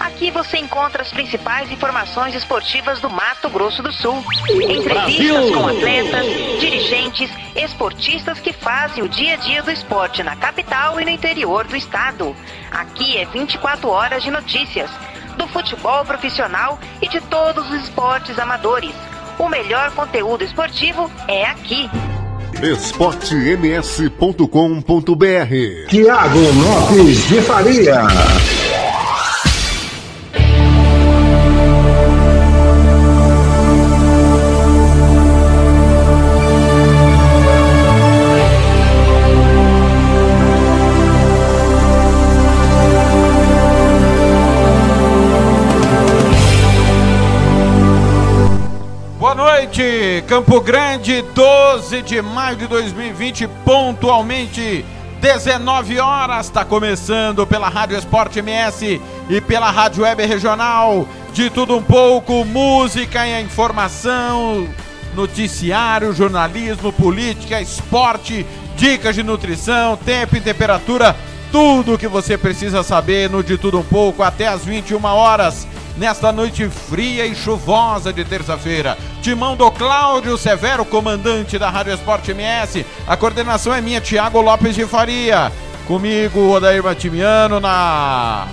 Aqui você encontra as principais informações esportivas do Mato Grosso do Sul. Entrevistas com atletas, dirigentes, esportistas que fazem o dia a dia do esporte na capital e no interior do estado. Aqui é 24 horas de notícias do futebol profissional e de todos os esportes amadores. O melhor conteúdo esportivo é aqui. esportems.com.br Tiago Lopes de Faria. Campo Grande, 12 de maio de 2020, pontualmente 19 horas, está começando pela Rádio Esporte MS e pela Rádio Web Regional, de tudo um pouco, música e informação, noticiário, jornalismo, política, esporte, dicas de nutrição, tempo e temperatura, tudo o que você precisa saber no De Tudo Um Pouco até às 21 horas nesta noite fria e chuvosa de terça-feira. Timão do Cláudio Severo, comandante da Rádio Esporte MS. A coordenação é minha, Tiago Lopes de Faria. Comigo, Odair Matimiano, na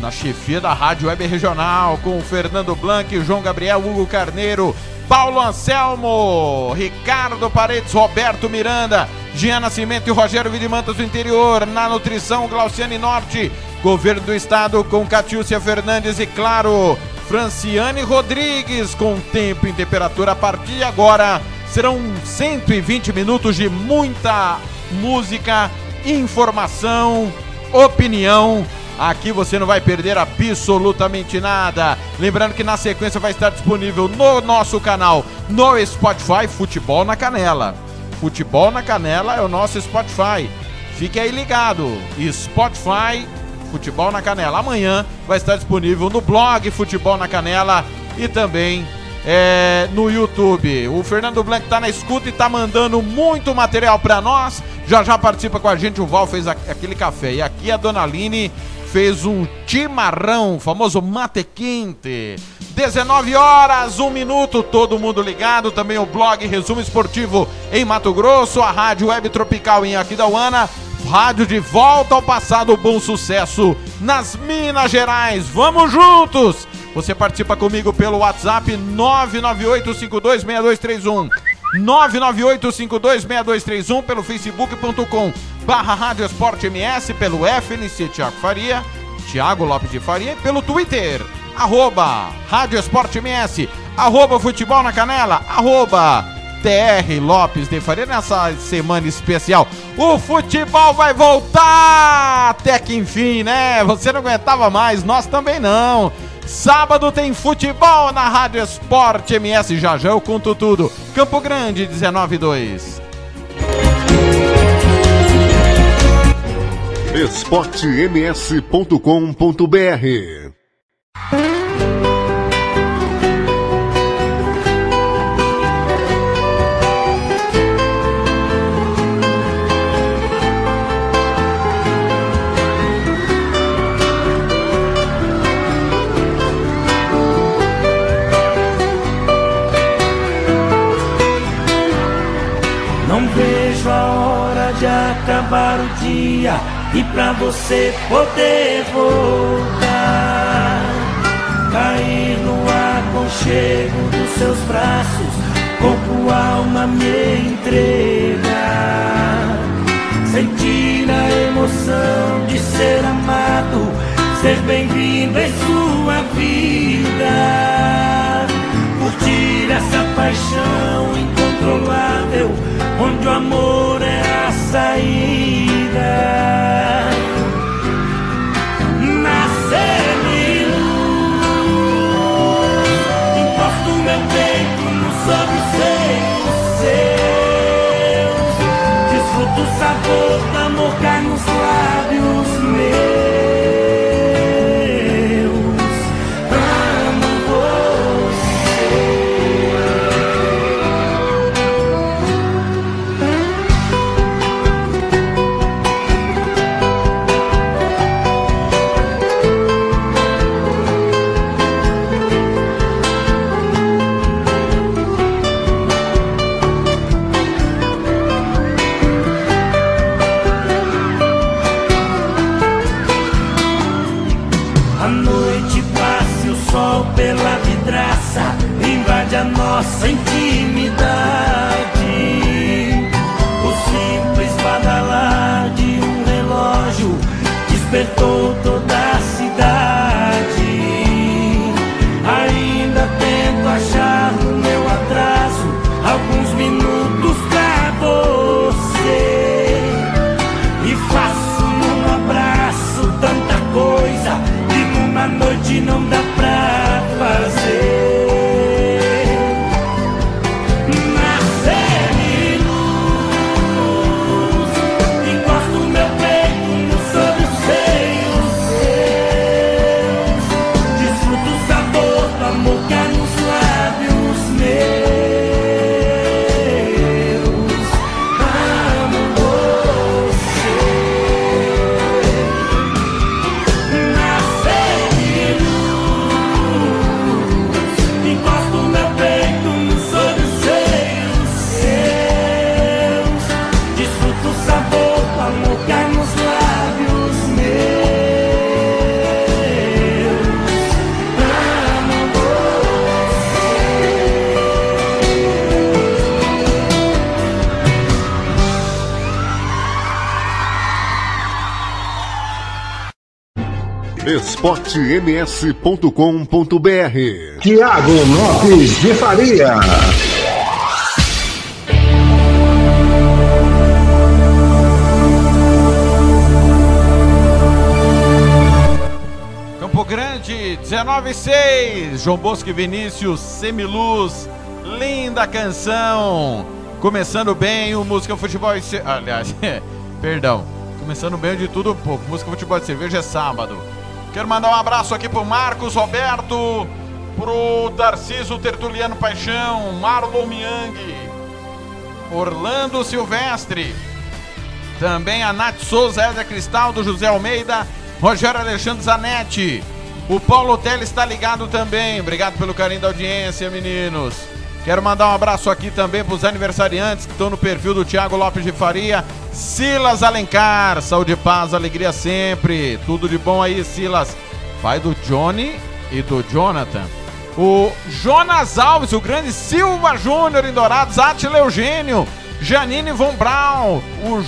na chefia da Rádio Web Regional, com Fernando Blanc, João Gabriel, Hugo Carneiro, Paulo Anselmo, Ricardo Paredes, Roberto Miranda, Gian Nascimento e Rogério Vidimantas do Interior, na nutrição, Glauciane Norte, Governo do Estado com Catiúcia Fernandes e, claro, Franciane Rodrigues com tempo e temperatura a partir de agora. Serão 120 minutos de muita música, informação, opinião. Aqui você não vai perder absolutamente nada. Lembrando que na sequência vai estar disponível no nosso canal no Spotify Futebol na Canela. Futebol na Canela é o nosso Spotify. Fique aí ligado. Spotify Futebol na Canela. Amanhã vai estar disponível no blog Futebol na Canela e também é, no YouTube. O Fernando Blanc está na escuta e está mandando muito material para nós. Já já participa com a gente. O Val fez aquele café. E aqui a Dona Aline fez um chimarrão, famoso mate quente. 19 horas, 1 minuto, todo mundo ligado. Também o blog Resumo Esportivo em Mato Grosso, a Rádio Web Tropical em Aquidauana Rádio de volta ao passado, bom sucesso nas Minas Gerais. Vamos juntos! Você participa comigo pelo WhatsApp 998526231. 998526231 pelo facebook.com barra Rádio Esporte MS, pelo FNC Tiago Faria, Tiago Lopes de Faria pelo Twitter, arroba Rádio Esporte MS, arroba Futebol na Canela, arroba TR Lopes de Faria nessa semana especial. O futebol vai voltar até que enfim, né? Você não aguentava mais, nós também não. Sábado tem futebol na Rádio Esporte MS. Já já eu conto tudo. Campo Grande 192. esportems.com.br acabar o dia e pra você poder voltar. Cair no aconchego dos seus braços, corpo, alma me entregar. Sentir a emoção de ser amado, ser bem-vindo em sua vida. Curtir essa paixão incontrolável, onde o amor é a saída. esportems.com.br Tiago Lopes de Faria. Campo Grande, 19 e 6. João Bosco e Vinícius, Semiluz. Linda canção. Começando bem o Música Futebol e. Aliás, perdão. Começando bem de tudo um pouco. Música Futebol e Cerveja é sábado. Quero mandar um abraço aqui pro Marcos Roberto, pro Tarciso Tertuliano Paixão, Marlon Miang, Orlando Silvestre, também a Nath Souza, Éder Cristaldo, José Almeida, Rogério Alexandre Zanetti. O Paulo Teles está ligado também. Obrigado pelo carinho da audiência, meninos. Quero mandar um abraço aqui também para os aniversariantes que estão no perfil do Thiago Lopes de Faria. Silas Alencar, saúde, paz, alegria sempre. Tudo de bom aí, Silas. Pai do Johnny e do Jonathan. O Jonas Alves, o grande Silva Júnior em Dourados, Atila Eugênio, Janine Von Braun, o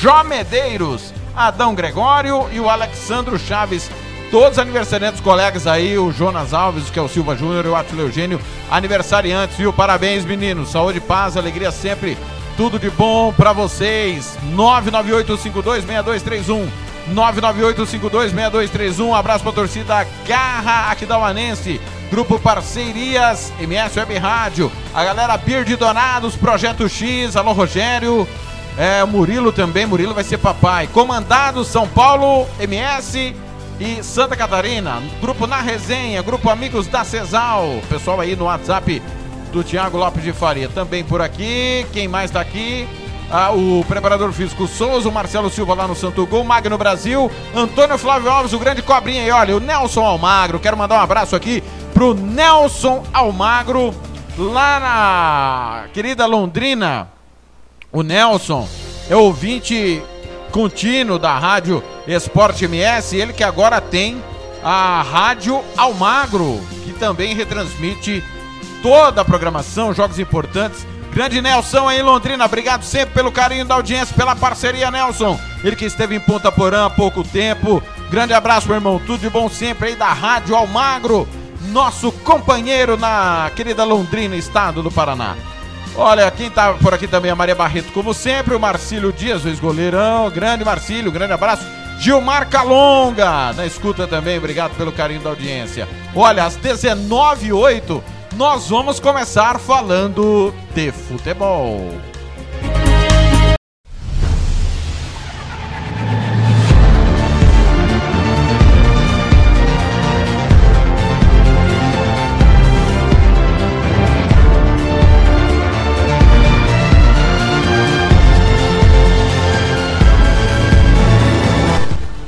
Jó Medeiros, Adão Gregório e o Alexandro Chaves. Todos aniversariantes, colegas aí, o Jonas Alves, que é o Silva Júnior, e o Atila Eugênio, aniversariantes, viu? Parabéns, meninos. Saúde, paz, alegria sempre. Tudo de bom pra vocês. 998526231. 998526231. Um abraço pra torcida Garra Aquidauanense. Grupo Parcerias, MS Web Rádio. A galera Beer de Donados, Projeto X. Alô, Rogério. É, Murilo também. Murilo vai ser papai. Comandado São Paulo, MS e Santa Catarina. Grupo Na Resenha. Grupo Amigos da Cesal. Pessoal aí no WhatsApp do Thiago Lopes de Faria. Também por aqui. Quem mais tá aqui? Ah, o preparador físico Souza, o Marcelo Silva lá no Santo Gol, Magno Brasil, Antônio Flávio Alves, o grande cobrinha e olha, o Nelson Almagro. Quero mandar um abraço aqui pro Nelson Almagro, lá na querida Londrina. O Nelson é ouvinte contínuo da Rádio Esporte MS, ele que agora tem a Rádio Almagro, que também retransmite toda a programação, jogos importantes. Grande Nelson aí em Londrina, obrigado sempre pelo carinho da audiência, pela parceria, Nelson. Ele que esteve em Ponta Porã há pouco tempo. Grande abraço, meu irmão, tudo de bom sempre aí da Rádio Almagro, nosso companheiro na querida Londrina, estado do Paraná. Olha, quem tá por aqui também é a Maria Barreto, como sempre, o Marcílio Dias, o ex-goleirão. Grande Marcílio, grande abraço. Gilmar Calonga, na escuta também, obrigado pelo carinho da audiência. Olha, às 19h08, nós vamos começar falando de futebol.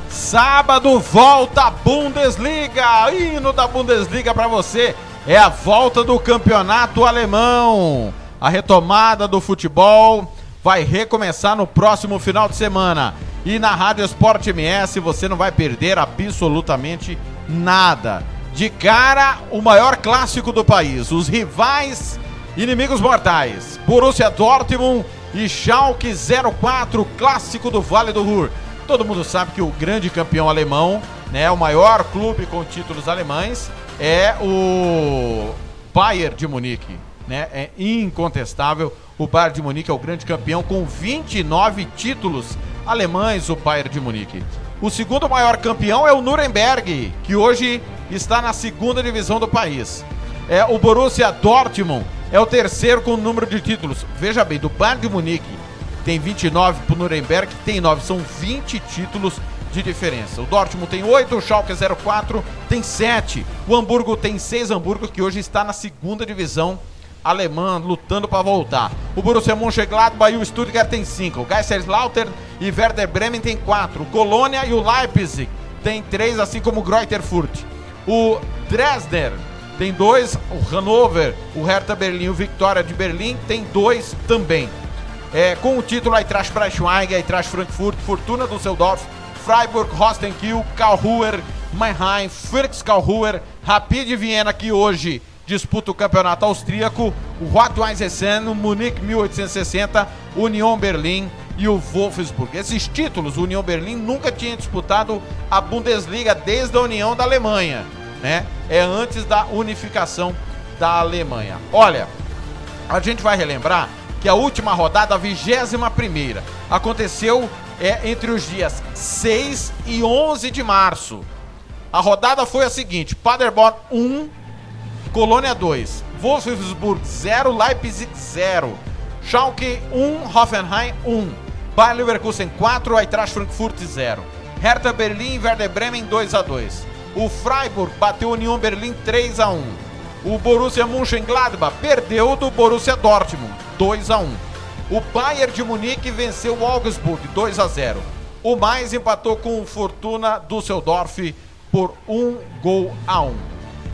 Sábado volta a Bundesliga. Hino da Bundesliga para você é a volta do campeonato alemão. A retomada do futebol vai recomeçar no próximo final de semana. E na Rádio Esporte MS você não vai perder absolutamente nada. De cara, o maior clássico do país. Os rivais inimigos mortais. Borussia Dortmund e Schalke 04, clássico do Vale do Ruhr. Todo mundo sabe que o grande campeão alemão, né, o maior clube com títulos alemães, é o Bayern de Munique. Né? É incontestável. O Bayern de Munique é o grande campeão com 29 títulos alemães, o Bayern de Munique. O segundo maior campeão é o Nuremberg, que hoje está na segunda divisão do país. É o Borussia Dortmund é o terceiro com o número de títulos. Veja bem, do Bayern de Munique tem 29 para o Nuremberg, tem 9. São 20 títulos de diferença. O Dortmund tem 8, o Schalke 04 tem 7. O Hamburgo tem 6, Hamburgo que hoje está na segunda divisão alemã, lutando para voltar. O Borussia Mönchengladbach e o Stuttgart tem 5. O Kaiserslautern e Werder Bremen tem 4. O Colônia e o Leipzig tem 3, assim como o Greuther Fürth. O Dresden tem 2. O Hannover, o Hertha Berlim o Victoria de Berlim tem 2 também. É, com o título Eintracht Braunschweig, Eintracht Frankfurt, Fortuna Düsseldorf, Freiburg, Rostenkiel, Karlsruher, Mannheim, Fürth Karlsruher, Rapid Viena, que hoje disputa o campeonato austríaco, o Rot-Weiss Essen, o Munique 1860, Union Berlim e o Wolfsburg. Esses títulos, o Union Berlim nunca tinha disputado a Bundesliga desde a União da Alemanha, né? É antes da unificação da Alemanha. Olha, a gente vai relembrar que a última rodada, a vigésima primeira, aconteceu é, entre os dias 6 e 11 de março. A rodada foi a seguinte: Paderborn 1, Colônia 2, Wolfsburg 0, Leipzig 0, Schalke 1, Hoffenheim 1, Bayer Leverkusen 4, Eintracht Frankfurt 0, Hertha Berlim e Werder Bremen 2 a 2. O Freiburg bateu Union Berlim 3 a 1. O Borussia Mönchengladbach perdeu do Borussia Dortmund 2 a 1. O Bayern de Munique venceu o Augsburg 2 a 0. O mais empatou com o Fortuna Düsseldorf por um gol a um.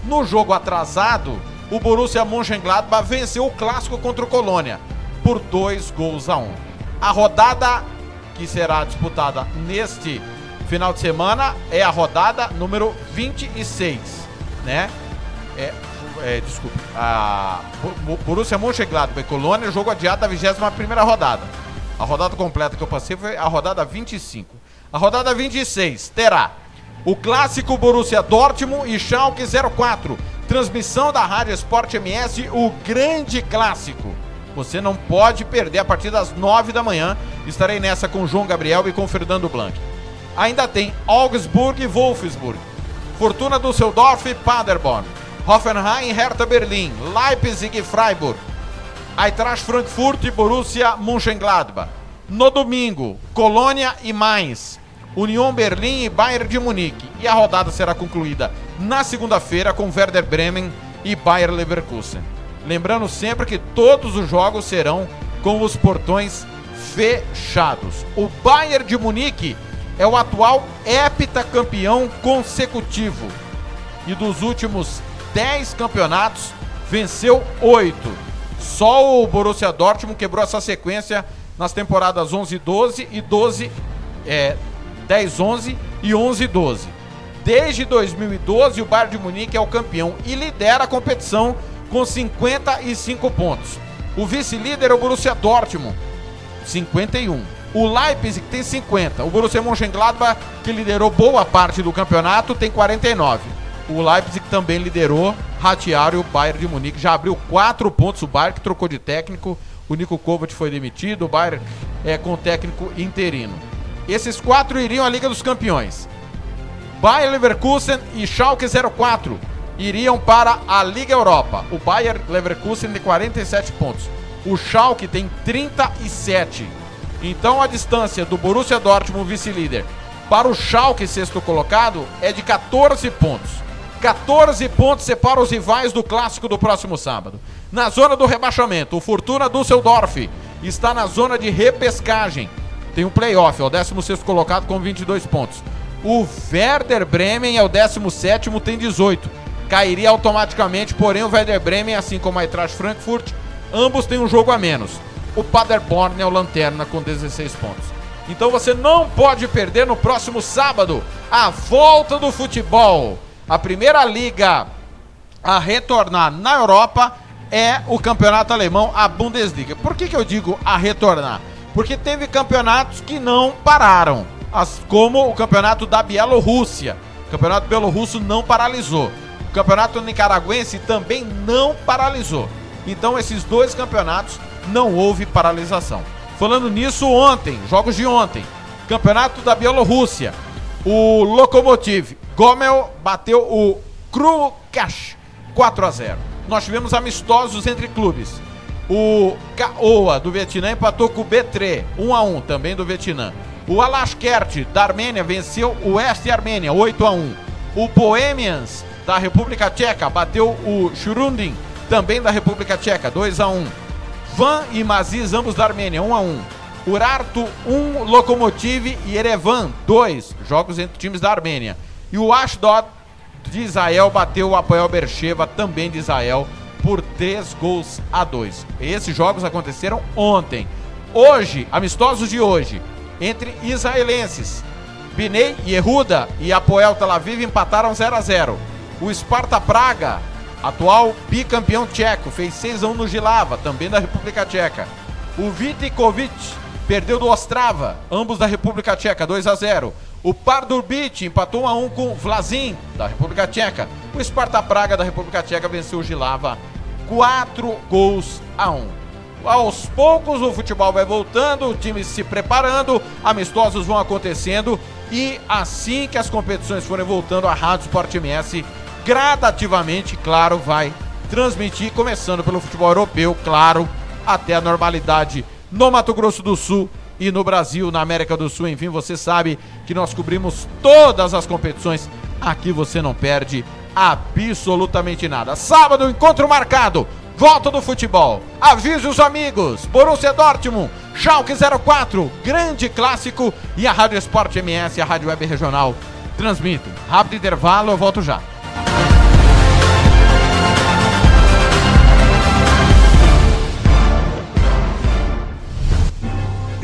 No jogo atrasado, o Borussia Mönchengladbach venceu o clássico contra o Colônia por dois gols a um. A rodada que será disputada neste final de semana é a rodada número 26, né? É, é, desculpe, a Borussia Mönchengladbach e Colônia, jogo adiado da 21ª rodada. A rodada completa que eu passei foi a rodada 25. A rodada 26 terá o clássico Borussia Dortmund e Schalke 04. Transmissão da Rádio Sport MS, o grande clássico. Você não pode perder a partir das 9 da manhã. Estarei nessa com João Gabriel e com Fernando Blanc. Ainda tem Augsburg e Wolfsburg. Fortuna Düsseldorf e Paderborn. Hoffenheim Hertha Berlim, Leipzig e Freiburg, Eintracht Frankfurt e Borussia Mönchengladbach. No domingo, Colônia e Mainz, Union Berlim e Bayern de Munique. E a rodada será concluída na segunda-feira com Werder Bremen e Bayer Leverkusen. Lembrando sempre que todos os jogos serão com os portões fechados. O Bayern de Munique é o atual heptacampeão consecutivo. E dos últimos 10 campeonatos, venceu 8. Só o Borussia Dortmund quebrou essa sequência nas temporadas 11-12 e 12 é, 10-11 e 11-12. Desde 2012, o Bayern de Munique é o campeão e lidera a competição com 55 pontos. O vice-líder é o Borussia Dortmund, 51. O Leipzig tem 50. O Borussia Mönchengladbach, que liderou boa parte do campeonato, tem 49. O Leipzig também liderou, ratearam e o Bayern de Munique já abriu quatro pontos. O Bayern que trocou de técnico, o Nico Kovac foi demitido, o Bayern é com técnico interino. Esses quatro iriam à Liga dos Campeões. Bayern Leverkusen e Schalke 04 iriam para a Liga Europa. O Bayern Leverkusen tem 47 pontos. O Schalke tem 37. Então a distância do Borussia Dortmund, vice-líder, para o Schalke, sexto colocado, é de 14 pontos. 14 pontos separa os rivais do clássico do próximo sábado. Na zona do rebaixamento, o Fortuna Düsseldorf está na zona de repescagem. Tem um playoff, é o 16 colocado com 22 pontos. O Werder Bremen é o 17, tem 18. Cairia automaticamente, porém o Werder Bremen, assim como a Eintracht Frankfurt, ambos têm um jogo a menos. O Paderborn é o lanterna com 16 pontos. Então você não pode perder no próximo sábado a volta do futebol A primeira liga a retornar na Europa é o campeonato alemão, a Bundesliga. Por que, que eu digo a retornar? Porque teve campeonatos que não pararam, como o campeonato da Bielorrússia. O campeonato bielorrusso não paralisou. O campeonato nicaragüense também não paralisou. Então, esses dois campeonatos não houve paralisação. Falando nisso, ontem, jogos de ontem, campeonato da Bielorrússia, o Lokomotiv Gomel bateu o Krukash 4 a 0. Nós tivemos amistosos entre clubes. O Caoa do Vietnã empatou com o B3, 1 a 1, também do Vietnã. O Alashkert da Armênia venceu o Oeste Armênia, 8 a 1. O Bohemians da República Tcheca bateu o Churundin, também da República Tcheca, 2 a 1. Van e Maziz, ambos da Armênia, 1 a 1. Urartu 1, Lokomotiv e Erevan 2, jogos entre times da Armênia. E o Ashdod de Israel bateu o Apoel Bercheva, também de Israel, por 3 gols a 2. Esses jogos aconteceram ontem. Hoje, amistosos de hoje, entre israelenses. Binei Yehuda e Apoel Tel Aviv empataram 0 a 0. O Sparta Praga, atual bicampeão tcheco, fez 6 a 1 no Gilava, também da República Tcheca. O Vitikovic perdeu do Ostrava, ambos da República Tcheca, 2 a 0. O Pardubic empatou 1 a 1 com Vlazin, da República Tcheca. O Sparta Praga da República Tcheca venceu o Gilava 4 gols a 1. Aos poucos o futebol vai voltando, o time se preparando, amistosos vão acontecendo e assim que as competições forem voltando, a Rádio Sport MS gradativamente, claro, vai transmitir, começando pelo futebol europeu, claro, até a normalidade no Mato Grosso do Sul e no Brasil, na América do Sul, enfim, você sabe que nós cobrimos todas as competições. Aqui você não perde absolutamente nada. Sábado, encontro marcado. Volta do futebol. Avise os amigos. Borussia Dortmund, Schalke 04, grande clássico e a Rádio Esporte MS, a Rádio Web Regional transmitem. Rápido intervalo, eu volto já.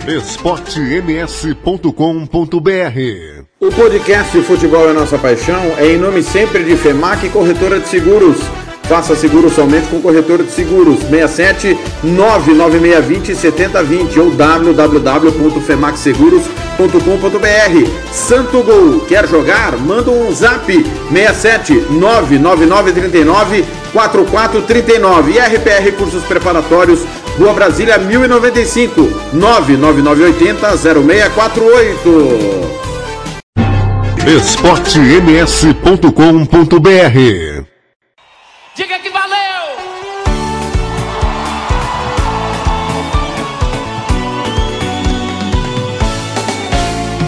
esportems.com.br O podcast Futebol é Nossa Paixão é em nome sempre de FEMAC Corretora de Seguros. Faça seguro somente com corretora de seguros 67 99620 7020 ou www.femacseguros.com.br. Santo Gol, quer jogar? Manda um zap 67 99939 4439 e RPR Cursos Preparatórios, Rua Brasília 1095 99980 0648. esportems.com.br Diga que valeu!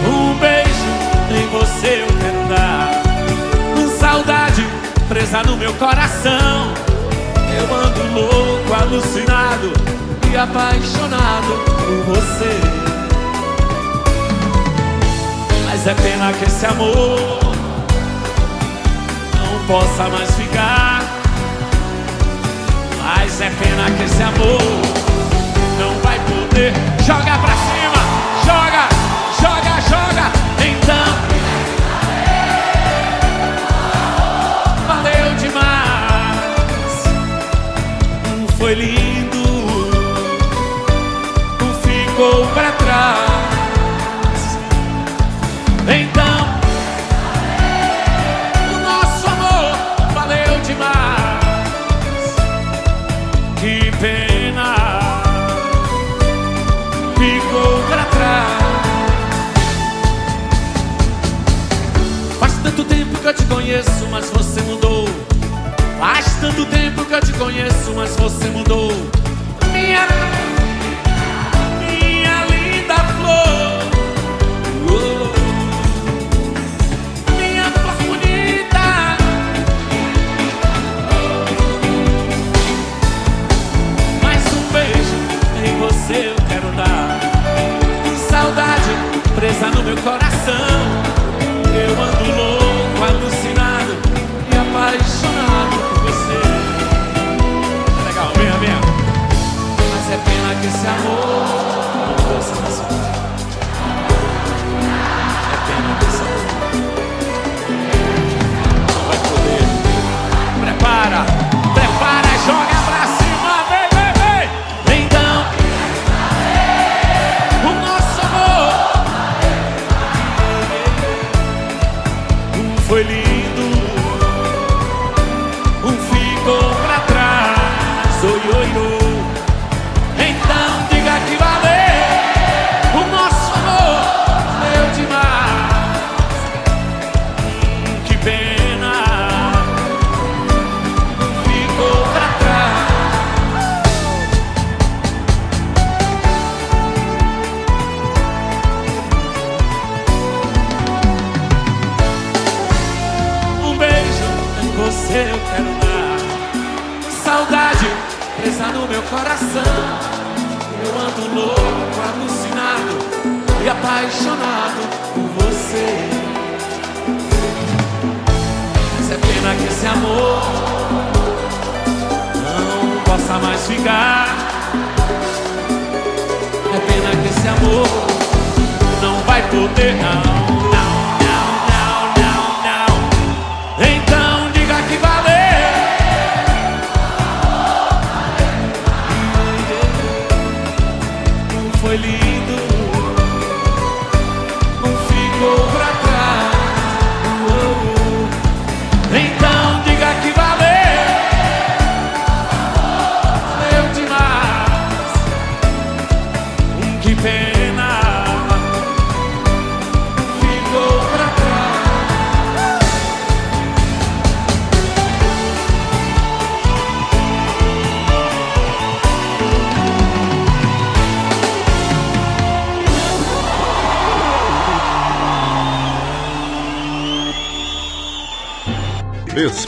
Um beijo em você eu quero dar. Com saudade presa no meu coração. Eu ando louco, alucinado apaixonado por você. Mas é pena que esse amor não possa mais ficar. Mas é pena que esse amor não vai poder. Joga pra cima, joga, joga, joga. Então, valeu demais. Foi lindo, ficou pra trás. Então, o nosso amor valeu demais. Que pena, ficou pra trás. Faz tanto tempo que eu te conheço, mas você mudou. Faz tanto tempo que eu te conheço, mas você mudou. Minha presa no meu coração. Eu ando louco, alucinado e apaixonado por você. É legal, venha, venha. Mas é pena lindo.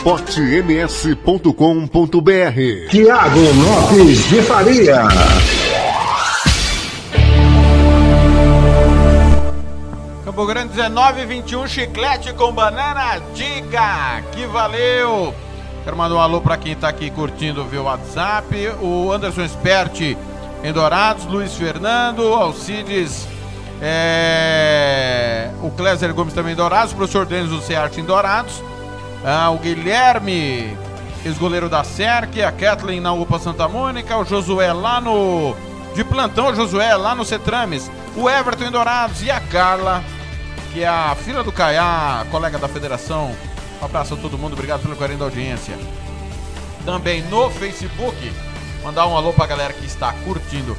esportems.com.br Tiago Lopes de Faria. Campo Grande 19 21 chiclete com banana, diga que valeu. Quero mandar um alô para quem tá aqui curtindo via WhatsApp, o Anderson Esperti em Dourados, Luiz Fernando, Alcides, é, o Cléser Gomes também em Dourados, o professor Denis do Cearte em Dourados, ah, o Guilherme, ex-goleiro da SERC, a Kathleen na UPA Santa Mônica, o Josué lá no. De plantão, o Josué lá no Cetrames, o Everton em Dourados e a Carla, que é a filha do Caiá, colega da federação. Um abraço a todo mundo, obrigado pelo carinho da audiência. Também no Facebook, mandar um alô pra galera que está curtindo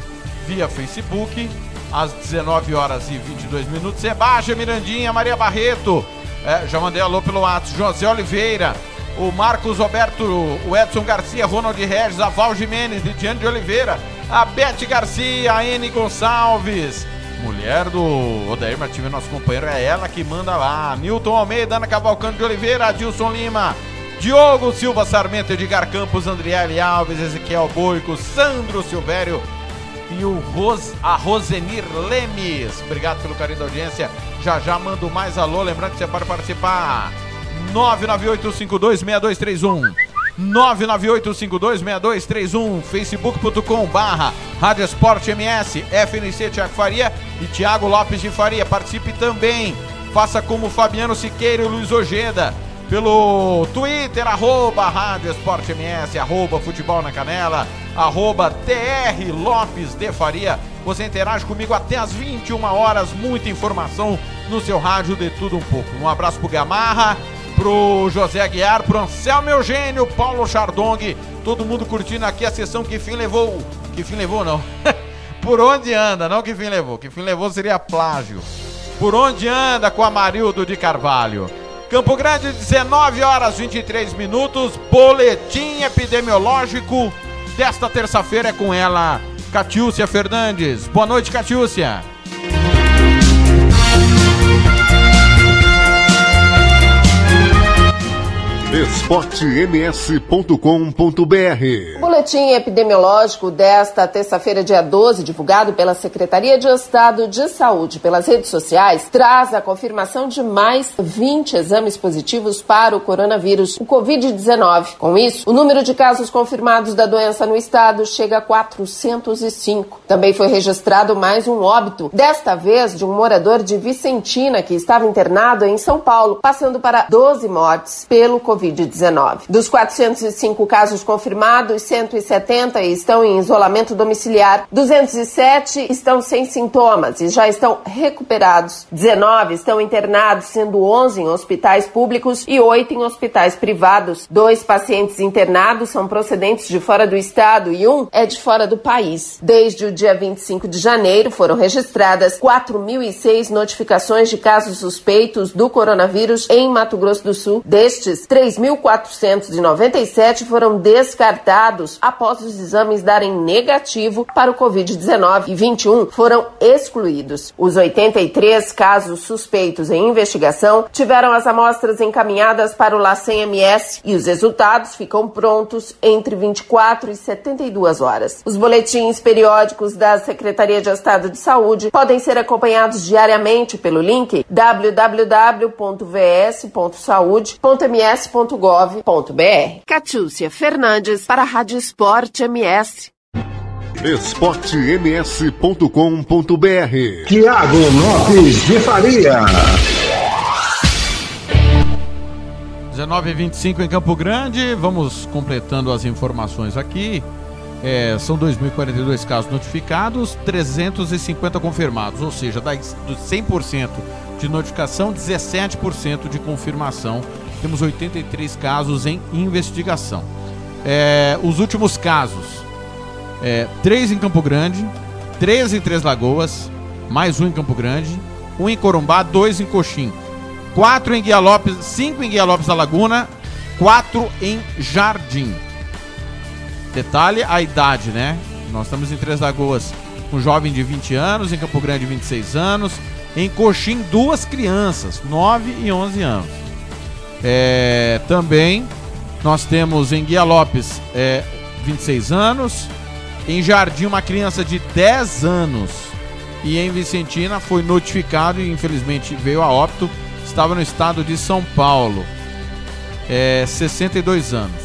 via Facebook, às 19 horas e 22 minutos. Sebastião Mirandinha, Maria Barreto, é, já mandei alô pelo WhatsApp, José Oliveira, o Marcos Roberto, o Edson Garcia, Ronald Regis, a Val Jimenez, Lidiane de Oliveira, a Beth Garcia, a N Gonçalves, mulher do Odair Martins, nosso companheiro, é ela que manda lá. Newton Almeida, Ana Cavalcante de Oliveira, Adilson Lima, Diogo Silva Sarmento, Edgar Campos, Andriele Alves, Ezequiel Boico, Sandro Silvério e o Ros, a Rosenir Lemes. Obrigado pelo carinho da audiência. Já já mando mais alô. Lembrando que você pode participar. 998526231. 998526231. Facebook.com barra Rádio Esporte MS, FNC Tiago Faria e Tiago Lopes de Faria. Participe também. Faça como Fabiano Siqueira e Luiz Ojeda pelo Twitter, arroba Rádio Esporte MS, arroba Futebol na Canela, arroba TR Lopes de Faria. Você interage comigo até às 21 horas, muita informação no seu rádio de tudo um pouco. Um abraço pro Gamarra, pro José Aguiar, pro Anselmo Eugênio, Paulo Chardong, todo mundo curtindo aqui a sessão que fim levou. Que fim levou não. Por onde anda, não que fim levou. Que fim levou seria plágio. Por onde anda com Amarildo de Carvalho. Campo Grande, 19 horas 23 minutos. Boletim epidemiológico desta terça-feira é com ela, Catiúcia Fernandes. Boa noite, Catiúcia. esportems.com.br boletim epidemiológico desta terça-feira, dia 12, divulgado pela Secretaria de Estado de Saúde pelas redes sociais, traz a confirmação de mais 20 exames positivos para o coronavírus, o Covid-19. Com isso, o número de casos confirmados da doença no estado chega a 405. Também foi registrado mais um óbito, desta vez de um morador de Vicentina que estava internado em São Paulo, passando para 12 mortes pelo Covid. Covid-19. Dos 405 casos confirmados, 170 estão em isolamento domiciliar, 207 estão sem sintomas e já estão recuperados. 19 estão internados, sendo 11 em hospitais públicos e 8 em hospitais privados. Dois pacientes internados são procedentes de fora do estado e um é de fora do país. Desde o dia 25 de janeiro foram registradas 4.006 notificações de casos suspeitos do coronavírus em Mato Grosso do Sul. Destes, 3.497 foram descartados após os exames darem negativo para o Covid-19 e 21 foram excluídos. Os 83 casos suspeitos em investigação tiveram as amostras encaminhadas para o LACEN-MS e os resultados ficam prontos entre 24 e 72 horas. Os boletins periódicos da Secretaria de Estado de Saúde podem ser acompanhados diariamente pelo link www.vs.saude.ms.gov.br. Catiúcia Fernandes para a Rádio Esporte MS. esportems.com.br Tiago Lopes de Faria. 19 e 25 em Campo Grande, vamos completando as informações aqui. É, são 2.042 casos notificados, 350 confirmados, ou seja, dos 100% de notificação, 17% de confirmação. Temos 83 casos em investigação. É, os últimos casos: é, 3 em Campo Grande, 3 em Três Lagoas, mais um em Campo Grande, um em Corumbá, dois em Coxim, quatro em Guia Lopes, cinco em Guia Lopes da Laguna, quatro em Jardim. Detalhe a idade, né? Nós estamos em Três Lagoas, um jovem de 20 anos, em Campo Grande 26 anos, em Coxim duas crianças, 9 e 11 anos. É, também nós temos em Guia Lopes é, 26 anos, em Jardim uma criança de 10 anos e em Vicentina foi notificado e infelizmente veio a óbito, estava no estado de São Paulo, é, 62 anos.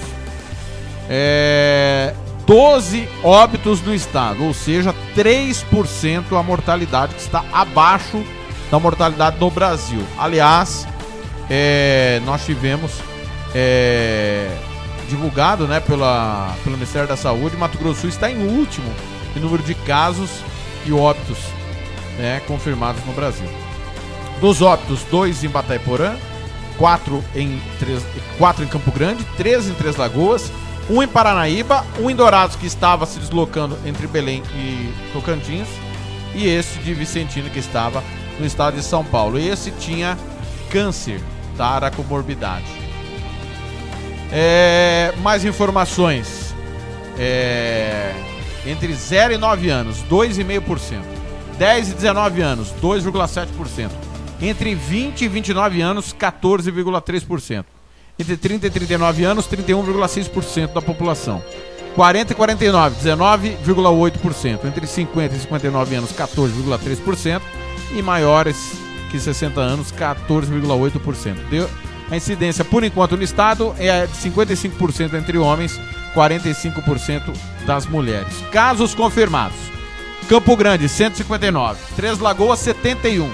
É, 12 óbitos no estado, ou seja, 3% a mortalidade que está abaixo da mortalidade no Brasil. Aliás, é, nós tivemos é, divulgado né, pela, pelo Ministério da Saúde, Mato Grosso está em último em número de casos e óbitos né, confirmados no Brasil. Dos óbitos, dois em Bataiporã, quatro em, três, quatro em Campo Grande, três em Três Lagoas, um em Paranaíba, um em Dourados que estava se deslocando entre Belém e Tocantins, e esse de Vicentina que estava no estado de São Paulo. Esse tinha câncer, tá? Era comorbidade. É, mais informações. É, entre 0 e 9 anos, 2,5%. 10 e 19 anos, 2,7%. Entre 20 e 29 anos, 14,3%. Entre 30 e 39 anos, 31,6% da população. 40 e 49, 19,8%. Entre 50 e 59 anos, 14,3%. E maiores que 60 anos, 14,8%. Deu a incidência, por enquanto, no estado é de 55% entre homens, 45% das mulheres. Casos confirmados: Campo Grande, 159. Três Lagoas, 71.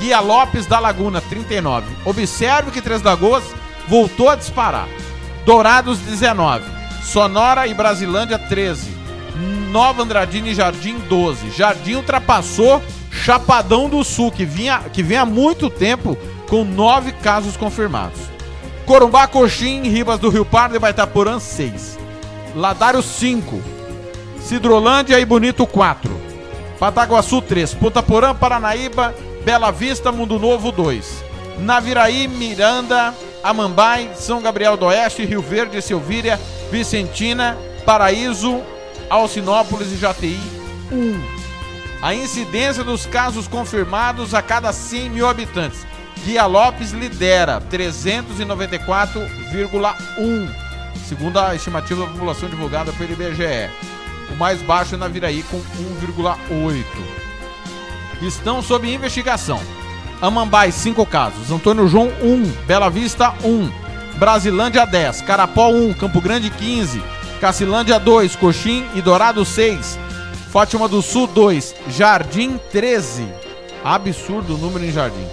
Guia Lopes da Laguna, 39. Observe que Três Lagoas voltou a disparar. Dourados, 19. Sonora e Brasilândia, 13. Nova Andradina e Jardim, 12. Jardim ultrapassou Chapadão do Sul, que vinha, que vem há muito tempo com nove casos confirmados. Corumbá, Coxim, Ribas do Rio Pardo e Baitaporã, 6. Ladário, 5. Cidrolândia e Bonito, 4. Pataguaçu, 3. Ponta Porã, Paranaíba, Bela Vista, Mundo Novo, 2. Naviraí, Miranda, Amambai, São Gabriel do Oeste, Rio Verde, Silvíria, Vicentina, Paraíso, Alcinópolis e Jati, 1. A incidência dos casos confirmados a cada 100 mil habitantes. Guia Lopes lidera 394,1, segundo a estimativa da população divulgada pelo IBGE. O mais baixo é Naviraí com 1,8. Estão sob investigação. Amambai, 5 casos. Antônio João, 1. Bela Vista, 1. Brasilândia, 10. Carapó, 1. Campo Grande, 15. Cacilândia, 2. Coxim e Dourado, 6. Fátima do Sul, 2. Jardim, 13. Absurdo o número em Jardim.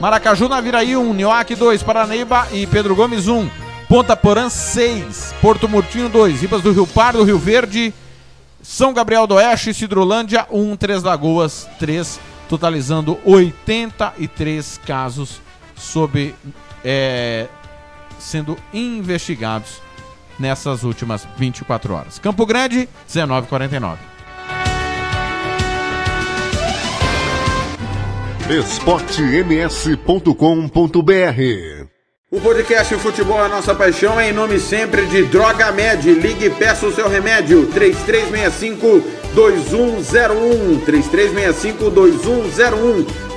Maracaju, Naviraí, 1. Nioaque, 2. Paranaíba e Pedro Gomes, 1. Ponta Porã 6, Porto Murtinho 2, Ribas do Rio Pardo, Rio Verde, São Gabriel do Oeste, Cidrolândia 1, Três Lagoas 3, totalizando 83 casos sob é, sendo investigados nessas últimas 24 horas. Campo Grande, 1949. esportems.com.br O podcast Futebol é Nossa Paixão é em nome sempre de Droga Med. Ligue e peça o seu remédio. 3365 2101 3365 2101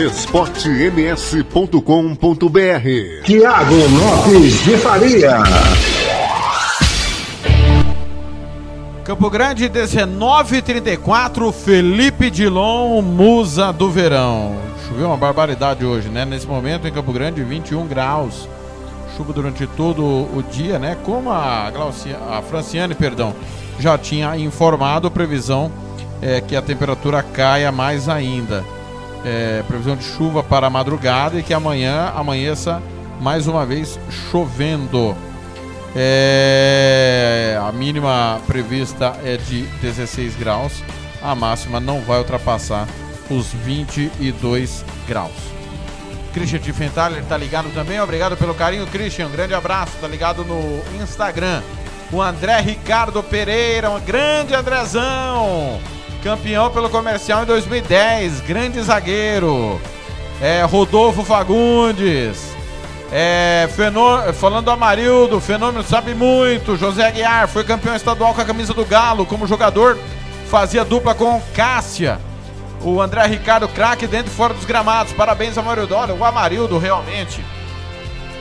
esportems.com.br Tiago Lopes de Faria. Campo Grande, 1934, Felipe Dilon, musa do verão. Choveu uma barbaridade hoje, né? Nesse momento em Campo Grande, 21 graus. Chuva durante todo o dia, né? Como a, Glaucia, a Franciane, perdão, já tinha informado, previsão é que a temperatura caia mais ainda. É, previsão de chuva para a madrugada e que amanhã amanheça mais uma vez chovendo. É, a mínima prevista é de 16 graus, a máxima não vai ultrapassar os 22 graus. Christian Tiffenthaler tá ligado também, obrigado pelo carinho, Christian, um grande abraço, tá ligado no Instagram. O André Ricardo Pereira, um grande Andrezão, campeão pelo comercial em 2010, grande zagueiro. É, Rodolfo Fagundes, é, fenô... Falando do Amarildo, fenômeno sabe muito. José Aguiar foi campeão estadual com a camisa do Galo. Como jogador, fazia dupla com Cássia. O André Ricardo, craque dentro e fora dos gramados. Parabéns, Amarildo. Olha, o Amarildo realmente.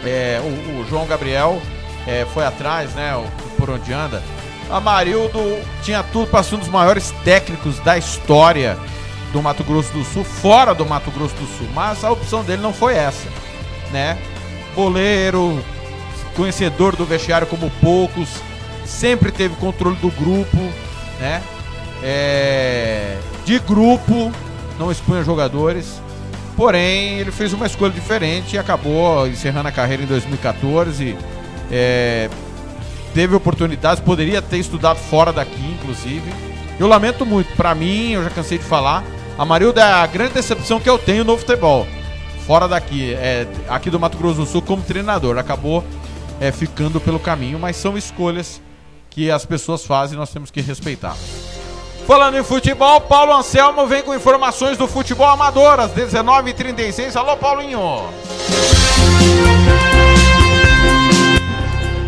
É, o, o, João Gabriel é, foi atrás, né? O, por onde anda. Amarildo tinha tudo para ser um dos maiores técnicos da história do Mato Grosso do Sul, fora do Mato Grosso do Sul. Mas a opção dele não foi essa, né? boleiro, conhecedor do vestiário como poucos, sempre teve controle do grupo, né? É, de grupo, não expunha jogadores. Porém, ele fez uma escolha diferente e acabou encerrando a carreira em 2014. É, teve oportunidades, poderia ter estudado fora daqui, inclusive. Eu lamento muito, para mim, eu já cansei de falar, a Marilda é a grande decepção que eu tenho no futebol fora daqui, é, aqui do Mato Grosso do Sul, como treinador. Acabou é, ficando pelo caminho, mas são escolhas que as pessoas fazem e nós temos que respeitar. Falando em futebol, Paulo Anselmo vem com informações do futebol amador às 19h36. Alô, Paulinho!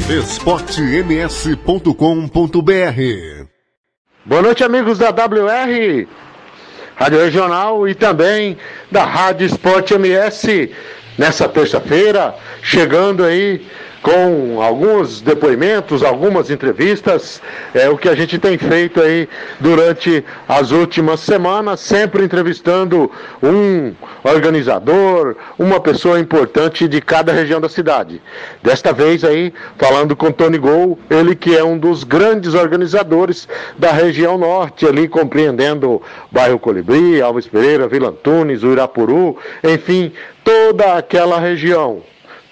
esportems.com.br Boa noite, amigos da WR. Rádio Regional e também da Rádio Esporte MS nessa terça-feira, chegando aí com alguns depoimentos, algumas entrevistas, é o que a gente tem feito aí durante as últimas semanas, sempre entrevistando um organizador, uma pessoa importante de cada região da cidade. Desta vez aí, falando com Tony Gol, ele que é um dos grandes organizadores da região norte, ali compreendendo bairro Colibri, Alves Pereira, Vila Antunes, Uirapuru, enfim, toda aquela região.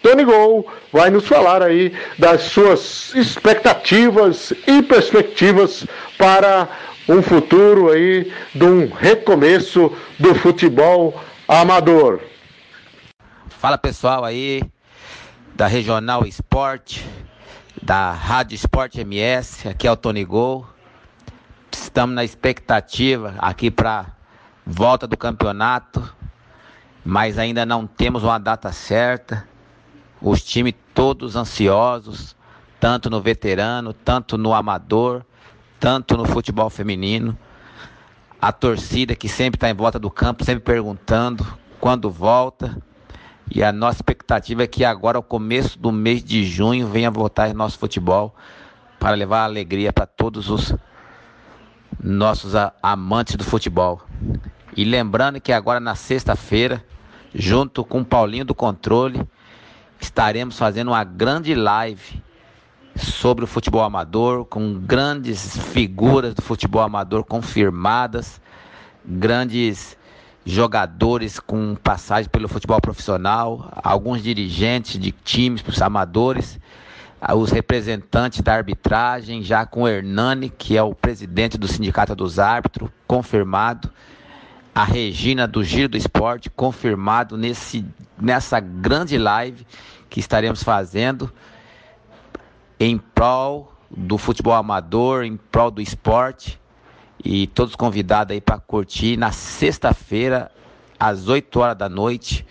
Tony Gol vai nos falar aí das suas expectativas e perspectivas para um futuro aí de um recomeço do futebol amador. Fala pessoal aí da Regional Esporte, da Rádio Esporte MS, aqui é o Tony Gol. Estamos na expectativa aqui para volta do campeonato, mas ainda não temos uma data certa os times todos ansiosos, tanto no veterano, tanto no amador, tanto no futebol feminino. A torcida que sempre está em volta do campo, sempre perguntando quando volta. E a nossa expectativa é que agora, ao começo do mês de junho, venha voltar nosso futebol para levar alegria para todos os nossos amantes do futebol. E lembrando que agora na sexta-feira, junto com o Paulinho do Controle, estaremos fazendo uma grande live sobre o futebol amador, com grandes figuras do futebol amador confirmadas, grandes jogadores com passagem pelo futebol profissional, alguns dirigentes de times amadores, os representantes da arbitragem, já com o Hernani, que é o presidente do Sindicato dos Árbitros, confirmado a Regina do Giro do Esporte, confirmado nesse, nessa grande live que estaremos fazendo em prol do futebol amador, em prol do esporte. E todos convidados aí para curtir na sexta-feira, às 8 horas da noite,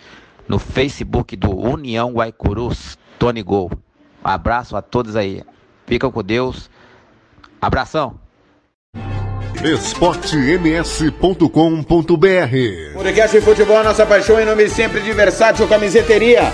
no Facebook do União Guaicurus, Tony Gol. Abraço a todos aí. Ficam com Deus. Abração esportems.com.br Podcast de futebol, nossa paixão em nome sempre de Versátil Camiseteria.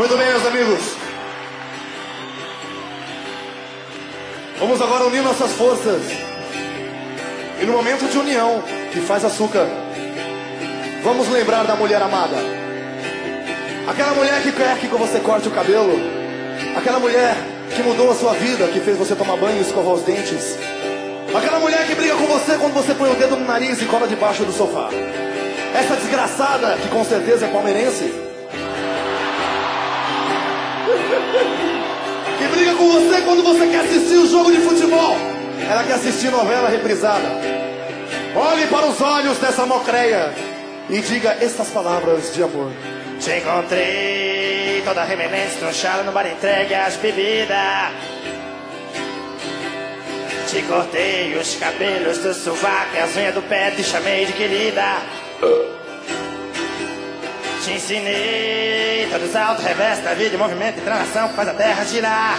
Muito bem, meus amigos. Vamos agora unir nossas forças. E no momento de união que faz açúcar, vamos lembrar da mulher amada. Aquela mulher que quer que você corte o cabelo. Aquela mulher que mudou a sua vida, que fez você tomar banho e escovar os dentes. Aquela mulher que briga com você quando você põe o dedo no nariz e cola debaixo do sofá. Essa desgraçada, que com certeza é palmeirense. Que briga com você quando você quer assistir o jogo de futebol. Ela quer assistir novela reprisada. Olhe para os olhos dessa mocreia e diga estas palavras de amor. Te encontrei toda remelente, tronchada no bar entregue às bebidas. Te cortei os cabelos do sovaco as unhas do pé, te chamei de querida. Te ensinei todos os altos revés da vida, movimento e transação que faz a terra girar.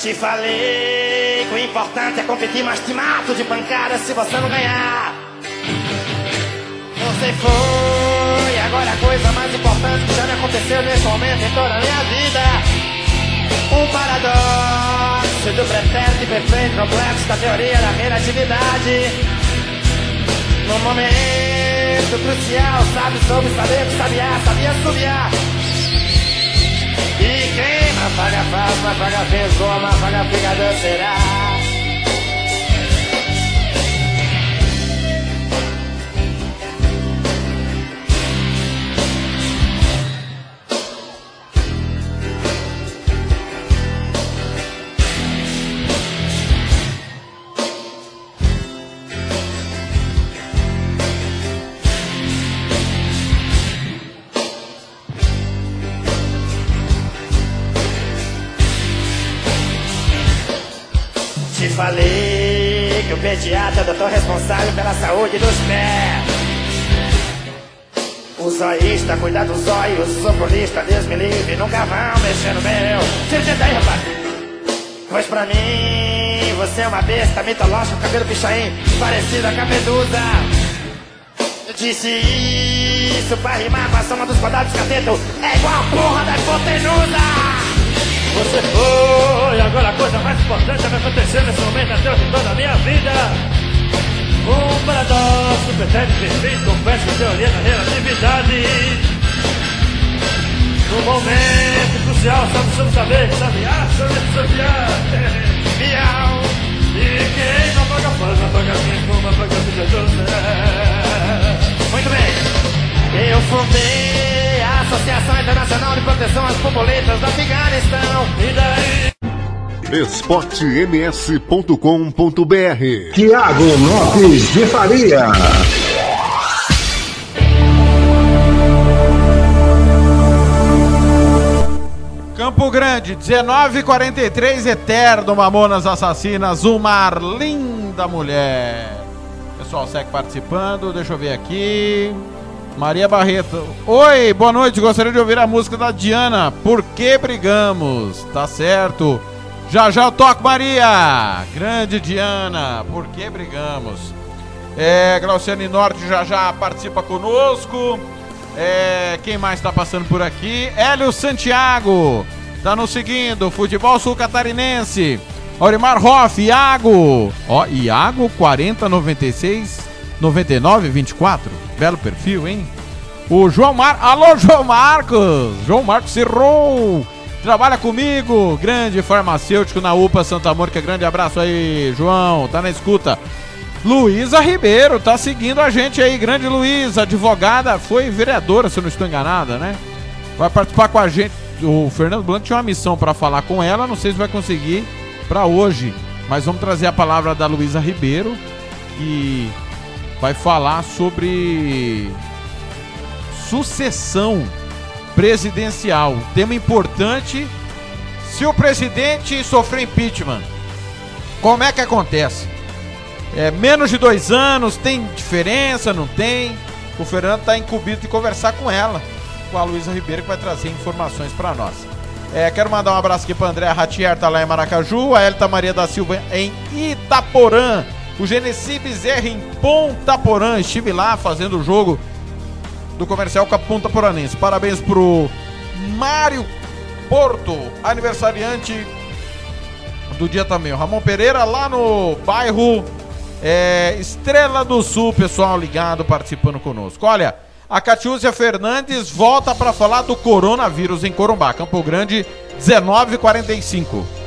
Te falei que o importante é competir, mas te mato de pancada se você não ganhar. Você foi, agora a coisa mais importante que já me aconteceu nesse momento em toda a minha vida. Um paradoxo do pretérito perfeito complexo da teoria da relatividade. No momento crucial, sabe sobre saber que sabia, sabia subiar. E quem não paga faz, não paga pessoa, não paga pegador será. Pediatra doutor responsável pela saúde dos pés. O zoísta cuida dos olhos, o socorrista, Deus me livre, nunca vão mexer no meu. Senta aí, rapaz. Pois pra mim, você é uma besta mitológica, cabelo pichain, parecida a. Eu disse isso pra rimar com a soma dos quadrados cateto, é igual a porra da hipotenusa. Você foi, agora a coisa mais importante vai acontecer nesse momento até o fim da minha vida. Um paradoxo pretérito perfeito, que teoria da relatividade. No momento crucial, só precisamos saber que sabe ah, sabe desafiar. Miau. E quem não paga paz, não paga cinco, não paga vida Muito bem. Eu fundei a Associação Internacional de Proteção às Borboletas do Afeganistão. E daí? esportems.com.br Tiago Lopes de Faria. Campo Grande, 1943, Eterno Mamonas Assassinas, uma linda mulher. Pessoal, segue participando, deixa eu ver aqui. Maria Barreto. Oi, boa noite. Gostaria de ouvir a música da Diana. Por que brigamos? Tá certo. Já já eu toco, Maria. Grande Diana. Por que brigamos? É, Glauciane Norte já já participa conosco. É, quem mais está passando por aqui? Hélio Santiago. Tá nos seguindo. Futebol Sul Catarinense. Aurimar Hoff, Iago. Ó, Iago 4096 99 24. Belo perfil, hein? O João Mar... Alô, João Marcos! João Marcos errou! Trabalha comigo, grande farmacêutico na UPA Santa Mônica. Grande abraço aí, João. Tá na escuta. Luísa Ribeiro tá seguindo a gente aí. Grande Luísa, advogada, foi vereadora, se eu não estou enganada, né? Vai participar com a gente. O Fernando Blanco tinha uma missão para falar com ela. Não sei se vai conseguir para hoje. Mas vamos trazer a palavra da Luísa Ribeiro, que vai falar sobre sucessão presidencial. Tema importante. Se o presidente sofrer impeachment, como é que acontece? É menos de dois anos, tem diferença, não tem? O Fernando está incumbido de conversar com ela, com a Luísa Ribeiro, que vai trazer informações para nós. É, quero mandar um abraço aqui para André Ratier, tá lá em Maracaju, a Elta Maria da Silva em Itaporã, o Genesi Bezerra em Ponta Porã, estive lá fazendo o jogo do comercial Capunta Poranense. Parabéns pro Mário Porto, aniversariante do dia também. O Ramon Pereira lá no bairro é, Estrela do Sul, pessoal ligado, participando conosco. Olha, a Catiúcia Fernandes volta para falar do coronavírus em Corumbá, Campo Grande, 1945.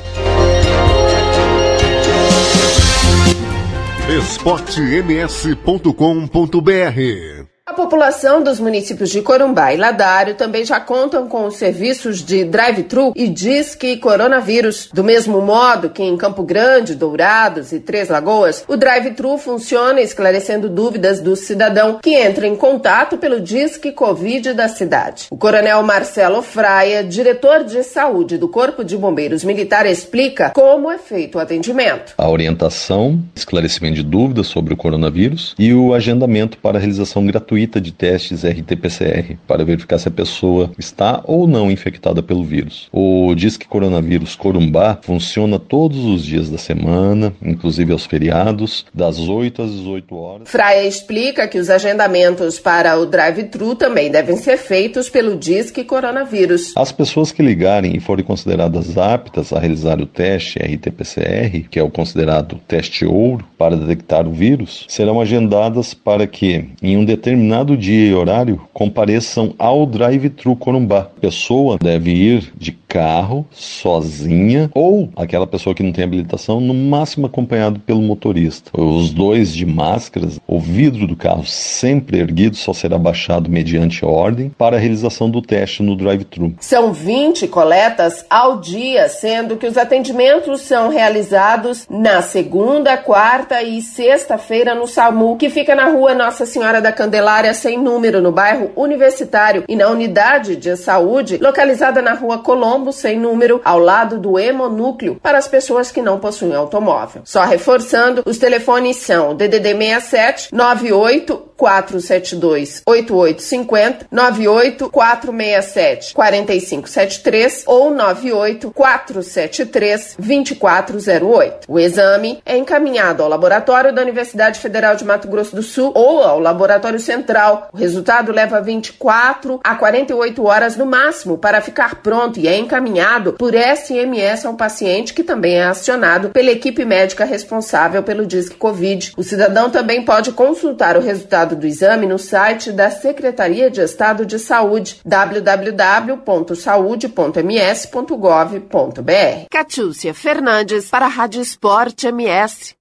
esportems.com.br população dos municípios de Corumbá e Ladário também já contam com os serviços de drive-thru e disque coronavírus. Do mesmo modo que em Campo Grande, Dourados e Três Lagoas, o drive-thru funciona esclarecendo dúvidas do cidadão que entra em contato pelo disque Covid da cidade. O coronel Marcelo Fraia, diretor de saúde do Corpo de Bombeiros Militar, explica como é feito o atendimento. A orientação, esclarecimento de dúvidas sobre o coronavírus e o agendamento para a realização gratuita de testes RT-PCR para verificar se a pessoa está ou não infectada pelo vírus. O Disque Coronavírus Corumbá funciona todos os dias da semana, inclusive aos feriados, das 8 às 18 horas. Fraia explica que os agendamentos para o drive-thru também devem ser feitos pelo Disque Coronavírus. As pessoas que ligarem e forem consideradas aptas a realizar o teste RT-PCR, que é o considerado teste ouro para detectar o vírus, serão agendadas para que, em um determinado dia e horário, compareçam ao drive-thru Corumbá. A pessoa deve ir de carro, sozinha, ou aquela pessoa que não tem habilitação, no máximo acompanhado pelo motorista. Os dois de máscaras, o vidro do carro sempre erguido só será baixado mediante ordem para a realização do teste no drive-thru. São 20 coletas ao dia, sendo que os atendimentos são realizados na segunda, quarta e sexta-feira no SAMU, que fica na rua Nossa Senhora da Candelária, sem número, no bairro Universitário, e na unidade de saúde, localizada na rua Colombo, sem número, ao lado do hemonúcleo, para as pessoas que não possuem automóvel. Só reforçando, os telefones são DDD 67 98 472 8850 98 467 4573 ou 98 473 2408. O exame é encaminhado ao laboratório da Universidade Federal de Mato Grosso do Sul ou ao laboratório central. O resultado leva 24 a 48 horas no máximo para ficar pronto e é encaminhado por SMS ao paciente que também é acionado pela equipe médica responsável pelo Disque Covid. O cidadão também pode consultar o resultado do exame no site da Secretaria de Estado de Saúde, www.saude.ms.gov.br. Catiúcia Fernandes para a Rádio Esporte MS.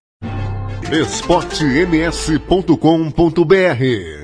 esportems.com.br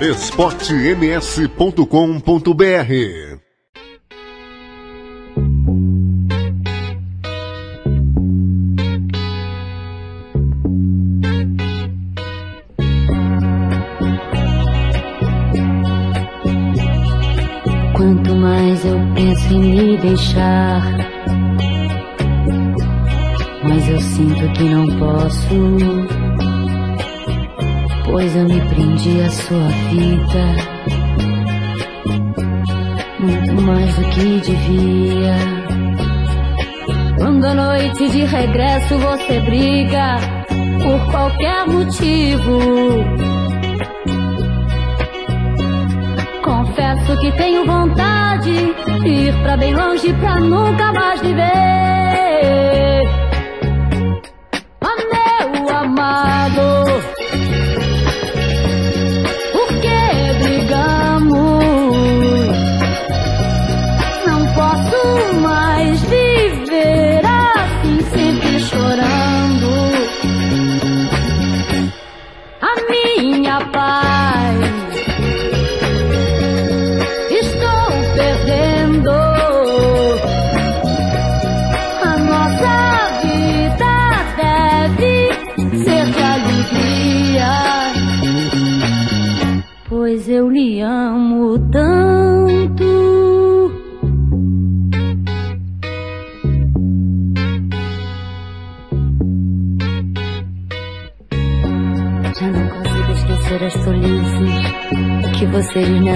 esportems.com.br Quanto mais eu penso em me deixar, mas eu sinto que não posso, pois eu me prendi à sua vida, muito mais do que devia. Quando à noite de regresso você briga por qualquer motivo. Confesso que tenho vontade de ir pra bem longe pra nunca mais viver. Oh, meu amado,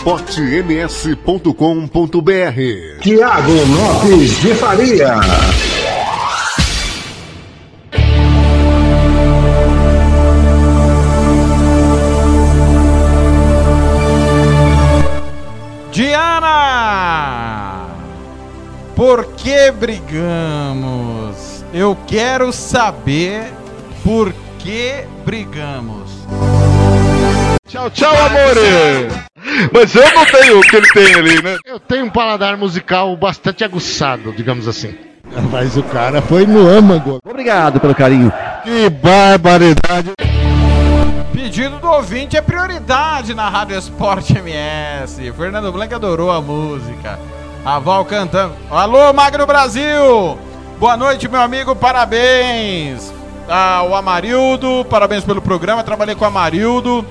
esportems.com.br Tiago Lopes de Faria. Diana! Por que brigamos? Eu quero saber por que brigamos. Tchau, tchau, amore! Mas eu não tenho o que ele tem ali, né? Eu tenho um paladar musical bastante aguçado, digamos assim. Mas o cara foi no âmago. Obrigado pelo carinho. Que barbaridade. Pedido do ouvinte é prioridade na Rádio Esporte MS. Fernando Blanc adorou a música. A Val cantando. Alô, Magno Brasil! Boa noite, meu amigo, parabéns! Ah, o Amarildo, parabéns pelo programa. Trabalhei com o Amarildo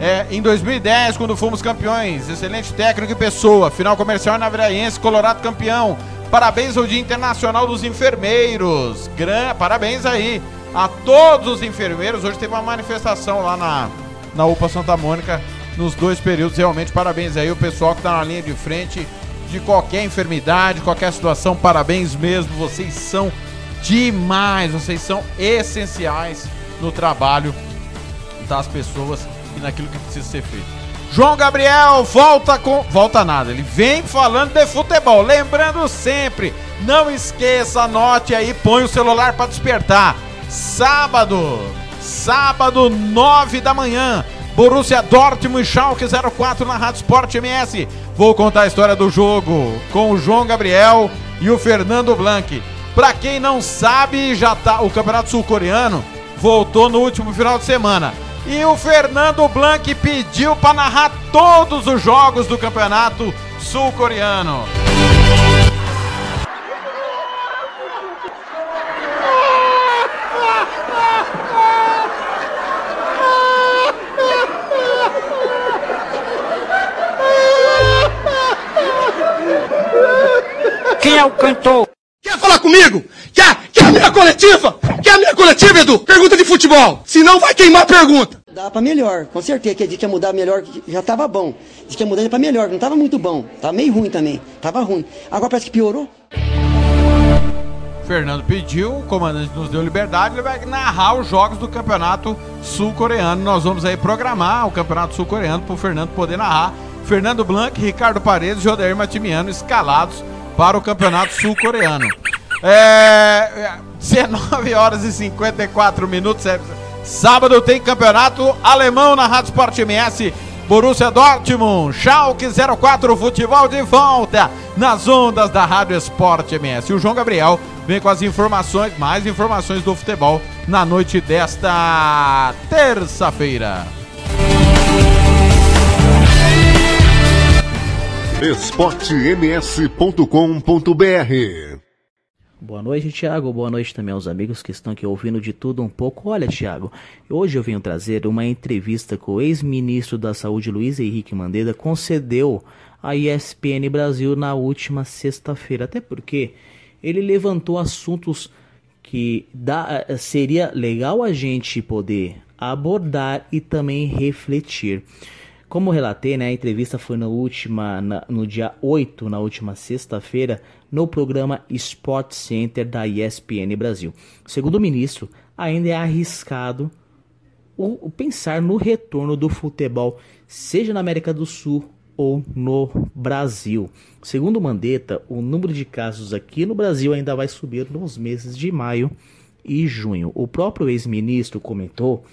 é, em 2010, quando fomos campeões. Excelente técnico e pessoa. Final comercial na Viraense, Colorado campeão. Parabéns ao Dia Internacional dos Enfermeiros. Gran... Parabéns aí a todos os enfermeiros. Hoje teve uma manifestação lá na, na UPA Santa Mônica nos dois períodos. Realmente, parabéns aí o pessoal que está na linha de frente de qualquer enfermidade, qualquer situação. Parabéns mesmo. Vocês são demais. Vocês são essenciais no trabalho das pessoas naquilo que precisa ser feito. João Gabriel volta com. Volta nada, ele vem falando de futebol. Lembrando sempre, não esqueça, anote aí, põe o celular para despertar. Sábado, sábado, 9 da manhã, Borussia Dortmund e Schalke 04 na Rádio Sport MS. Vou contar a história do jogo com o João Gabriel e o Fernando Blanc. Pra quem não sabe, já tá o Campeonato Sul-Coreano voltou no último final de semana. E o Fernando Blanc pediu para narrar todos os jogos do Campeonato Sul-Coreano. Quem é o cantor? Quer falar comigo? Quer, quer a minha coletiva? Edu? Pergunta de futebol. Senão vai queimar a pergunta. Dá pra melhor, com certeza. Que a gente ia mudar melhor, já tava bom. Diz que ia mudar pra melhor, não tava muito bom. Tava meio ruim também. Tava ruim. Agora parece que piorou. Fernando pediu, o comandante nos deu liberdade, ele vai narrar os jogos do Campeonato Sul-Coreano. Nós vamos aí programar o Campeonato Sul-Coreano para o Fernando poder narrar. Fernando Blanc, Ricardo Paredes e Jodair Matimiano escalados para o Campeonato Sul-Coreano. É, 19 horas e 54 minutos. é, Sábado tem campeonato alemão na Rádio Sport MS. Borussia Dortmund, Schalke 04, futebol de volta nas ondas da Rádio Sport MS. E o João Gabriel vem com as informações, mais informações do futebol na noite desta terça-feira. esportems.com.br Boa noite, Thiago. Boa noite também aos amigos que estão aqui ouvindo de tudo um pouco. Olha, Thiago, hoje eu venho trazer uma entrevista que o ex-ministro da Saúde, Luiz Henrique Mandetta, concedeu à ESPN Brasil na última sexta-feira. Até porque ele levantou assuntos que dá, seria legal a gente poder abordar e também refletir. Como relatei, né, a entrevista foi na última, na, no dia 8, na última sexta-feira, no programa Sport Center da ESPN Brasil. Segundo o ministro, ainda é arriscado o, pensar no retorno do futebol, seja na América do Sul ou no Brasil. Segundo Mandetta, o número de casos aqui no Brasil ainda vai subir nos meses de maio e junho. O próprio ex-ministro comentou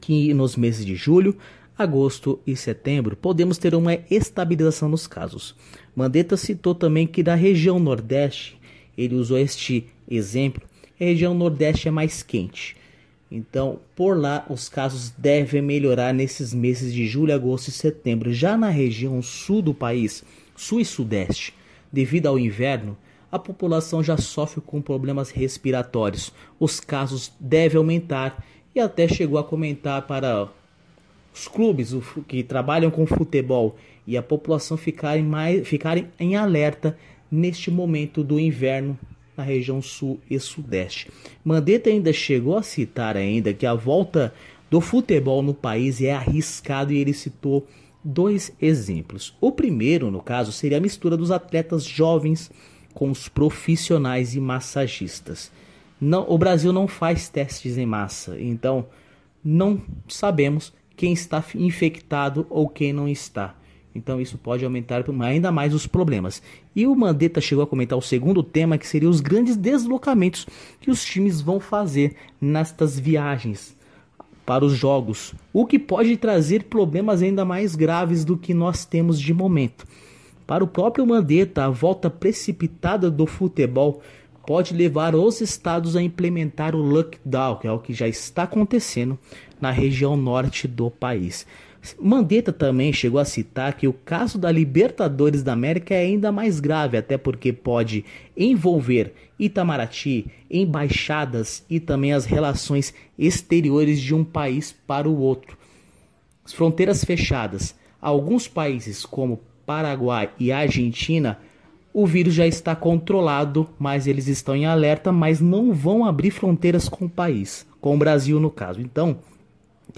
que nos meses de julho, agosto e setembro podemos ter uma estabilização nos casos. Mandetta citou também que da região Nordeste, ele usou este exemplo, a região Nordeste é mais quente. Então, por lá, os casos devem melhorar nesses meses de julho, agosto e setembro. Já na região sul do país, sul e sudeste, devido ao inverno, a população já sofre com problemas respiratórios. Os casos devem aumentar e até chegou a comentar para os clubes que trabalham com futebol e a população ficarem, mais, ficarem em alerta neste momento do inverno na região sul e sudeste. Mandetta ainda chegou a citar ainda que a volta do futebol no país é arriscado e ele citou dois exemplos. O primeiro, no caso, seria a mistura dos atletas jovens com os profissionais e massagistas. Não, o Brasil não faz testes em massa, então não sabemos quem está infectado ou quem não está. Então isso pode aumentar ainda mais os problemas. E o Mandetta chegou a comentar o segundo tema, que seria os grandes deslocamentos que os times vão fazer nestas viagens para os jogos, o que pode trazer problemas ainda mais graves do que nós temos de momento. Para o próprio Mandetta, a volta precipitada do futebol pode levar os estados a implementar o lockdown, que é o que já está acontecendo na região norte do país. Mandetta também chegou a citar que o caso da Libertadores da América é ainda mais grave, até porque pode envolver Itamaraty, embaixadas e também as relações exteriores de um país para o outro. As fronteiras fechadas. Alguns países, como Paraguai e Argentina, o vírus já está controlado, mas eles estão em alerta, mas não vão abrir fronteiras com o país, com o Brasil no caso. Então,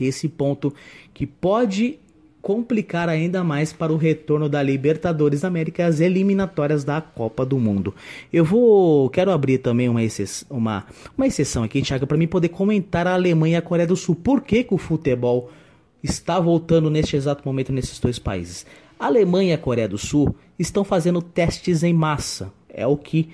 esse ponto que pode complicar ainda mais para o retorno da Libertadores América as eliminatórias da Copa do Mundo. Eu vou, quero abrir também uma, exceção, uma, uma exceção aqui, Thiago, para mim poder comentar a Alemanha e a Coreia do Sul. Por que, que o futebol está voltando neste exato momento nesses dois países? A Alemanha e a Coreia do Sul estão fazendo testes em massa. É o que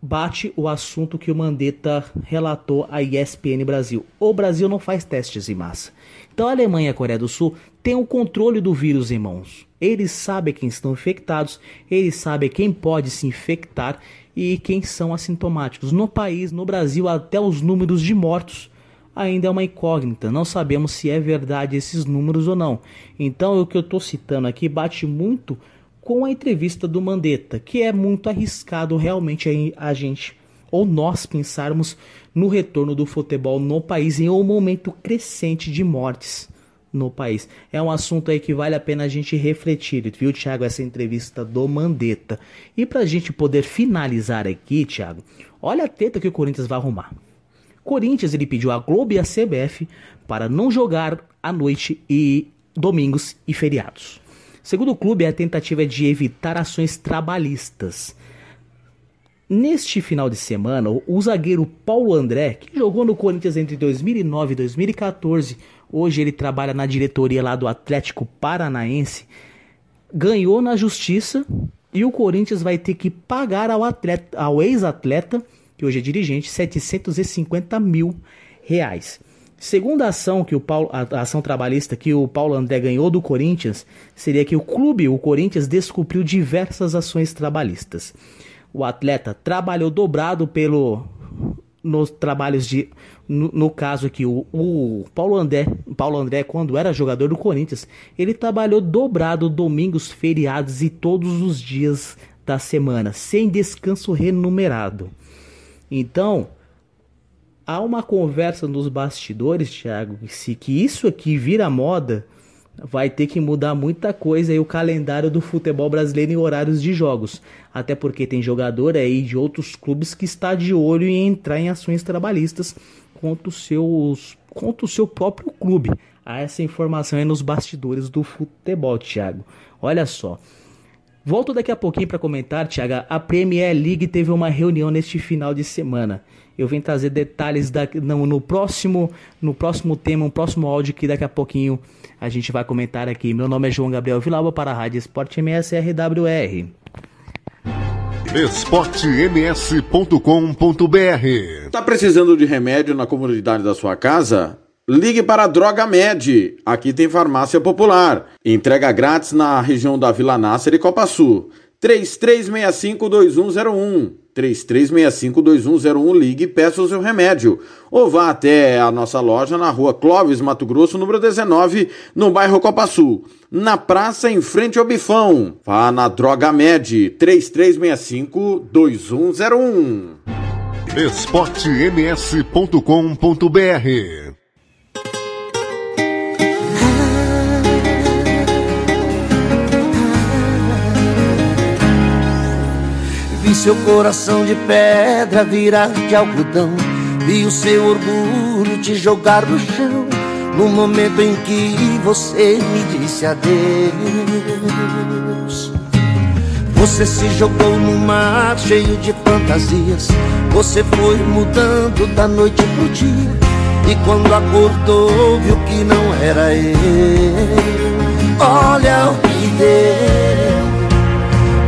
bate o assunto que o Mandetta relatou à ESPN Brasil. O Brasil não faz testes em massa. Então a Alemanha e a Coreia do Sul têm o controle do vírus em mãos. Eles sabem quem estão infectados, eles sabem quem pode se infectar e quem são assintomáticos. No país, no Brasil, até os números de mortos ainda é uma incógnita. Não sabemos se é verdade esses números ou não. Então o que eu estou citando aqui bate muito com a entrevista do Mandetta, que é muito arriscado realmente a gente ou nós pensarmos no retorno do futebol no país em um momento crescente de mortes no país. É um assunto aí que vale a pena a gente refletir, viu, Thiago, essa entrevista do Mandetta. E pra gente poder finalizar aqui, Thiago, olha a teta que o Corinthians vai arrumar. Corinthians ele pediu a Globo e a CBF para não jogar à noite e domingos e feriados. Segundo o clube, a tentativa é de evitar ações trabalhistas. Neste final de semana, o zagueiro Paulo André, que jogou no Corinthians entre 2009 e 2014, hoje ele trabalha na diretoria lá do Atlético Paranaense, ganhou na justiça e o Corinthians vai ter que pagar ao, ao ex-atleta, que hoje é dirigente, 750 mil reais. Segunda ação que o Paulo, a ação trabalhista que o Paulo André ganhou do Corinthians seria que o clube, o Corinthians, descobriu diversas ações trabalhistas. O atleta trabalhou dobrado pelo nos trabalhos de no, no caso aqui o, o, Paulo André, Paulo André quando era jogador do Corinthians, ele trabalhou dobrado domingos, feriados e todos os dias da semana, sem descanso remunerado. Então, há uma conversa nos bastidores, Thiago, se que isso aqui vira moda, vai ter que mudar muita coisa aí o calendário do futebol brasileiro em horários de jogos. Até porque tem jogador aí de outros clubes que está de olho em entrar em ações trabalhistas contra, os seus, contra o seu próprio clube. Há essa informação aí nos bastidores do futebol, Thiago. Olha só. Volto daqui a pouquinho para comentar, Thiago. A Premier League teve uma reunião neste final de semana. Eu venho trazer detalhes da, no, no, próximo no próximo tema, um próximo áudio que daqui a pouquinho a gente vai comentar aqui. Meu nome é João Gabriel Vilauba para a Rádio Esporte MSRWR. esportems.com.br Tá precisando de remédio na comunidade da sua casa? Ligue para a Droga Med. Aqui tem farmácia popular. Entrega grátis na região da Vila Nácer e Copa Sul. 3365-2101. 3365-2101. Ligue e peça o seu remédio. Ou vá até a nossa loja na rua Clóvis, Mato Grosso, número 19, no bairro Copa Sul. Na praça, em frente ao Bifão. Vá na Droga Med. 3365-2101. esportems.com.br seu coração de pedra virar de algodão. Vi o seu orgulho te jogar no chão. No momento em que você me disse adeus. Você se jogou no mar cheio de fantasias. Você foi mudando da noite pro dia. E quando acordou, viu que não era eu. Olha o que deu.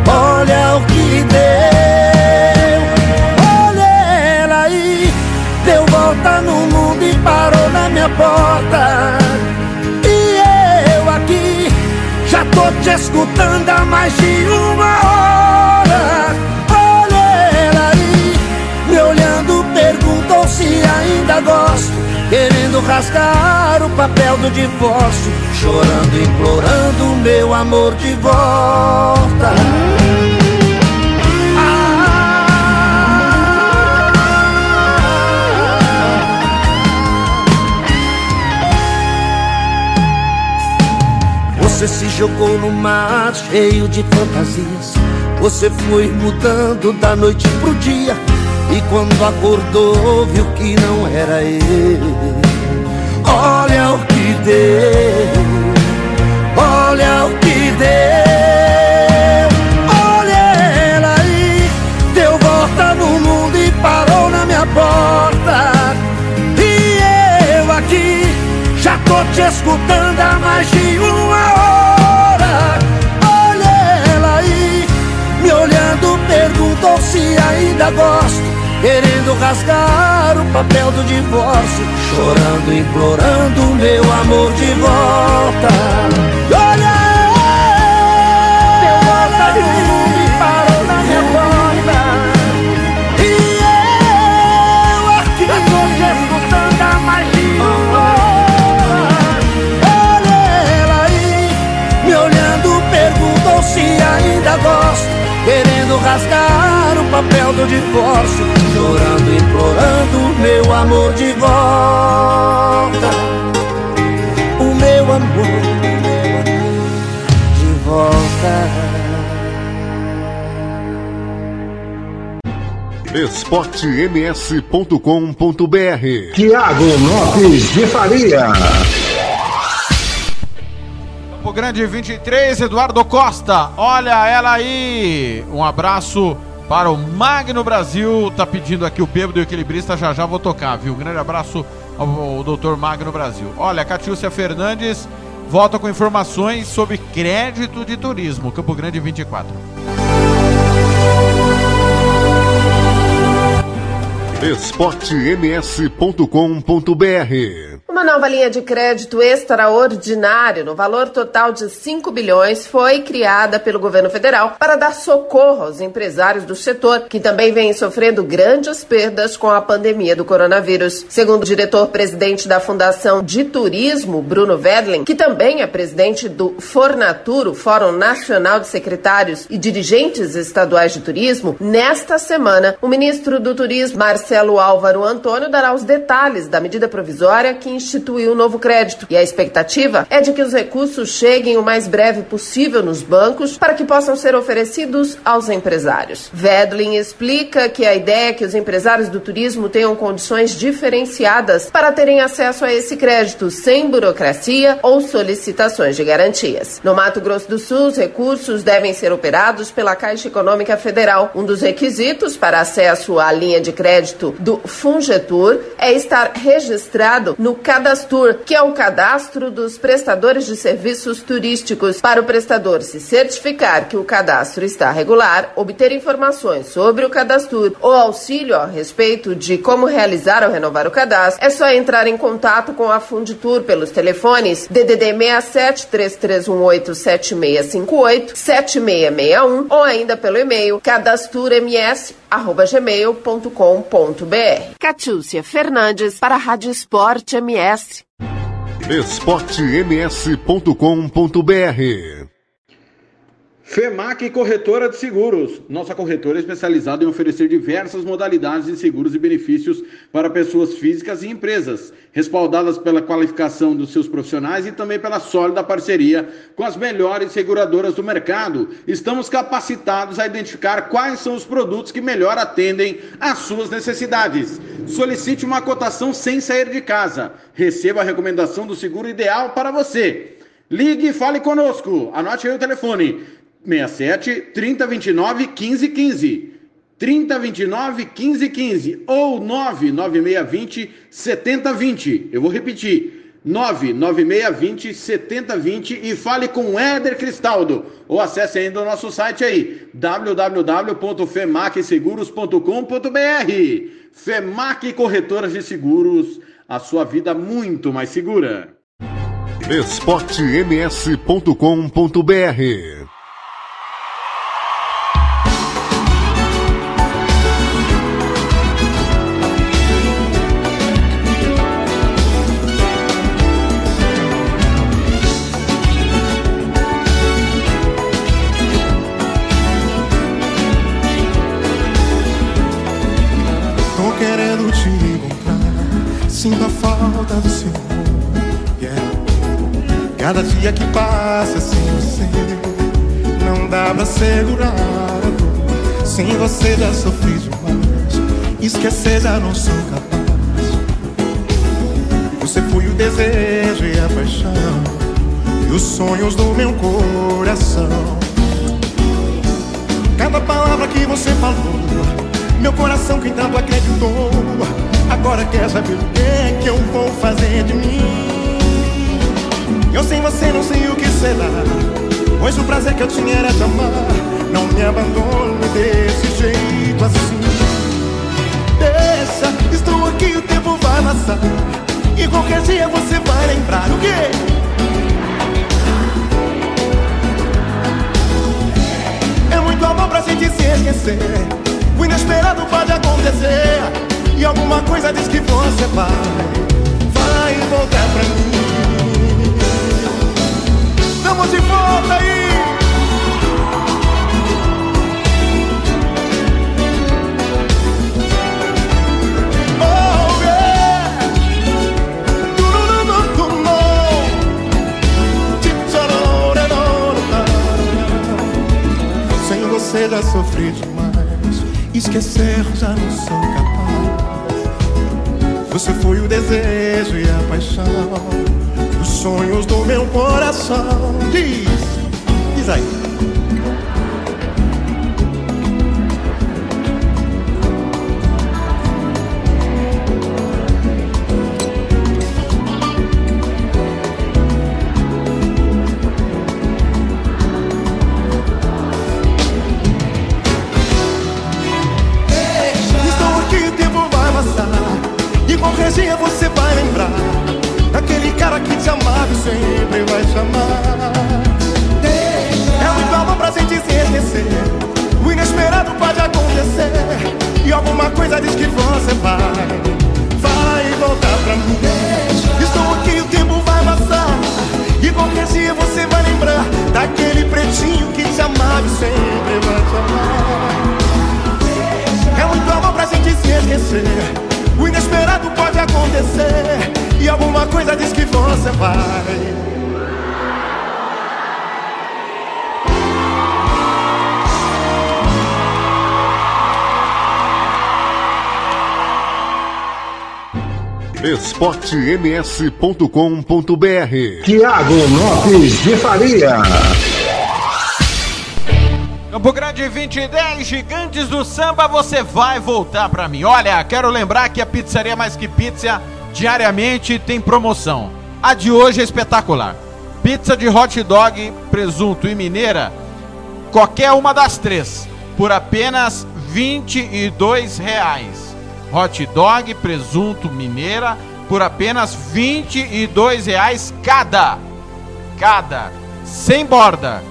Olha o que deu. Volta no mundo e parou na minha porta. E eu aqui já tô te escutando há mais de uma hora. Olha ela aí. Me olhando, perguntou se ainda gosto. Querendo rasgar o papel do divórcio Chorando, implorando meu amor de volta Você se jogou no mar cheio de fantasias. Você foi mudando da noite pro dia. E quando acordou viu que não era eu Olha o que deu Olha o que deu. Olha ela aí Deu volta no mundo e parou na minha porta. E eu aqui já tô te escutando há mais de uma hora perguntou se ainda gosto Querendo rasgar o papel do divórcio Chorando, implorando meu amor de volta papel do divórcio Chorando, implorando meu amor de volta O meu amor de volta esportems.com.br Tiago Lopes de Faria. Campo Grande 23, Eduardo Costa. Olha ela aí. Um abraço para o Magno Brasil. Tá pedindo aqui o bêbado e o equilibrista. Já já vou tocar, viu? Grande abraço ao, ao doutor Magno Brasil. Olha, Catiúcia Fernandes volta com informações sobre crédito de turismo. Campo Grande 24. esportems.com.br Uma nova linha de crédito extraordinário no valor total de 5 bilhões foi criada pelo governo federal para dar socorro aos empresários do setor, que também vêm sofrendo grandes perdas com a pandemia do coronavírus. Segundo o diretor-presidente da Fundação de Turismo, Bruno Vedlen, que também é presidente do Fornaturo, Fórum Nacional de Secretários e Dirigentes Estaduais de Turismo, nesta semana, o ministro do Turismo, Marcelo Álvaro Antônio, dará os detalhes da medida provisória que instituiu um novo crédito e a expectativa é de que os recursos cheguem o mais breve possível nos bancos para que possam ser oferecidos aos empresários. Vedlin explica que a ideia é que os empresários do turismo tenham condições diferenciadas para terem acesso a esse crédito sem burocracia ou solicitações de garantias. No Mato Grosso do Sul, os recursos devem ser operados pela Caixa Econômica Federal. Um dos requisitos para acesso à linha de crédito do Fungetur é estar registrado no cadastro Cadastur, que é o cadastro dos prestadores de serviços turísticos. Para o prestador se certificar que o cadastro está regular, obter informações sobre o Cadastur ou auxílio a respeito de como realizar ou renovar o cadastro, é só entrar em contato com a Funditur pelos telefones DDD 67 3318 7658 7661 ou ainda pelo e-mail cadasturms@gmail.com.br. Catúcia Fernandes para a Rádio Esporte MS esportems.com.br FEMAC Corretora de Seguros. Nossa corretora é especializada em oferecer diversas modalidades de seguros e benefícios para pessoas físicas e empresas, respaldadas pela qualificação dos seus profissionais e também pela sólida parceria com as melhores seguradoras do mercado. Estamos capacitados a identificar quais são os produtos que melhor atendem às suas necessidades. Solicite uma cotação sem sair de casa. Receba a recomendação do seguro ideal para você. Ligue e fale conosco. Anote aí o telefone 67 3029 1515. 3029 1515 ou 99620 7020. Eu vou repetir. 99620 7020 e fale com o Éder Cristaldo ou acesse ainda o nosso site aí www.femacseguros.com.br Femac Corretoras de Seguros, a sua vida muito mais segura. esportems.com.br sinto a falta do Senhor. Yeah. Cada dia que passa sem você, não dá pra segurar a dor. Sem você já sofri demais, esquecer já não sou capaz. Você foi o desejo e a paixão, e os sonhos do meu coração. Cada palavra que você falou, meu coração que tanto acreditou. Agora quer saber o que é que eu vou fazer de mim? Eu sem você não sei o que será. Pois o prazer que eu tinha era te amar. Não me abandone desse jeito assim. Deixa, estou aqui, o tempo vai passar. E qualquer dia você vai lembrar o quê? É muito amor pra gente se esquecer. O inesperado pode acontecer. E alguma coisa diz que você vai Vai voltar pra mim Vamos de volta aí Oh yeah. Sem Você já sofri demais, esquecer já não sou capaz. Você foi o desejo e a paixão Dos sonhos do meu coração. Diz, diz aí. Alguma coisa diz que você vai. Esportems.com.br Tiago Lopes de Faria. Campo Grande 2010, Gigantes do Samba, você vai voltar para mim. Olha, quero lembrar que a pizzaria é mais que pizza diariamente tem promoção. A de hoje é espetacular. Pizza de hot dog, presunto e mineira, qualquer uma das três, por apenas 22 reais. Hot dog, presunto, mineira, por apenas 22 reais cada. Cada. Sem borda.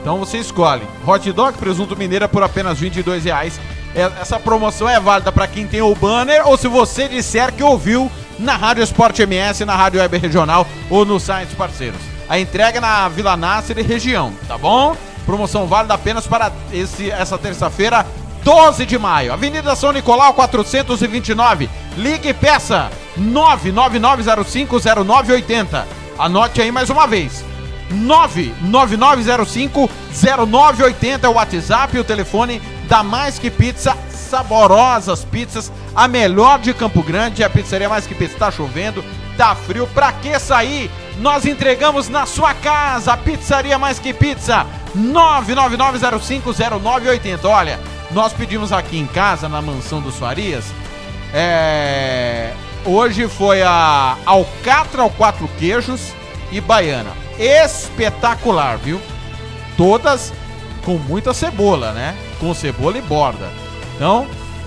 Então você escolhe. Hot dog, presunto mineira por apenas 22 reais. É- Essa promoção é válida para quem tem o banner ou se você disser que ouviu na Rádio Esporte MS, na Rádio Web Regional ou nos sites parceiros. A entrega é na Vila Nácer e região, tá bom? Promoção válida apenas para esse, essa terça-feira, 12 de maio. Avenida São Nicolau, 429. Ligue e peça 999050980. Anote aí mais uma vez. 999050980 é o WhatsApp e o telefone da Mais Que Pizza, saborosas pizzas, a melhor de Campo Grande, a pizzaria Mais Que Pizza. Tá chovendo, tá frio, pra que sair? Nós entregamos na sua casa, a pizzaria Mais Que Pizza, 999050980. Olha, nós pedimos aqui em casa, na mansão dos Farias, é... Hoje foi a Alcatra ao quatro queijos e baiana. Espetacular, viu? Todas com muita cebola, né? Com cebola e borda. Então,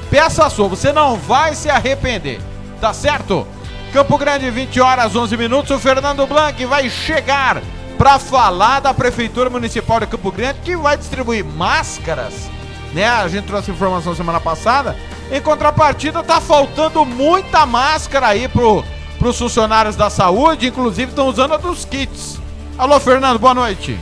peça a sua, você não vai se arrepender. Tá certo? Campo Grande, 20 horas 11 minutos. O Fernando Blanc vai chegar para falar da Prefeitura Municipal de Campo Grande que vai distribuir máscaras, né? A gente trouxe informação semana passada. Em contrapartida, tá faltando muita máscara aí pro, pros funcionários da saúde, inclusive estão usando a dos kits. Alô, Fernando, boa noite.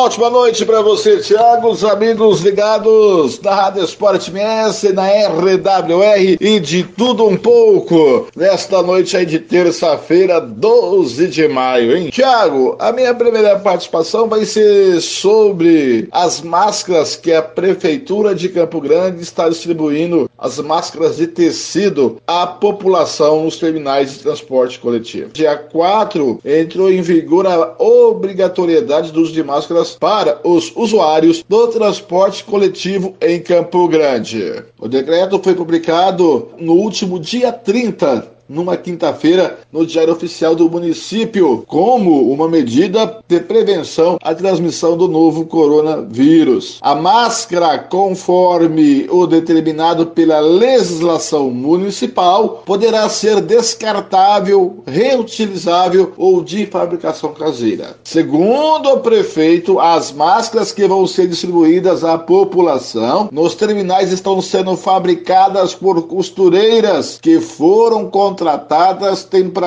Ótima noite para você, Thiago, os amigos ligados na Rádio Esporte MS, na RWR e de tudo um pouco, nesta noite aí de terça-feira, 12 de maio, hein? Thiago, a minha primeira participação vai ser sobre as máscaras que a Prefeitura de Campo Grande está distribuindo, as máscaras de tecido à população nos terminais de transporte coletivo. Dia 4 entrou em vigor a obrigatoriedade do uso de máscaras para os usuários do transporte coletivo em Campo Grande. O decreto foi publicado no último dia 30 numa quinta-feira no Diário Oficial do município, como uma medida de prevenção à transmissão do novo coronavírus. A máscara, conforme o determinado pela legislação municipal, poderá ser descartável, reutilizável ou de fabricação caseira. Segundo o prefeito, as máscaras que vão ser distribuídas à população nos terminais estão sendo fabricadas por costureiras que foram contratadas temporariamente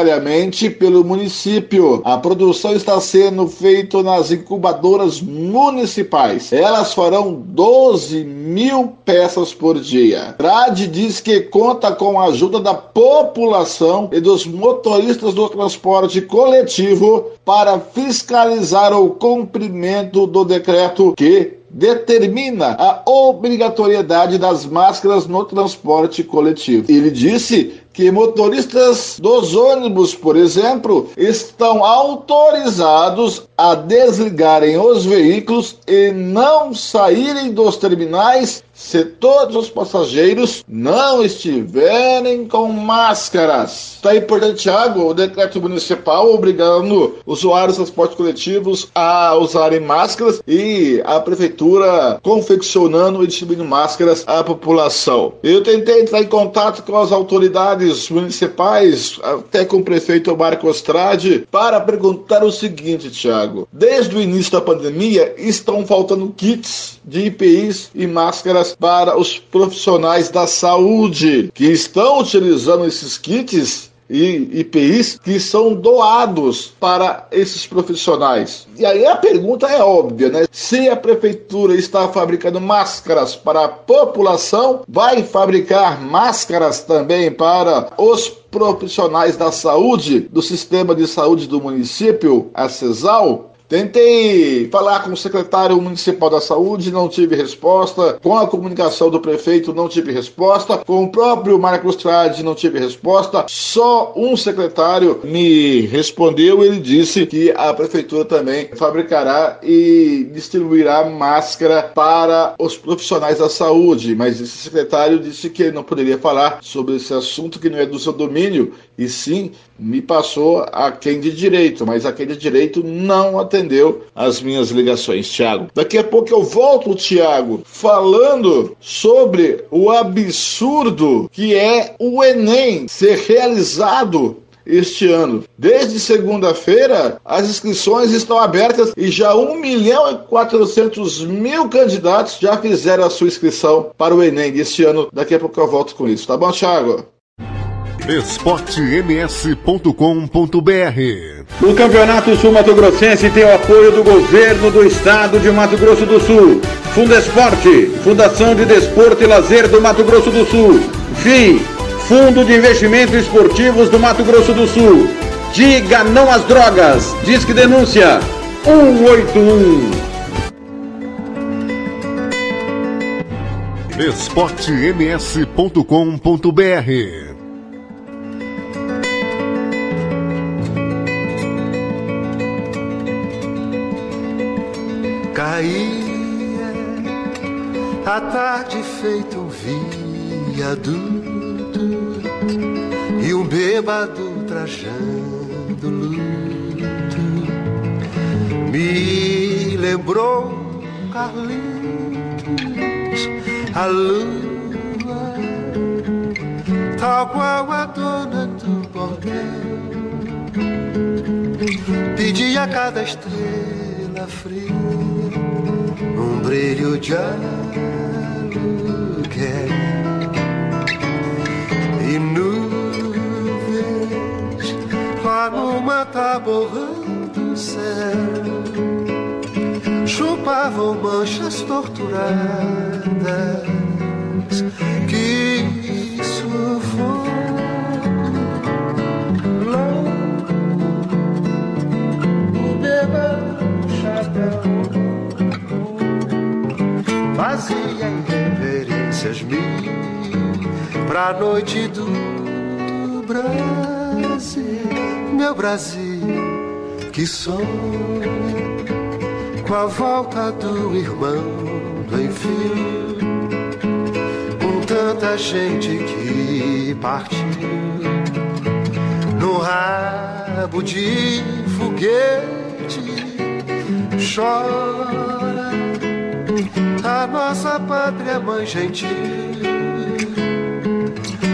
pelo município. A produção está sendo feita nas incubadoras municipais. Elas farão 12 mil peças por dia. Trade diz que conta com a ajuda da população e dos motoristas do transporte coletivo para fiscalizar o cumprimento do decreto que determina a obrigatoriedade das máscaras no transporte coletivo. Ele disse que motoristas dos ônibus, por exemplo, estão autorizados a desligarem os veículos e não saírem dos terminais se todos os passageiros não estiverem com máscaras. Está aí, portanto, Thiago, o decreto municipal obrigando usuários de transportes coletivos a usarem máscaras e a prefeitura confeccionando e distribuindo máscaras à população. Eu tentei entrar em contato com as autoridades municipais, até com o prefeito Marco Ostrade, para perguntar o seguinte, Thiago. Desde o início da pandemia, estão faltando kits de IPIs e máscaras para os profissionais da saúde que estão utilizando esses kits e IPIs que são doados para esses profissionais. E aí a pergunta é óbvia, né? Se a prefeitura está fabricando máscaras para a população, vai fabricar máscaras também para os profissionais da saúde, do sistema de saúde do município, a CESAL? Tentei falar com o secretário municipal da saúde, não tive resposta. Com a comunicação do prefeito, não tive resposta. Com o próprio Marcos Trade, não tive resposta. Só um secretário me respondeu. Ele disse que a prefeitura também fabricará e distribuirá máscara para os profissionais da saúde. Mas esse secretário disse que ele não poderia falar sobre esse assunto que não é do seu domínio e sim me passou a quem de direito, mas a quem de direito não atendeu as minhas ligações, Tiago. Daqui a pouco eu volto, Tiago, falando sobre o absurdo que é o Enem ser realizado este ano. Desde segunda-feira, as inscrições estão abertas e já 1 milhão e 400 mil candidatos já fizeram a sua inscrição para o Enem deste ano. Daqui a pouco eu volto com isso, tá bom, Thiago? esportems.com.br O Campeonato Sul Mato Grossense tem o apoio do governo do estado de Mato Grosso do Sul. Fundo Esporte, Fundação de Desporto e Lazer do Mato Grosso do Sul. FII, Fundo de Investimentos Esportivos do Mato Grosso do Sul. Diga não às drogas. Disque denúncia 181. esportems.com.br Caía a tarde feito um viaduto e um bêbado trajando luto. Me lembrou Carlinhos a lua tal qual a dona do bordel. A cada estrela fria um brilho de aluguel. E nuvens lá numa tá borrando o céu. Chupavam manchas torturadas que sufoco fazia reverências mil pra noite do Brasil, meu Brasil, que sonha com a volta do irmão do enfio, com tanta gente que partiu no rabo de foguete, chora nossa pátria mãe gentil.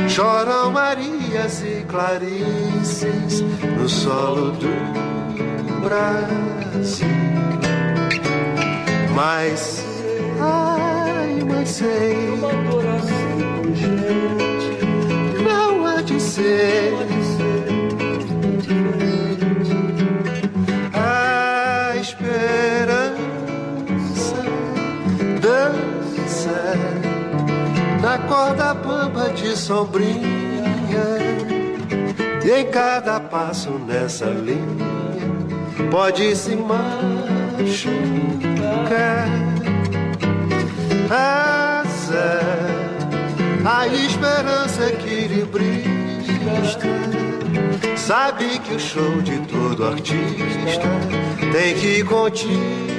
Choram Marias e Clarices no solo do Brasil. Mas, ai, mas sei, não há de ser. Corda bamba de sombrinha. E em cada passo nessa linha pode se machucar. Asa, a esperança equilibrista sabe que o show de todo artista tem que continuar.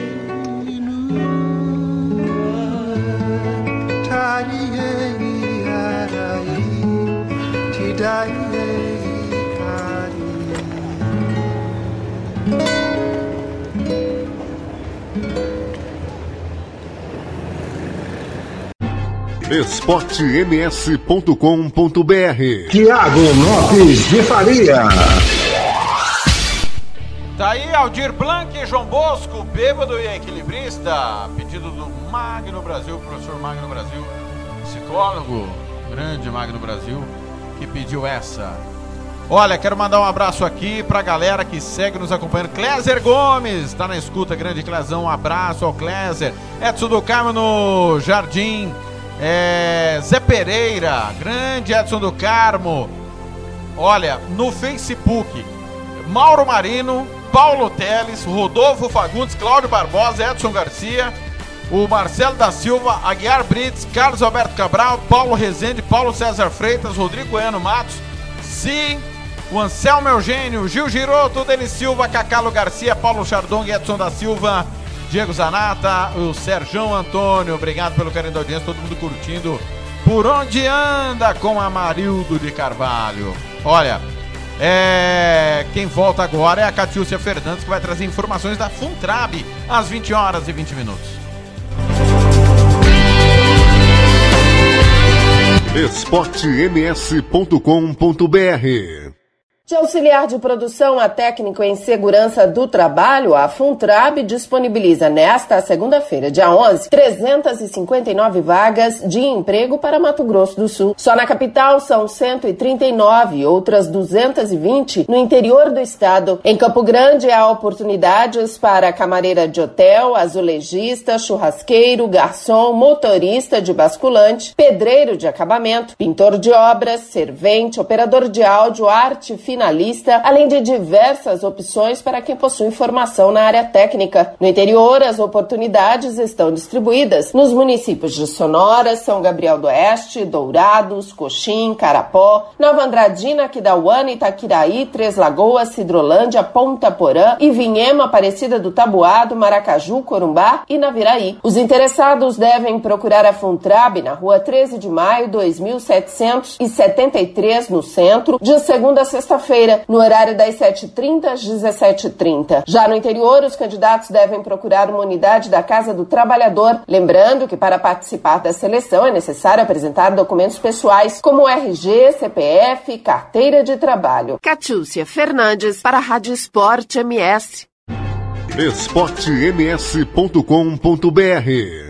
esportems.com.br Tiago Lopes de Faria. Tá aí Aldir Blanc e João Bosco, bêbado e equilibrista. Pedido do Magno Brasil, professor Magno Brasil, psicólogo, grande Magno Brasil, que pediu essa. Olha, quero mandar um abraço aqui pra galera que segue nos acompanhando. Cléser Gomes, tá na escuta, grande Clésão. Um abraço ao Cléser. Edson do Carmo no Jardim. É, Zé Pereira, grande Edson do Carmo. Olha, no Facebook, Mauro Marino, Paulo Teles, Rodolfo Fagundes, Cláudio Barbosa, Edson Garcia, o Marcelo da Silva, Aguiar Brits, Carlos Alberto Cabral, Paulo Rezende, Paulo César Freitas, Rodrigo Ano Matos, Sim, o Anselmo Eugênio, Gil Giroto, Denis Silva, Cacalo Garcia, Paulo Chardong, Edson da Silva, Diego Zanata, o Serjão Antônio, obrigado pelo carinho da audiência, todo mundo curtindo. Por onde anda com Amarildo de Carvalho? Olha, é... quem volta agora é a Catiúcia Fernandes, que vai trazer informações da Funtrab às 20 horas e 20 minutos. esportems.com.br De auxiliar de produção a técnico em segurança do trabalho, a Funtrab disponibiliza nesta segunda-feira, dia 11, 359 vagas de emprego para Mato Grosso do Sul. Só na capital são 139, outras 220 no interior do estado. Em Campo Grande há oportunidades para camareira de hotel, azulejista, churrasqueiro, garçom, motorista de basculante, pedreiro de acabamento, pintor de obras, servente, operador de áudio, arte finalista, além de diversas opções para quem possui formação na área técnica. No interior, as oportunidades estão distribuídas nos municípios de Sonora, São Gabriel do Oeste, Dourados, Coxim, Carapó, Nova Andradina, Aquidauana, Itaquiraí, Três Lagoas, Cidrolândia, Ponta Porã, Ivinhema, Aparecida do Tabuado, Maracaju, Corumbá e Naviraí. Os interessados devem procurar a Funtrab na rua 13 de maio, 2773, no centro, de segunda a sexta-feira, no horário das 7h30 às 17h30. Já no interior, os candidatos devem procurar uma unidade da Casa do Trabalhador. Lembrando que para participar da seleção é necessário apresentar documentos pessoais como RG, CPF, carteira de trabalho. Catiúcia Fernandes para a Rádio Esporte MS. esportems.com.br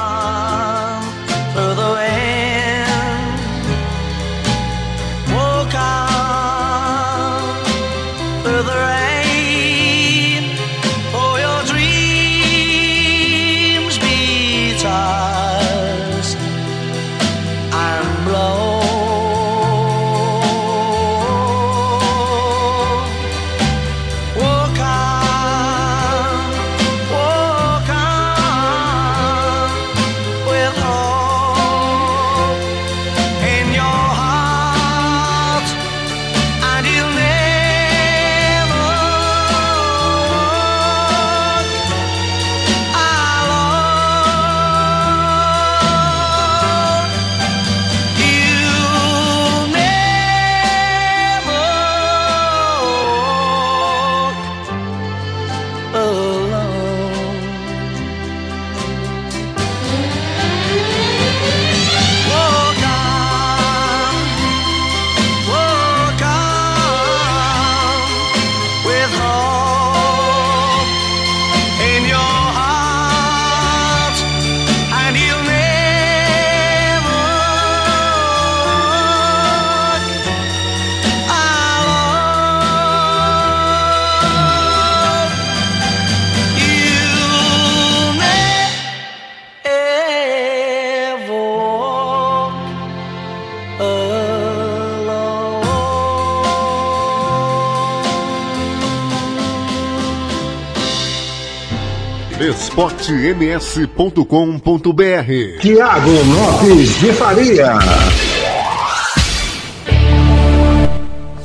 esportems.com.br Tiago Lopes de Faria.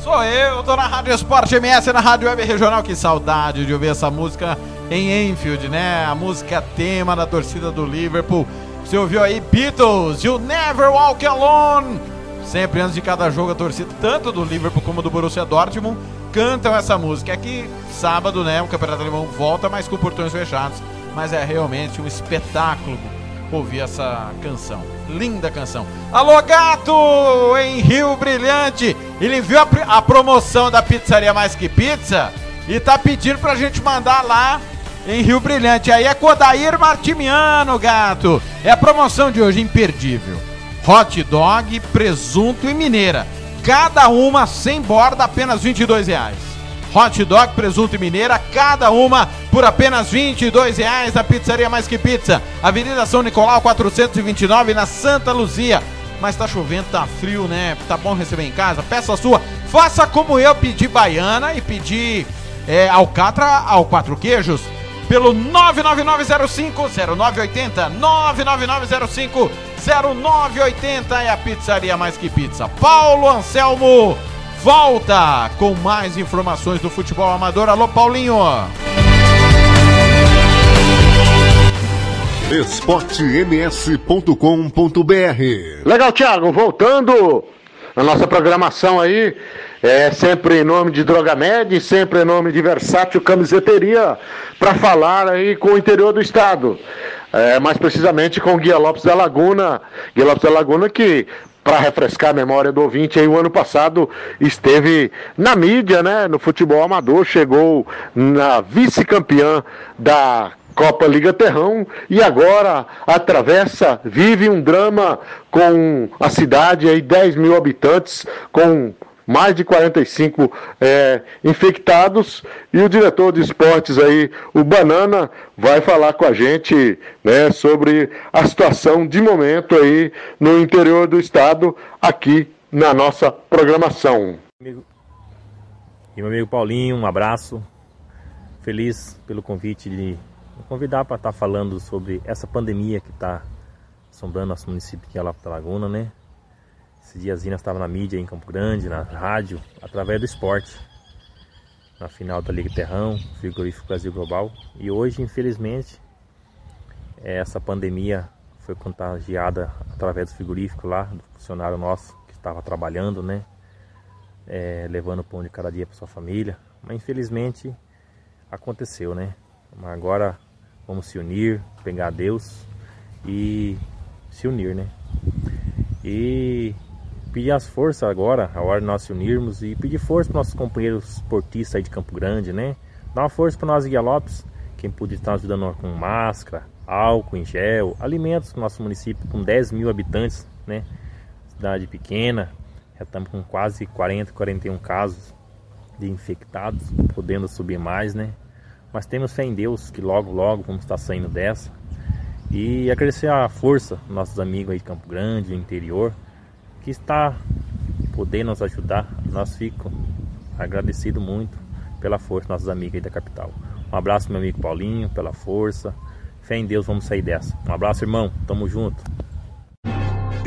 Sou eu, tô na Rádio Esporte MS, na Rádio Web Regional. Que saudade de ouvir essa música em Enfield, né? A música tema da torcida do Liverpool. Você ouviu aí Beatles, You Never Walk Alone. Sempre antes de cada jogo, a torcida, tanto do Liverpool como do Borussia Dortmund, cantam essa música. Aqui, sábado, né? O Campeonato Alemão volta, mas com portões fechados. Mas é realmente um espetáculo ouvir essa canção. Linda canção. Alô, gato! Em Rio Brilhante. Ele viu a, a, promoção da Pizzaria Mais Que Pizza e tá pedindo pra gente mandar lá em Rio Brilhante. Aí é Codair Martimiano, gato. É a promoção de hoje, imperdível. Hot dog, presunto e mineira. Cada uma sem borda, apenas 22 reais. Hot dog, presunto e mineira, cada uma por apenas 22 reais na Pizzaria Mais Que Pizza. Avenida São Nicolau 429 na Santa Luzia. Mas tá chovendo, tá frio, né? Tá bom receber em casa? Peça sua. Faça como eu, pedir baiana e pedir é, alcatra ao quatro queijos pelo 999050980. 999050980 é a Pizzaria Mais Que Pizza. Paulo Anselmo volta com mais informações do futebol amador. Alô, Paulinho. esportems.com.br Legal, Thiago. Voltando na nossa programação aí, é sempre em nome de Drogamed, sempre em nome de Versátil Camiseteria, para falar aí com o interior do estado. É, mais precisamente com o Guia Lopes da Laguna. Guia Lopes da Laguna que para refrescar a memória do ouvinte, aí o ano passado esteve na mídia, né, no futebol amador, chegou na vice-campeã da Copa Liga Terrão e agora atravessa, vive um drama com a cidade aí 10 mil habitantes, com mais de 45 é, infectados e o diretor de esportes aí, o Banana, vai falar com a gente né, sobre a situação de momento aí no interior do estado, aqui na nossa programação. E meu amigo Paulinho, um abraço. Feliz pelo convite de me convidar para estar falando sobre essa pandemia que está assombrando nosso município de Alapa da Laguna, né? Esses dias nós estava na mídia em Campo Grande, na rádio, através do esporte. Na final da Liga Terrão, Frigorífico Brasil Global. E hoje, infelizmente, essa pandemia foi contagiada através do frigorífico lá, do funcionário nosso que estava trabalhando, né? É, levando pão de cada dia para sua família. Mas infelizmente aconteceu, né? Mas agora vamos se unir, pegar Deus e se unir, né? E pedir as forças agora, a hora de nós se unirmos e pedir força para nossos companheiros esportistas aí de Campo Grande, né? Dar uma força para nós Guia Lopes, quem puder estar ajudando com máscara, álcool em gel, alimentos no nosso município com 10 mil habitantes, né? Cidade pequena, já estamos com quase 40, 41 casos de infectados, podendo subir mais, né? Mas temos fé em Deus que logo, logo vamos estar saindo dessa. E agradecer a força nossos amigos aí de Campo Grande, do interior, que está podendo nos ajudar. Nós ficamos agradecidos muito pela força, nossos amigos aí da capital. Um abraço, meu amigo Paulinho, pela força. Fé em Deus, vamos sair dessa. Um abraço, irmão. Tamo junto.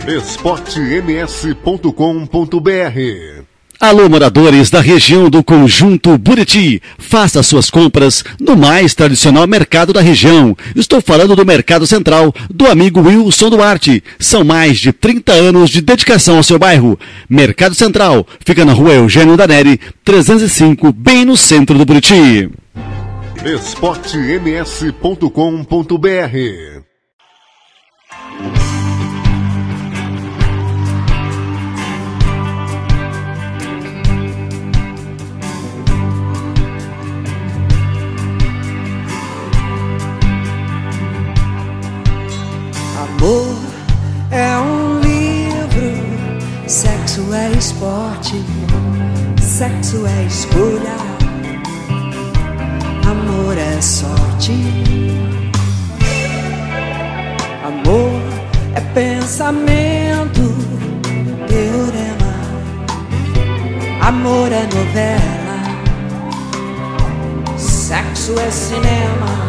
esportems.com.br Alô, moradores da região do Conjunto Buriti. Faça suas compras no mais tradicional mercado da região. Estou falando do Mercado Central, do amigo Wilson Duarte. São mais de 30 anos de dedicação ao seu bairro. Mercado Central fica na rua Eugênio Daneri, 305, bem no centro do Buriti. esportems.com.br Amor é um livro, sexo é esporte, sexo é escolha, amor é sorte. Amor é pensamento, teorema, amor é novela, sexo é cinema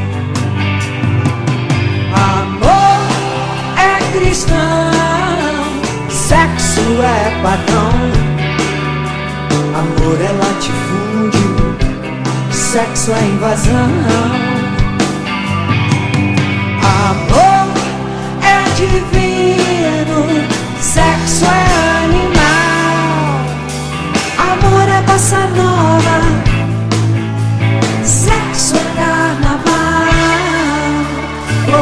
Amor é cristão, sexo é padrão. Amor é latifúndio, sexo é invasão. Amor é divino, sexo é animal. Amor é bossa nova,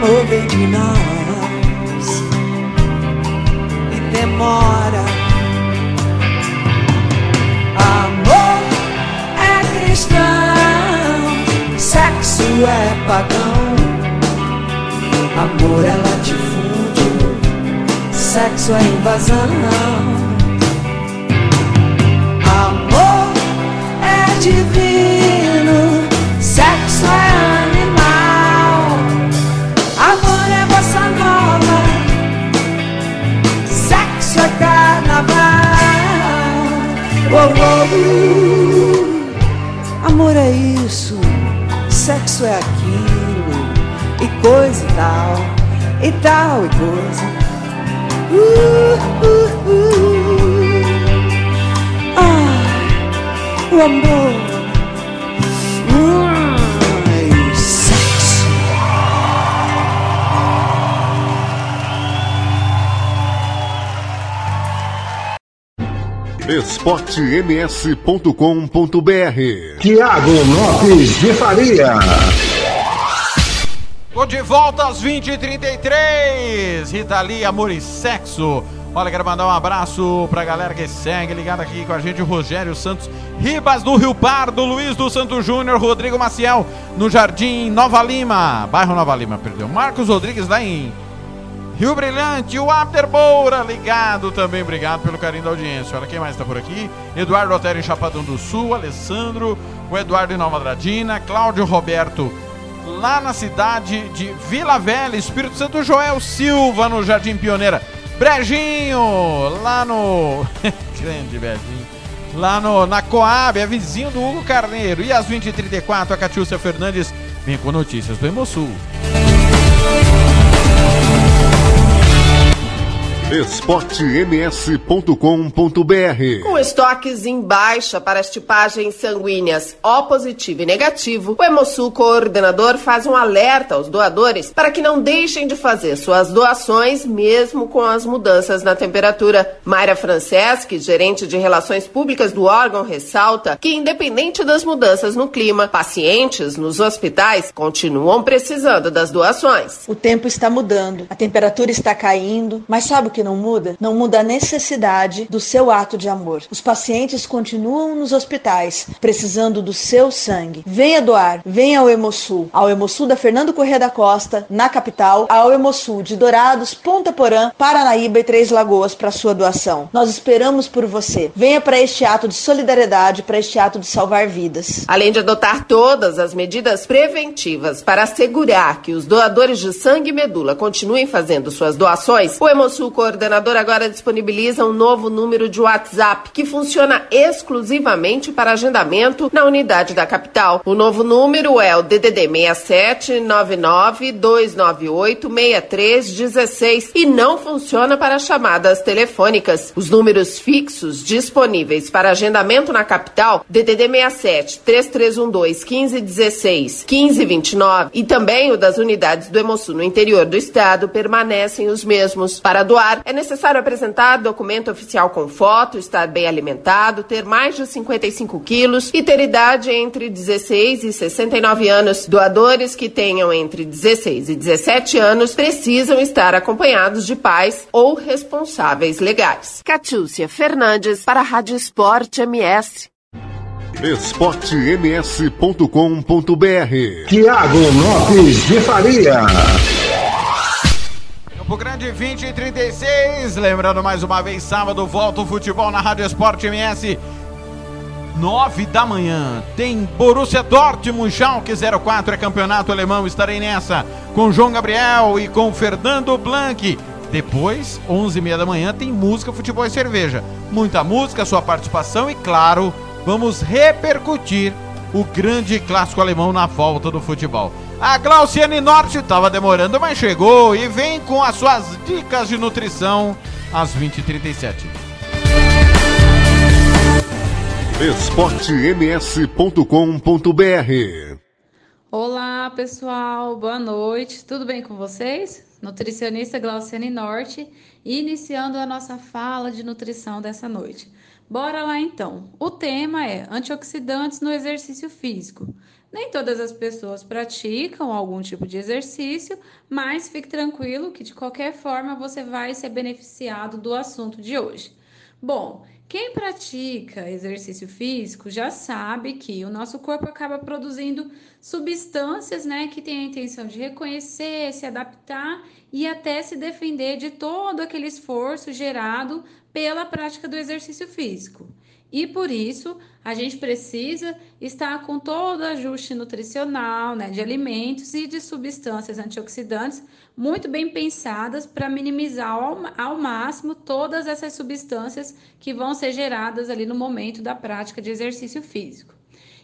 Amor vem de nós e demora. Amor é cristão, sexo é pagão. Amor é latifúndio, sexo é invasão. Amor é divino, sexo é Oh. Amor é isso, sexo é aquilo, e coisa e tal, e tal e coisa. Uh, uh, uh. Ah, o amor. esportems.com.br Tiago Lopes de Faria. Tô de volta às 20h33. Rita Lee, Amor e Sexo. Olha, quero mandar um abraço pra galera que segue ligado aqui com a gente, o Rogério Santos, Ribas do Rio Pardo, Luiz do Santo Júnior, Rodrigo Maciel, no Jardim Nova Lima, bairro Nova Lima, perdeu. Marcos Rodrigues lá em Rio Brilhante, o Moura ligado também, obrigado pelo carinho da audiência. Olha quem mais tá por aqui: Eduardo Otero em Chapadão do Sul, Alessandro, o Eduardo em Nova Dradina, Cláudio Roberto lá na cidade de Vila Velha, Espírito Santo, Joel Silva no Jardim Pioneira, Brejinho lá no. Grande Brejinho. Lá no, na Coab, é vizinho do Hugo Carneiro. E às 20h34, a Catiúcia Fernandes vem com notícias do Hemosul. esportems.com.br Com estoques em baixa para as tipagens sanguíneas O positivo e negativo, o Hemosul Coordenador faz um alerta aos doadores para que não deixem de fazer suas doações, mesmo com as mudanças na temperatura. Mayra Franceschi, gerente de relações públicas do órgão, ressalta que, independente das mudanças no clima, pacientes nos hospitais continuam precisando das doações. O tempo está mudando, a temperatura está caindo, mas sabe o que não muda? Não muda a necessidade do seu ato de amor. Os pacientes continuam nos hospitais, precisando do seu sangue. Venha doar, venha ao Hemosul, ao Hemosul da Fernando Corrêa da Costa, na capital, ao Hemosul de Dourados, Ponta Porã, Paranaíba e Três Lagoas para sua doação. Nós esperamos por você. Venha para este ato de solidariedade, para este ato de salvar vidas. Além de adotar todas as medidas preventivas para assegurar que os doadores de sangue e medula continuem fazendo suas doações, o Hemosul coordenador agora disponibiliza um novo número de WhatsApp que funciona exclusivamente para agendamento na unidade da capital. O novo número é o DDD 67 99 298 6316 e não funciona para chamadas telefônicas. Os números fixos disponíveis para agendamento na capital, DDD 67 3312 1516 1529 e também o das unidades do Hemosul no interior do estado permanecem os mesmos. Para doar, é necessário apresentar documento oficial com foto, estar bem alimentado, ter mais de 55 quilos e ter idade entre 16 e 69 anos. Doadores que tenham entre 16 e 17 anos precisam estar acompanhados de pais ou responsáveis legais. Catiúcia Fernandes para a Rádio Esporte MS. esportems.com.br Tiago Lopes de Faria. Campo Grande 20 e 36. Lembrando mais uma vez, sábado, volta o futebol na Rádio Esporte MS. 9 da manhã. Tem Borussia Dortmund, Schalke 04 é campeonato alemão. Estarei nessa com João Gabriel e com Fernando Blanc. Depois, 11 e meia da manhã, tem música, futebol e cerveja. Muita música, sua participação e, claro, vamos repercutir o grande clássico alemão na volta do futebol. A Glauciane Norte estava demorando, mas chegou e vem com as suas dicas de nutrição às 20h37. esportems.com.br Olá, pessoal. Boa noite. Tudo bem com vocês? Nutricionista Glauciane Norte, iniciando a nossa fala de nutrição dessa noite. Bora lá então. O tema é antioxidantes no exercício físico. Nem todas as pessoas praticam algum tipo de exercício, mas fique tranquilo que de qualquer forma você vai ser beneficiado do assunto de hoje. Bom, quem pratica exercício físico já sabe que o nosso corpo acaba produzindo substâncias, né, que tem a intenção de reconhecer, se adaptar e até se defender de todo aquele esforço gerado pela prática do exercício físico. E por isso, a gente precisa estar com todo ajuste nutricional, né, de alimentos e de substâncias antioxidantes muito bem pensadas para minimizar ao, ao máximo todas essas substâncias que vão ser geradas ali no momento da prática de exercício físico.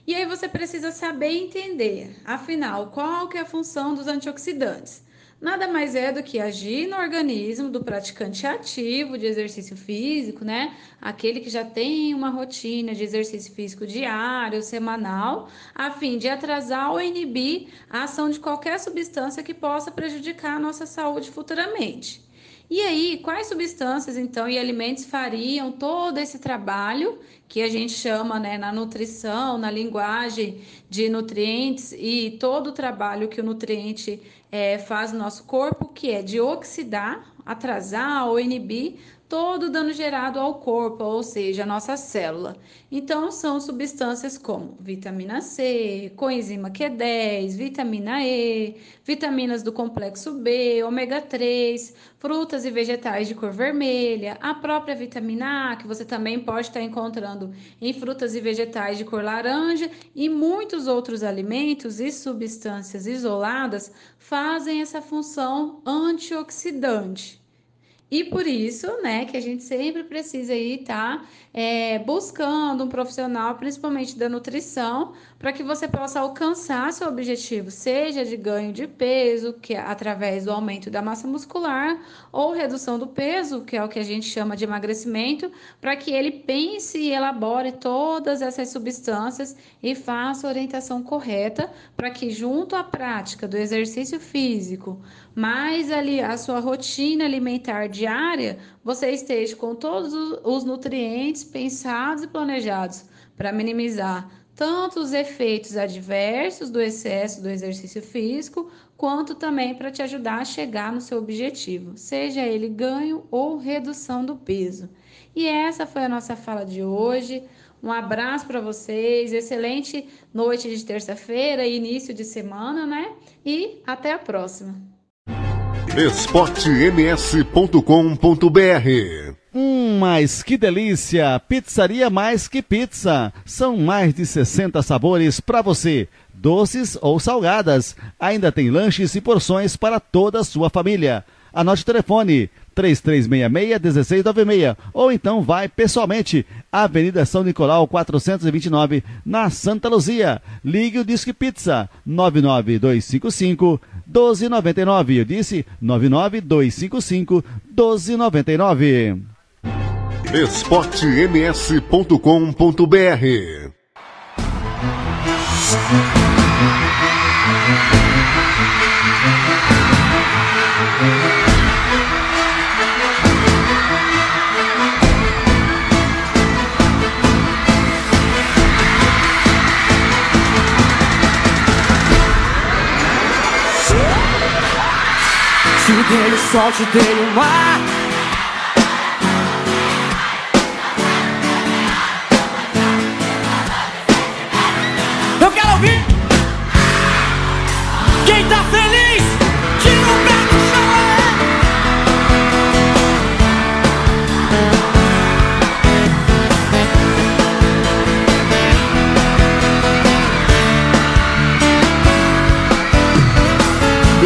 E aí você precisa saber entender, afinal, qual que é a função dos antioxidantes nada mais é do que agir no organismo do praticante ativo de exercício físico, né? Aquele que já tem uma rotina de exercício físico diário, semanal, a fim de atrasar ou inibir a ação de qualquer substância que possa prejudicar a nossa saúde futuramente. E aí, quais substâncias então e alimentos fariam todo esse trabalho que a gente chama né, na nutrição, na linguagem de nutrientes e todo o trabalho que o nutriente é, faz no nosso corpo, que é de oxidar, atrasar ou inibir todo o dano gerado ao corpo, ou seja, a nossa célula. Então, são substâncias como vitamina C, coenzima Q10, vitamina E, vitaminas do complexo B, ômega 3, frutas e vegetais de cor vermelha, a própria vitamina A, que você também pode estar encontrando em frutas e vegetais de cor laranja, e muitos outros alimentos e substâncias isoladas fazem essa função antioxidante. E por isso, né, que a gente sempre precisa aí estar tá, é, buscando um profissional, principalmente da nutrição, para que você possa alcançar seu objetivo, seja de ganho de peso, que é através do aumento da massa muscular, ou redução do peso, que é o que a gente chama de emagrecimento, para que ele pense e elabore todas essas substâncias e faça a orientação correta, para que junto à prática do exercício físico, mais ali a sua rotina alimentar diária, você esteja com todos os nutrientes pensados e planejados para minimizar tanto os efeitos adversos do excesso do exercício físico, quanto também para te ajudar a chegar no seu objetivo, seja ele ganho ou redução do peso. E essa foi a nossa fala de hoje. Um abraço para vocês, excelente noite de terça-feira e início de semana, né? E até a próxima esportems.com.br Hum, mas que delícia! Pizzaria Mais Que Pizza. São mais de 60 sabores para você, doces ou salgadas. Ainda tem lanches e porções para toda a sua família. Anote o telefone 3366-1696 ou então vai pessoalmente Avenida São Nicolau 429 na Santa Luzia. Ligue o Disque Pizza 99255 1299. Eu disse 99255 1299. esportems.com.br Te dei o sol, te dei o mar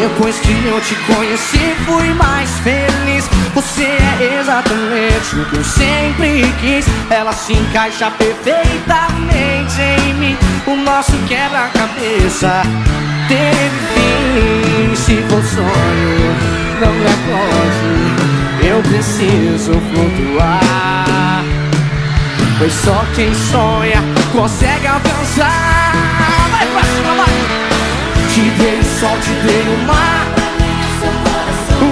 Depois que eu te conheci, fui mais feliz. Você é exatamente o que eu sempre quis. Ela se encaixa perfeitamente em mim. O nosso quebra-cabeça teve fim. Se for sonho, não me acorde. Eu preciso flutuar. Pois só quem sonha consegue alcançar. Te dei o sol, te dei o mar.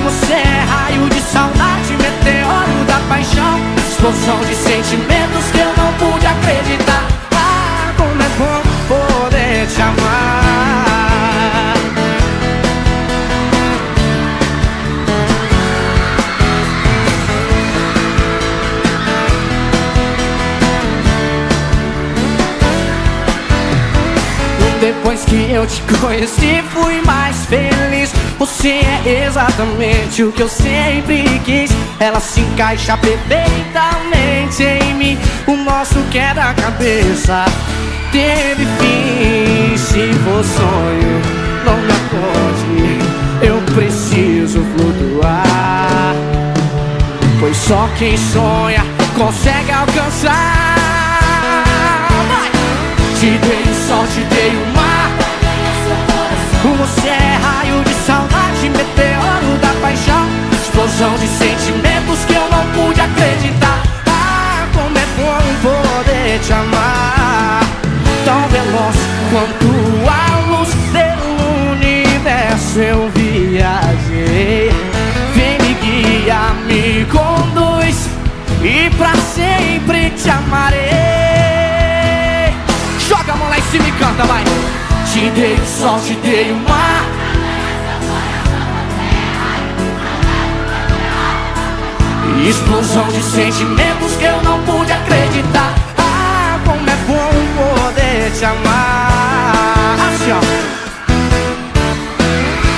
Você é raio de saudade, meteoro da paixão. Explosão de sentimentos que eu não pude acreditar. Ah, como é bom poder te amar Depois que eu te conheci, fui mais feliz. Você é exatamente o que eu sempre quis. Ela se encaixa perfeitamente em mim. O nosso quebra-cabeça teve fim. Se for sonho, não me acorde. Eu preciso flutuar. Pois só quem sonha consegue alcançar. Te dei o sol, te dei o Você é raio de saudade, meteoro da paixão. Explosão de sentimentos que eu não pude acreditar. Ah, como é bom poder te amar. Tão veloz quanto a luz pelo universo eu viajei. Vem me guia, me conduz E pra sempre te amarei. Joga a mão lá em cima e canta, vai. Te dei o sol, te dei o mar. Explosão de sentimentos que eu não pude acreditar. Ah, como é bom poder te amar. Assim, ó.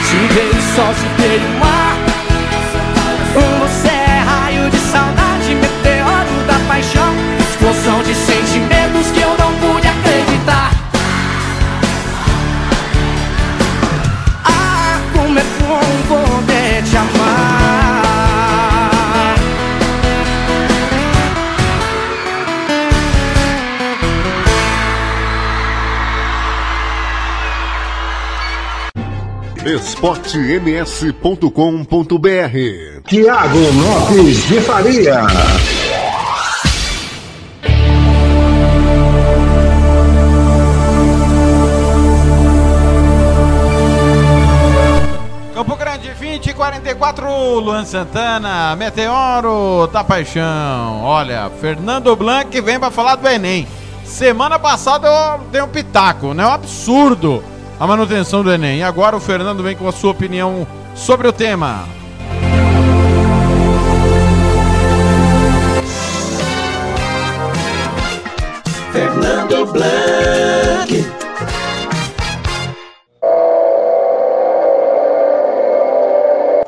Te dei o sol, te dei o mar. Você é raio de saudade, meteoro da paixão. Explosão de sentimentos que eu esportems.com.br Tiago Lopes de Faria. Campo Grande 20 44, Luan Santana, Meteoro da Paixão. Olha, Fernando Blanc vem pra falar do Enem. Semana passada eu dei um pitaco, né? Um absurdo a manutenção do Enem. E agora o Fernando vem com a sua opinião sobre o tema. Fernando Blanc.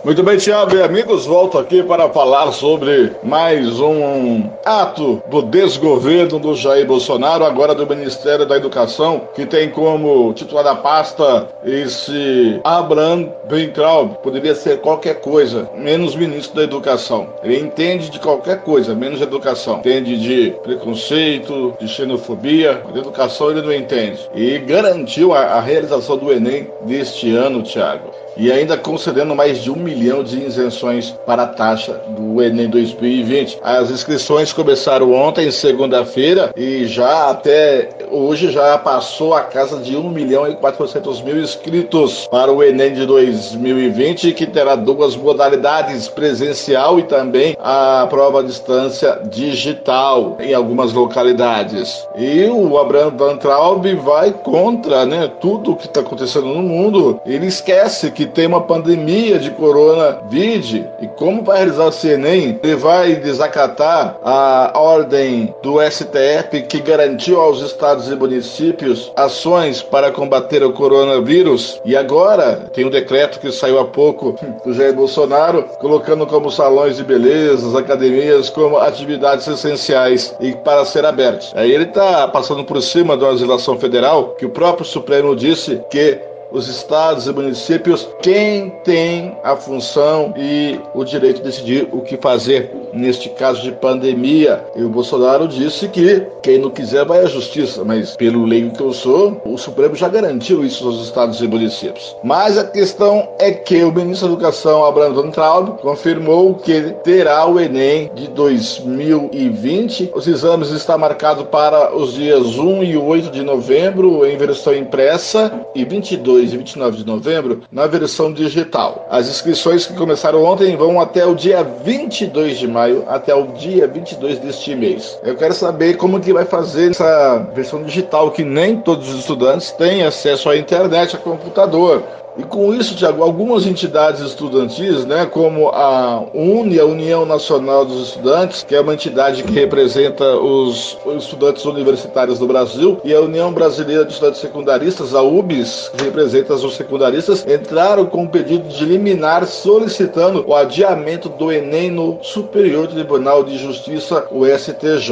Muito bem, Tiago e amigos, volto aqui para falar sobre mais um ato do desgoverno do Jair Bolsonaro, agora do Ministério da Educação, que tem como titular da pasta esse Abraham Weintraub. Poderia ser qualquer coisa, menos ministro da Educação. Ele entende de qualquer coisa, menos educação. Entende de preconceito, de xenofobia, de educação ele não entende. E garantiu a, a realização do Enem deste ano, Tiago e ainda concedendo mais de um milhão de isenções para a taxa do Enem 2020. As inscrições começaram ontem, segunda-feira, e já até hoje já passou a casa de 1 milhão e 400 mil inscritos para o Enem de 2020, que terá duas modalidades, presencial e também a prova à distância digital em algumas localidades. E o Abraham Van Traub vai contra né, tudo o que está acontecendo no mundo. Ele esquece que tem uma pandemia de coronavírus e como vai realizar o Enem, ele vai desacatar a ordem do STF que garantiu aos estados e municípios ações para combater o coronavírus e agora tem um decreto que saiu há pouco do Jair Bolsonaro colocando como salões de beleza, academias como atividades essenciais e para ser abertos. Aí ele está passando por cima da legislação federal que o próprio Supremo disse que os estados e municípios, quem tem a função e o direito de decidir o que fazer neste caso de pandemia. E o Bolsonaro disse que quem não quiser vai à justiça, mas pelo leigo que eu sou, o Supremo já garantiu isso aos estados e municípios. Mas a questão é que o ministro da Educação, Abraham Traub, confirmou que terá o Enem de 2020. Os exames estão marcados para os dias 1 e 8 de novembro em versão impressa e 22 e 29 de novembro na versão digital. As inscrições que começaram ontem vão até o dia 22 de maio, até o dia 22 deste mês. Eu quero saber como que vai fazer essa versão digital, que nem todos os estudantes têm acesso à internet, a computador. E com isso, Tiago, algumas entidades estudantis, né, como a UNE, a União Nacional dos Estudantes, que é uma entidade que representa os, estudantes universitários do Brasil, e a União Brasileira de Estudantes Secundaristas, a UBS, que representa os secundaristas, entraram com um pedido de liminar solicitando o adiamento do Enem no Superior Tribunal de Justiça, o STJ.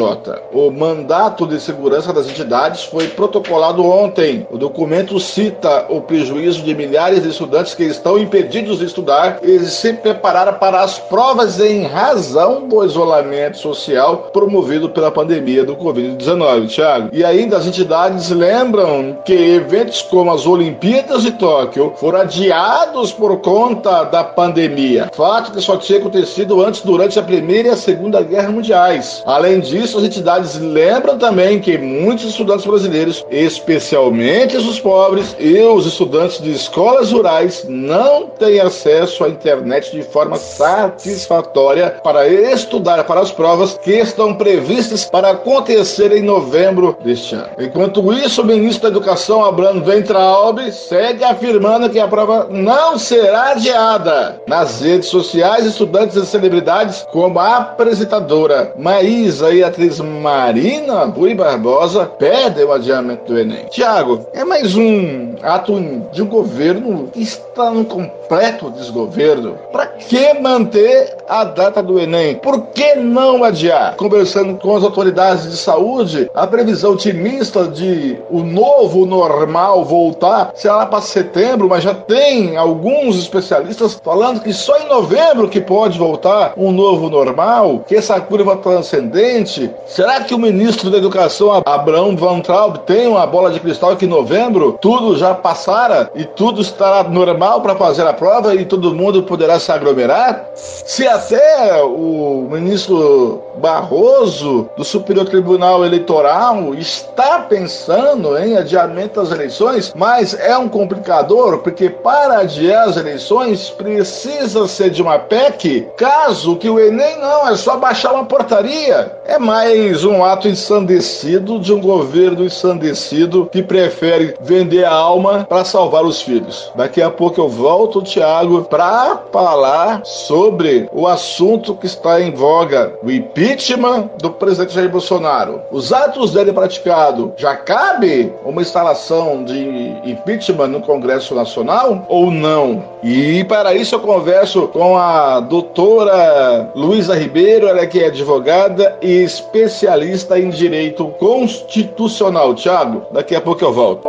O mandato de segurança das entidades foi protocolado ontem. O documento cita o prejuízo de milhares milhares de estudantes que estão impedidos de estudar e se prepararam para as provas em razão do isolamento social promovido pela pandemia do Covid-19, Thiago. E ainda as entidades lembram que eventos como as Olimpíadas de Tóquio foram adiados por conta da pandemia. Fato que só tinha acontecido antes, durante a Primeira e a Segunda Guerra Mundiais. Além disso, as entidades lembram também que muitos estudantes brasileiros, especialmente os pobres e os estudantes de escola escolas rurais não têm acesso à internet de forma satisfatória para estudar para as provas que estão previstas para acontecer em novembro deste ano. Enquanto isso, o ministro da Educação, Abraham Ventraub, segue afirmando que a prova não será adiada. Nas redes sociais, estudantes e celebridades, como a apresentadora Maísa e a atriz Marina Bui Barbosa, pedem o adiamento do Enem. Tiago, é mais um ato de um governo está no completo desgoverno. Para que manter a data do Enem? Por que não adiar? Conversando com as autoridades de saúde, a previsão otimista de o novo normal voltar será para setembro, mas já tem alguns especialistas falando que só em novembro que pode voltar um novo normal, que essa curva transcendente. Será que o ministro da Educação, Abraão Van Traub, tem uma bola de cristal que em novembro tudo já passara e tudo estará normal para fazer a prova e todo mundo poderá se aglomerar? Se até o ministro Barroso, do Superior Tribunal Eleitoral, está pensando em adiamento das eleições, mas é um complicador, porque para adiar as eleições precisa ser de uma PEC, caso que o Enem não, é só baixar uma portaria. É mais um ato ensandecido de um governo ensandecido que prefere vender a alma para salvar os filhos. Daqui a pouco eu volto, Thiago, para falar sobre o assunto que está em voga, o impeachment do presidente Jair Bolsonaro. Os atos dele praticado, já cabe uma instalação de impeachment no Congresso Nacional ou não? E para isso eu converso com a doutora Luísa Ribeiro, ela que é advogada e especialista em direito constitucional. Tiago, daqui a pouco eu volto.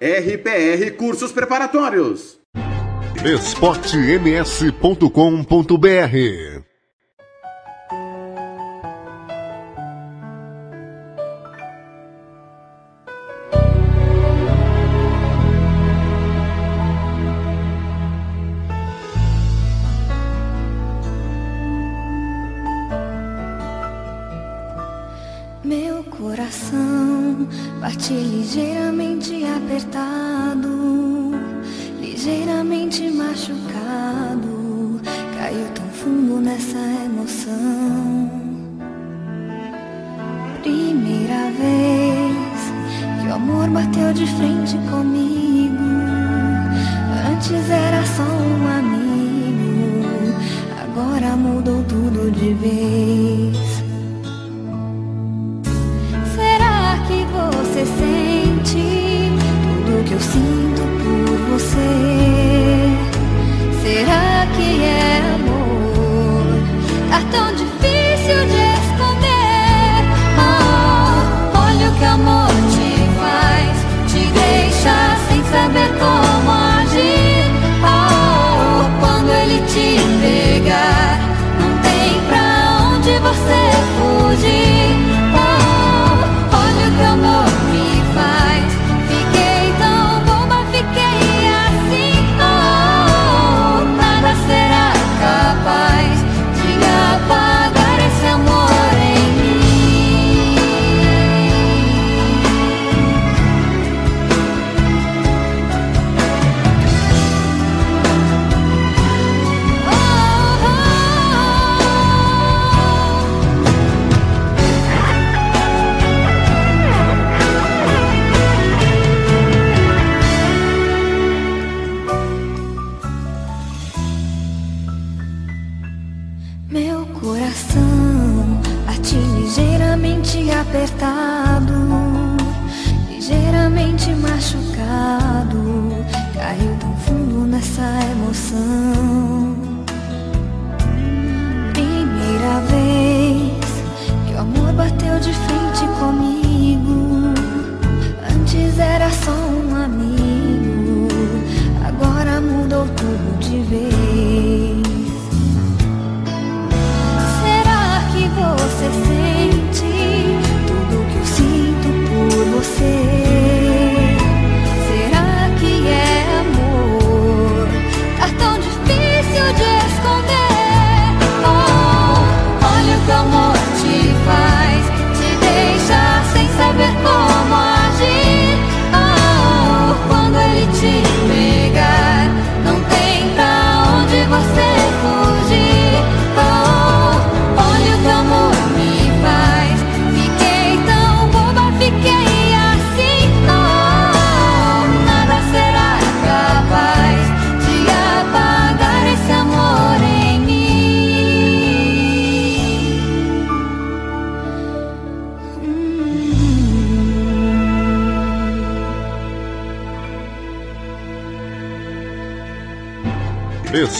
RPR Cursos Preparatórios. esportems.com.br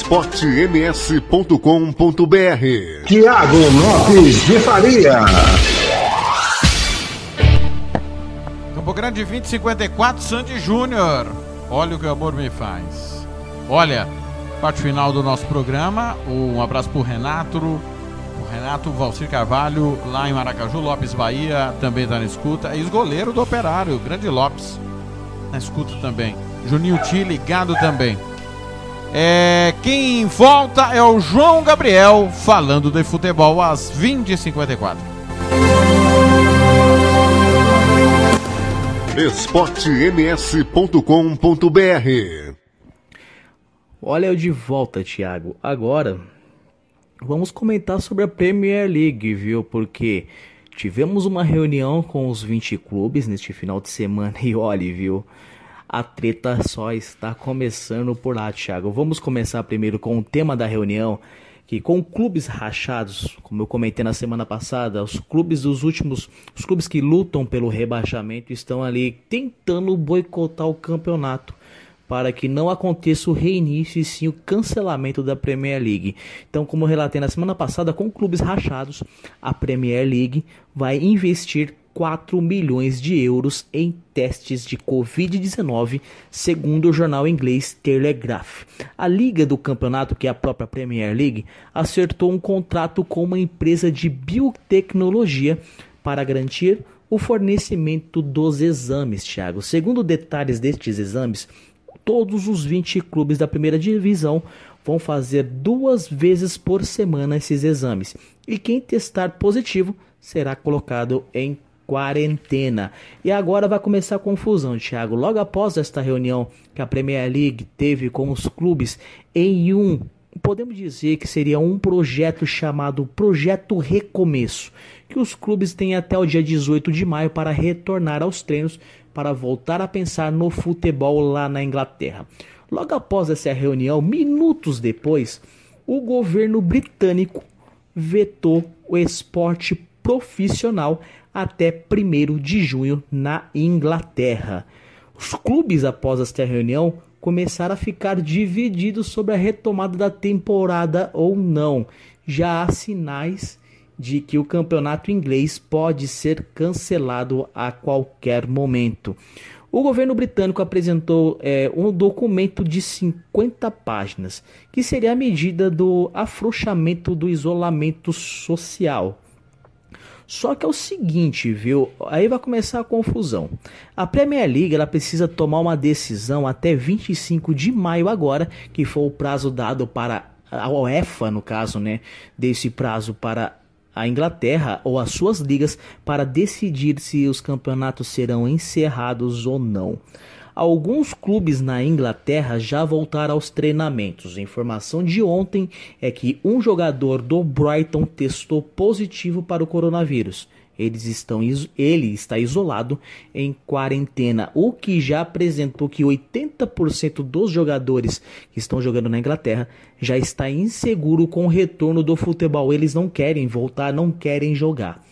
esportems.com.br Tiago Lopes de Faria. Campo Grande 2054, Sandy Júnior. Olha o que o amor me faz. Olha, parte final do nosso programa. Um abraço pro Renato. O Renato Valcir Carvalho, lá em Maracaju, Lopes Bahia, também tá na escuta. Ex-goleiro do Operário, grande Lopes. Na escuta também. Juninho Ti ligado também. É, quem volta é o João Gabriel falando de futebol às 20h54. esportems.com.br Olha eu de volta, Thiago. Agora vamos comentar sobre a Premier League, viu? Porque tivemos uma reunião com os 20 clubes neste final de semana e olhe, viu? A treta só está começando por lá, Thiago. Vamos começar primeiro com o tema da reunião, que com clubes rachados, como eu comentei na semana passada, os clubes dos últimos, os clubes que lutam pelo rebaixamento estão ali tentando boicotar o campeonato para que não aconteça o reinício e sim o cancelamento da Premier League. Então, como eu relatei na semana passada, com clubes rachados, a Premier League vai investir 4 milhões de euros em testes de Covid-19, segundo o jornal inglês Telegraph. A liga do campeonato, que é a própria Premier League, acertou um contrato com uma empresa de biotecnologia para garantir o fornecimento dos exames, Thiago. Segundo detalhes destes exames, todos os 20 clubes da primeira divisão vão fazer duas vezes por semana esses exames. E quem testar positivo será colocado em quarentena. E agora vai começar a confusão, Thiago. Logo após esta reunião que a Premier League teve com os clubes em um, podemos dizer que seria um projeto chamado Projeto Recomeço, que os clubes têm até o dia 18 de maio para retornar aos treinos para voltar a pensar no futebol lá na Inglaterra. Logo após essa reunião, minutos depois, o governo britânico vetou o esporte profissional até 1 de junho na Inglaterra. Os clubes, após esta reunião, começaram a ficar divididos sobre a retomada da temporada ou não. Já há sinais de que o campeonato inglês pode ser cancelado a qualquer momento. O governo britânico apresentou é, um documento de 50 páginas, que seria a medida do afrouxamento do isolamento social. Só que é o seguinte, viu? Aí vai começar a confusão. A Premier League ela precisa tomar uma decisão até 25 de maio agora, que foi o prazo dado para a UEFA, no caso, né, desse prazo para a Inglaterra ou as suas ligas para decidir se os campeonatos serão encerrados ou não. Alguns clubes na Inglaterra já voltaram aos treinamentos. A informação de ontem é que um jogador do Brighton testou positivo para o coronavírus. Eles estão, ele está isolado em quarentena, o que já apresentou que 80% dos jogadores que estão jogando na Inglaterra já está inseguro com o retorno do futebol. Eles não querem voltar, não querem jogar.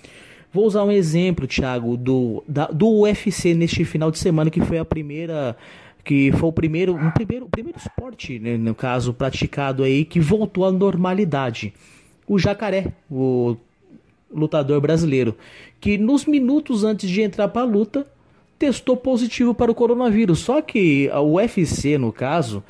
Vou usar um exemplo, Thiago, do, da, do UFC neste final de semana, que foi a primeira. Que foi o primeiro, um primeiro, primeiro esporte, né, no caso, praticado aí, que voltou à normalidade. O jacaré, o lutador brasileiro, que nos minutos antes de entrar para a luta, testou positivo para o coronavírus. Só que a UFC, no caso,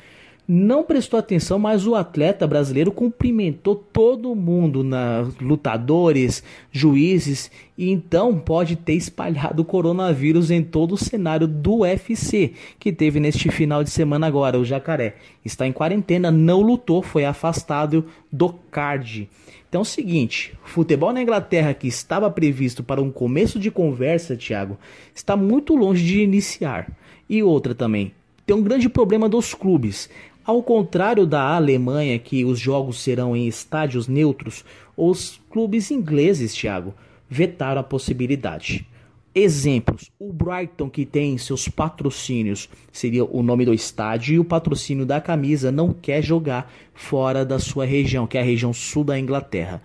não prestou atenção, mas o atleta brasileiro cumprimentou todo mundo, na, lutadores, juízes, e então pode ter espalhado o coronavírus em todo o cenário do UFC, que teve neste final de semana agora. O Jacaré está em quarentena, não lutou, foi afastado do card. Então é o seguinte, futebol na Inglaterra que estava previsto para um começo de conversa, Thiago, está muito longe de iniciar. E outra também, tem um grande problema dos clubes. Ao contrário da Alemanha, que os jogos serão em estádios neutros, os clubes ingleses, Thiago, vetaram a possibilidade. Exemplos: o Brighton, que tem seus patrocínios, seria o nome do estádio, e o patrocínio da camisa não quer jogar fora da sua região, que é a região sul da Inglaterra,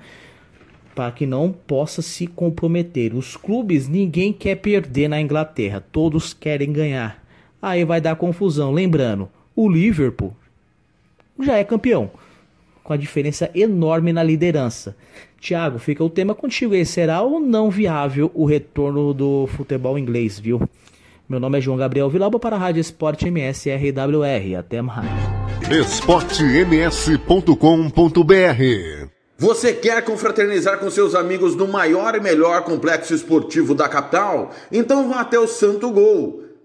para que não possa se comprometer. Os clubes, ninguém quer perder na Inglaterra, todos querem ganhar. Aí vai dar confusão. Lembrando, o Liverpool já é campeão, com a diferença enorme na liderança. Thiago, fica o tema contigo aí. Será ou não viável o retorno do futebol inglês, viu? Meu nome é João Gabriel Vilauba para a Rádio Esporte MS RWR. Até mais. esportems.com.br Você quer confraternizar com seus amigos no maior e melhor complexo esportivo da capital? Então vá até o Santo Gol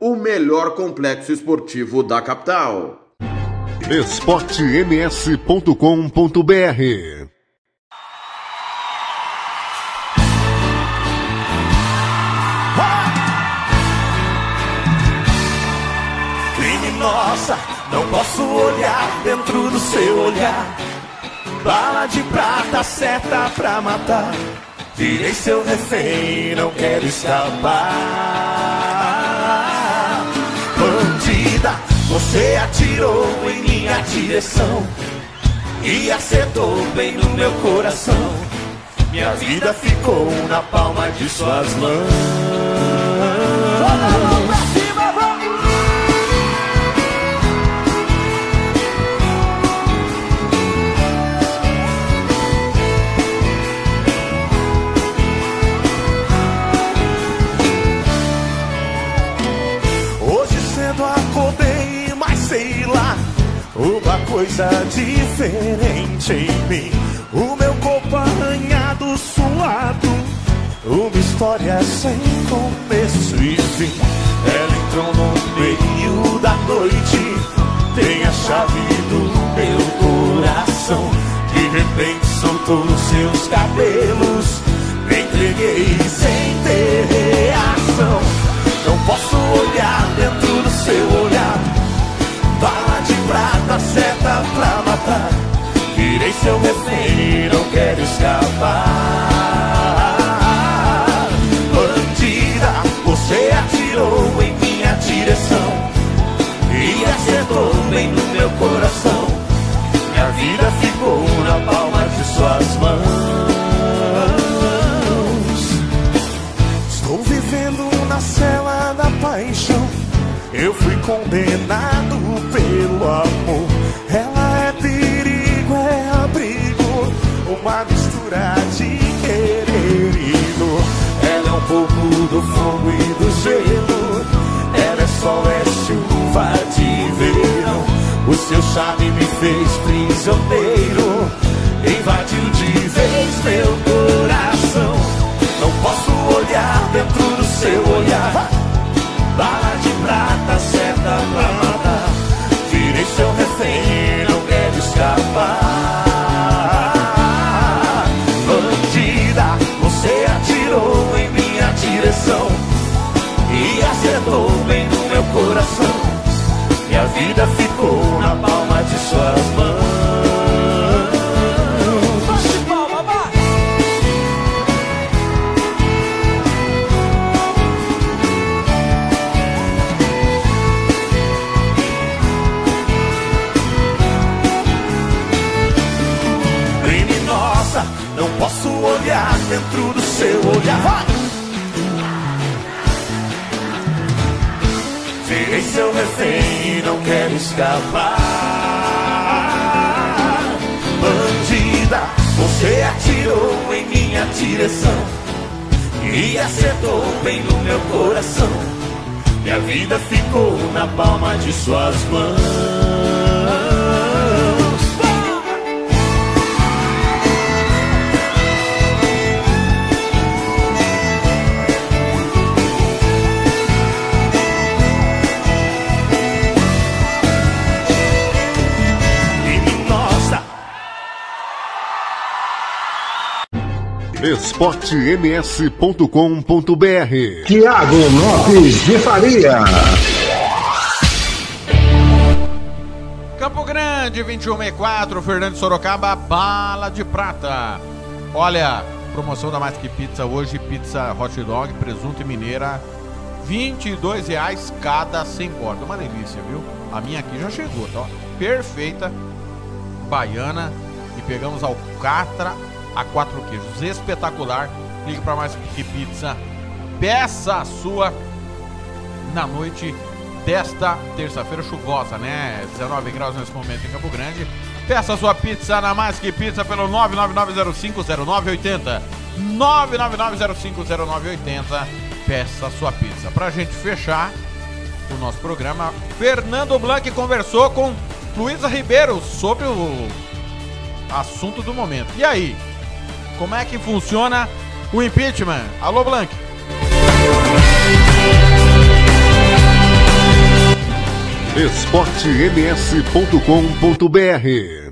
o melhor complexo esportivo da capital. esportems.com.br Criminosa, não posso olhar dentro do seu olhar. Bala de prata, seta pra matar. Virei seu refém, não quero escapar. Você atirou em minha direção e acertou bem no meu coração. Minha vida ficou na palma de suas mãos. Coisa diferente em mim. O meu corpo arranhado, suado, uma história sem começo e fim. Ela entrou no meio da noite, tem a chave do meu coração. De repente soltou seus cabelos, condenado pelo amor. Ela é perigo, é abrigo, uma mistura de querer dor. Ela é um pouco do fogo e do gelo. Ela é sol, é chuva de verão. O seu charme me fez prisioneiro. Invadiu de vez meu coração. Não posso olhar dentro do seu olhar. Vida ficou na palma Bandida, você atirou em minha direção e acertou bem no meu coração. Minha vida ficou na palma de suas mãos. esportems.com.br Tiago Lopes de Faria. Campo Grande, 2164, Fernando Sorocaba, bala de prata. Olha, promoção da Mais Que Pizza hoje, pizza hot dog, presunto e mineira, 22 reais cada sem borda. Uma delícia, viu? A minha aqui já chegou, tá? Perfeita, baiana e pegamos alcatra a quatro queijos. Espetacular. Ligue para Mais Que Pizza. Peça a sua na noite desta terça-feira chuvosa, né? 19 graus nesse momento em Campo Grande. Peça sua pizza na Mais Que Pizza pelo 999050980. 999050980. Peça sua pizza. Pra gente fechar o nosso programa, Fernando Blanc conversou com Luísa Ribeiro sobre o assunto do momento. E aí? Como é que funciona o impeachment? Alô, Blanc? esportems.com.br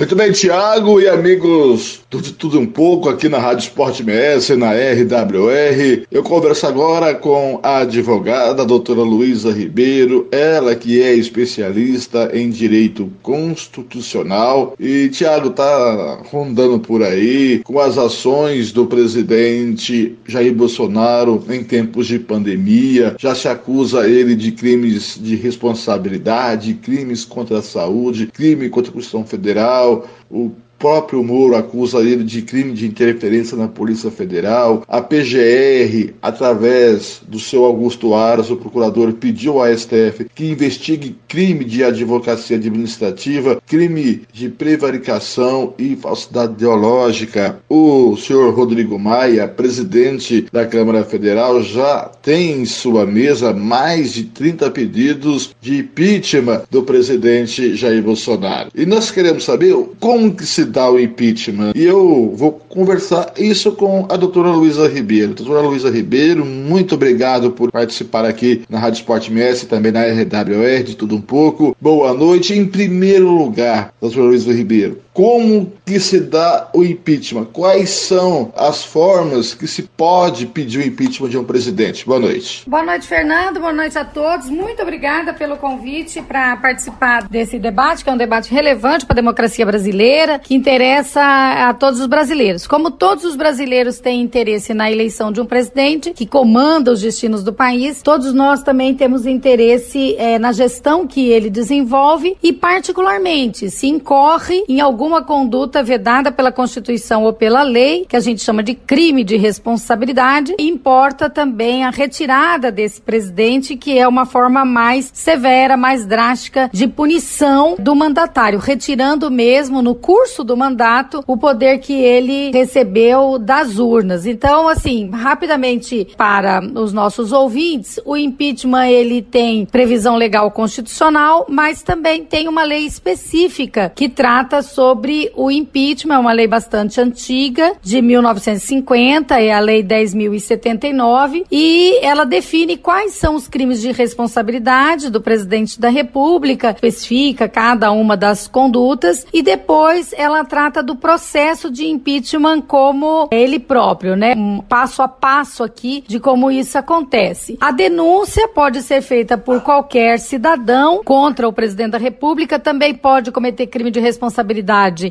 Muito bem, Tiago e amigos do De Tudo Um Pouco aqui na Rádio Esporte MS, na RWR. Eu converso agora com a advogada a doutora Luísa Ribeiro, ela que é especialista em direito constitucional. E Tiago tá rondando por aí com as ações do presidente Jair Bolsonaro em tempos de pandemia. Já se acusa ele de crimes de responsabilidade, crimes contra a saúde, crime contra a Constituição Federal o próprio Moro acusa ele de crime de interferência na Polícia Federal. A PGR, através do seu Augusto Aras, o procurador, pediu à STF que investigue crime de advocacia administrativa, crime de prevaricação e falsidade ideológica. O senhor Rodrigo Maia, presidente da Câmara Federal, já tem em sua mesa mais de 30 pedidos de impeachment do presidente Jair Bolsonaro. E nós queremos saber como que se dá o impeachment. E eu vou conversar isso com a doutora Luísa Ribeiro. Doutora Luísa Ribeiro, muito obrigado por participar aqui na Rádio Esporte MS, também na RWR, de tudo um pouco. Boa noite. Em primeiro lugar, doutora Luísa Ribeiro, como que se dá o impeachment? Quais são as formas que se pode pedir o impeachment de um presidente? Boa noite. Boa noite, Fernando. Boa noite a todos. Muito obrigada pelo convite para participar desse debate, que é um debate relevante para a democracia brasileira, que interessa a todos os brasileiros. Como todos os brasileiros têm interesse na eleição de um presidente que comanda os destinos do país, todos nós também temos interesse eh, na gestão que ele desenvolve e, particularmente, se incorre em alguma conduta vedada pela Constituição ou pela lei, que a gente chama de crime de responsabilidade, importa também a retirada desse presidente, que é uma forma mais severa, mais drástica de punição do mandatário, retirando mesmo no curso do mandato o poder que ele recebeu das urnas. Então, assim, rapidamente para os nossos ouvintes, o impeachment ele tem previsão legal constitucional, mas também tem uma lei específica que trata sobre o impeachment, é uma lei bastante antiga, de 1950, é a lei 10.079, e ela define quais são os crimes de responsabilidade do presidente da República, especifica cada uma das condutas e depois ela trata do processo de impeachment como ele próprio, né? Um passo a passo aqui de como isso acontece. A denúncia pode ser feita por qualquer cidadão contra o presidente da República, também pode cometer crime de responsabilidade